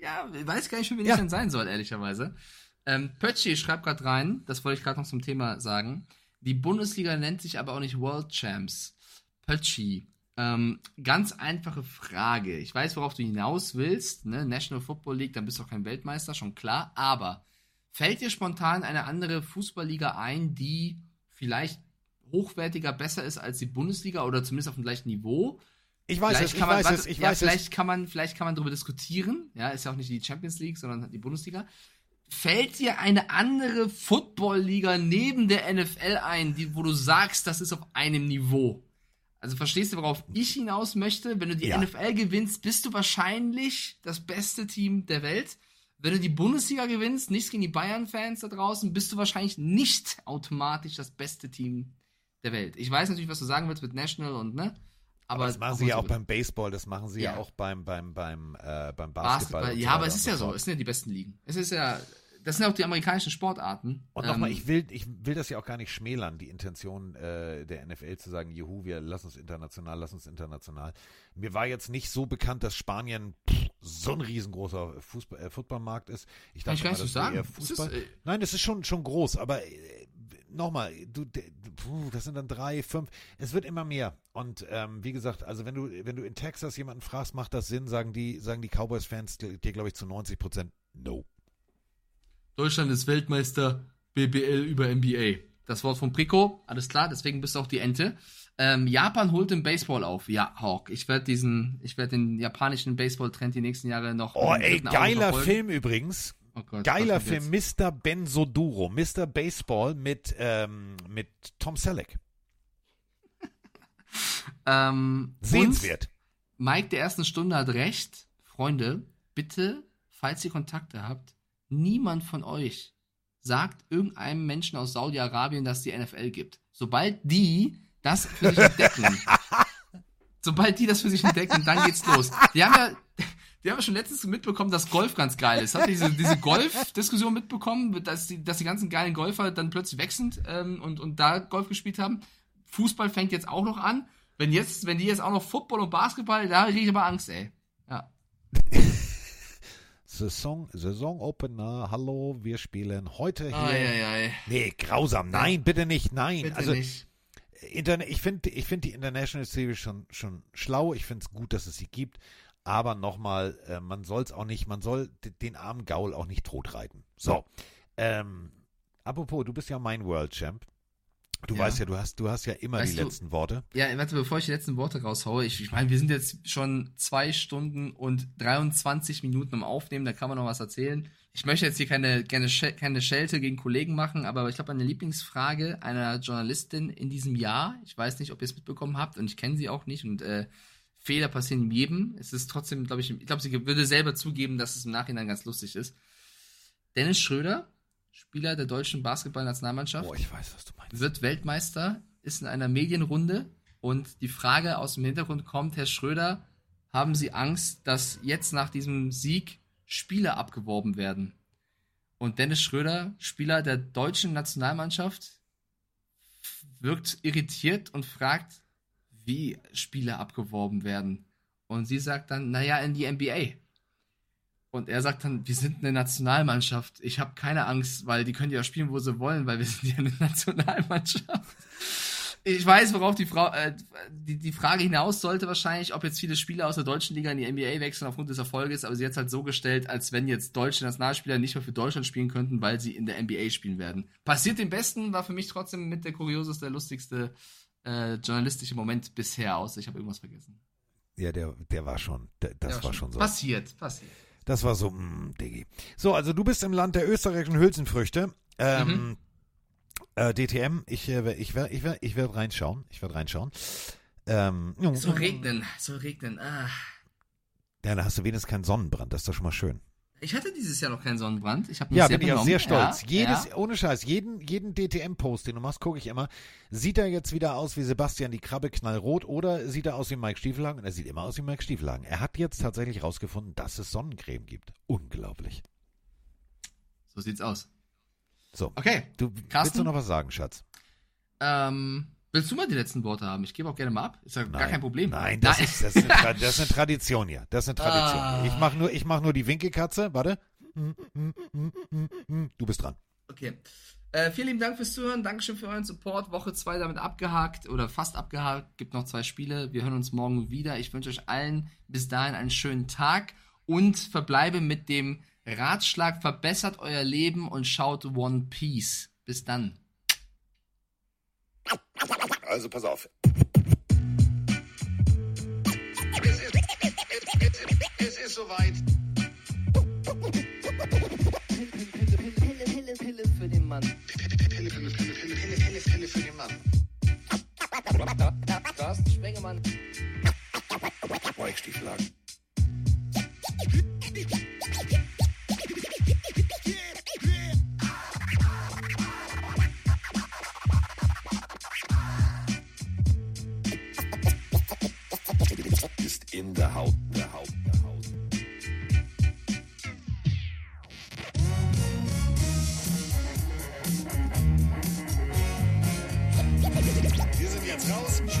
Ja, ich weiß gar nicht, wie Ja. denn sein soll, ehrlicherweise. Ähm, Pötschi schreibt gerade rein, das wollte ich gerade noch zum Thema sagen. Die Bundesliga nennt sich aber auch nicht World Champs. Pötschi. Ähm, ganz einfache Frage. Ich weiß, worauf du hinaus willst. Ne? National Football League, dann bist du auch kein Weltmeister, schon klar. Aber fällt dir spontan eine andere Fußballliga ein, die vielleicht hochwertiger, besser ist als die Bundesliga oder zumindest auf dem gleichen Niveau? Ich weiß Vielleicht es, ich man- weiß warte, es, ich ja, weiß es. vielleicht Kann man, vielleicht kann man darüber diskutieren. Ja, ist ja auch nicht die Champions League, sondern die Bundesliga. Fällt dir eine andere Football-Liga neben der NFL ein, die, wo du sagst, das ist auf einem Niveau? Also verstehst du, worauf ich hinaus möchte? Wenn du die Ja. NFL gewinnst, bist du wahrscheinlich das beste Team der Welt. Wenn du die Bundesliga gewinnst, nichts gegen die Bayern-Fans da draußen, bist du wahrscheinlich nicht automatisch das beste Team der Welt. Ich weiß natürlich, was du sagen willst mit National und ne, aber das machen sie ja auch beim Baseball, das machen sie ja, Ja. auch beim, beim, beim, äh, beim Basketball. Basketball. Ja, aber es ist ja so. Es sind ja die besten Ligen. Es ist ja, das sind auch die amerikanischen Sportarten. Und nochmal, Ähm, ich will, ich will das ja auch gar nicht schmälern, die Intention äh, der NFL zu sagen, juhu, wir lassen uns international, lassen uns international. Mir war jetzt nicht so bekannt, dass Spanien pff, so ein riesengroßer Fußball, äh, Footballmarkt ist. Ich Kann ich dachte mal, das eher sagen. Es ist, Fußball. äh, Nein, das ist schon, schon groß, aber äh, nochmal, du, puh, das sind dann drei, fünf, es wird immer mehr. Und ähm, wie gesagt, also wenn du, wenn du in Texas jemanden fragst, macht das Sinn, sagen die, sagen die Cowboys-Fans dir, dir glaube ich, zu 90 Prozent no. Deutschland ist Weltmeister BBL über NBA. Das Wort von Prico, alles klar, deswegen bist du auch die Ente. Ähm, Japan holt den Baseball auf. Ja, Hawk. Ich werde diesen, ich werde den japanischen Baseball-Trend die nächsten Jahre noch. Oh, ey, geiler. Film übrigens. Oh Gott, geiler Film, Mr. Benzoduro, Mr. Baseball mit, ähm, mit Tom Selleck. *laughs* Ähm, Sehenswert. Mike der ersten Stunde hat recht. Freunde, bitte, falls ihr Kontakte habt, niemand von euch sagt irgendeinem Menschen aus Saudi-Arabien, dass es die NFL gibt. Sobald die das für sich entdecken, *laughs* sobald die das für sich entdecken, dann geht's los. Die haben ja, die haben ja schon letztens mitbekommen, dass Golf ganz geil ist. Habt ihr diese, diese Golf-Diskussion mitbekommen, dass die, dass die ganzen geilen Golfer dann plötzlich weg sind ähm, und, und da Golf gespielt haben? Fußball fängt jetzt auch noch an. Wenn jetzt, wenn die jetzt auch noch Football und Basketball, da kriege ich aber Angst, ey. Ja. *laughs* Saison, Saisonopener, hallo, wir spielen heute hier. Ei, ei, ei. Nee, grausam. Nein, bitte nicht, nein. Bitte also, nicht. Interna ich finde ich find die International Series schon, schon schlau. Ich finde es gut, dass es sie gibt. Aber nochmal, äh, man soll es auch nicht, man soll den armen Gaul auch nicht totreiten. So. Ähm, apropos, du bist ja mein World Champ. Du Ja. weißt ja, du hast, du hast ja immer Weißt die du- letzten Worte. Ja, warte, bevor ich die letzten Worte raushaue, ich, ich meine, wir sind jetzt schon zwei Stunden und 23 Minuten am Aufnehmen, da kann man noch was erzählen. Ich möchte jetzt hier keine, keine, keine Schelte gegen Kollegen machen, aber ich glaube, meine Lieblingsfrage einer Journalistin in diesem Jahr, ich weiß nicht, ob ihr es mitbekommen habt und ich kenne sie auch nicht und äh, Fehler passieren jedem. Es ist trotzdem, glaube ich, ich glaube, sie würde selber zugeben, dass es im Nachhinein ganz lustig ist. Dennis Schröder, Spieler der deutschen Basketballnationalmannschaft, Boah, ich weiß, was du meinst. wird Weltmeister, ist in einer Medienrunde und die Frage aus dem Hintergrund kommt, Herr Schröder, haben Sie Angst, dass jetzt nach diesem Sieg Spieler abgeworben werden? Und Dennis Schröder, Spieler der deutschen Nationalmannschaft, wirkt irritiert und fragt, wie Spieler abgeworben werden. Und sie sagt dann, naja, in die NBA. Und er sagt dann, wir sind eine Nationalmannschaft. Ich habe keine Angst, weil die können ja spielen, wo sie wollen, weil wir *laughs* sind ja eine Nationalmannschaft. Ich weiß, worauf die, Frau, äh, die, die Frage hinaus sollte wahrscheinlich, ob jetzt viele Spieler aus der deutschen Liga in die NBA wechseln aufgrund des Erfolges, aber sie hat halt so gestellt, als wenn jetzt deutsche Nationalspieler nicht mehr für Deutschland spielen könnten, weil sie in der NBA spielen werden. Passiert dem Besten, war für mich trotzdem mit der kurioseste, lustigste äh, journalistische Moment bisher aus. Ich habe irgendwas vergessen. Ja, der, der war schon, der, das Ja, war schon so. Passiert, passiert. Das war so, mh, Diggi. So, also du bist im Land der österreichischen Hülsenfrüchte. Ähm, Mhm. äh, DTM, ich, äh, ich werde ich werd, ich werd reinschauen. Ich werde reinschauen. Ähm, soll regnen, soll regnen. Ah. Ja, da hast du wenigstens keinen Sonnenbrand, das ist doch schon mal schön. Ich hatte dieses Jahr noch keinen Sonnenbrand. Ich habe mich Ja, sehr bin ich auch benommen. sehr stolz. Ja, Jedes, ja. ohne Scheiß, jeden, jeden DTM-Post, den du machst, gucke ich immer. Sieht er jetzt wieder aus wie Sebastian die Krabbe knallrot oder sieht er aus wie Mike Stiefelhagen? Und er sieht immer aus wie Mike Stiefelhagen. Er hat jetzt tatsächlich rausgefunden, dass es Sonnencreme gibt. Unglaublich. So sieht's aus. So. Okay. Du, willst du noch was sagen, Schatz? Ähm, willst du mal die letzten Worte haben? Ich gebe auch gerne mal ab. Ist ja gar Nein. kein Problem. Nein, das, Ist, das, ist, eine das ist eine Tradition hier. Das ist eine Tradition. Ah. Ich mache nur, ich mach nur die Winkelkatze. Warte. Du bist dran. Okay. Äh, vielen lieben Dank fürs Zuhören. Dankeschön für euren Support. Woche 2 damit abgehakt oder fast abgehakt. Gibt noch zwei Spiele. Wir hören uns morgen wieder. Ich wünsche euch allen bis dahin einen schönen Tag und verbleibe mit dem Ratschlag: verbessert euer Leben und schaut One Piece. Bis dann. Also pass auf. Es ist soweit. Pille, Pille, Pille für den Mann. Pille, Pille, Pille, Pille, Pille, Pille, Pille für den Mann. Carsten Spengemann. Mike Wir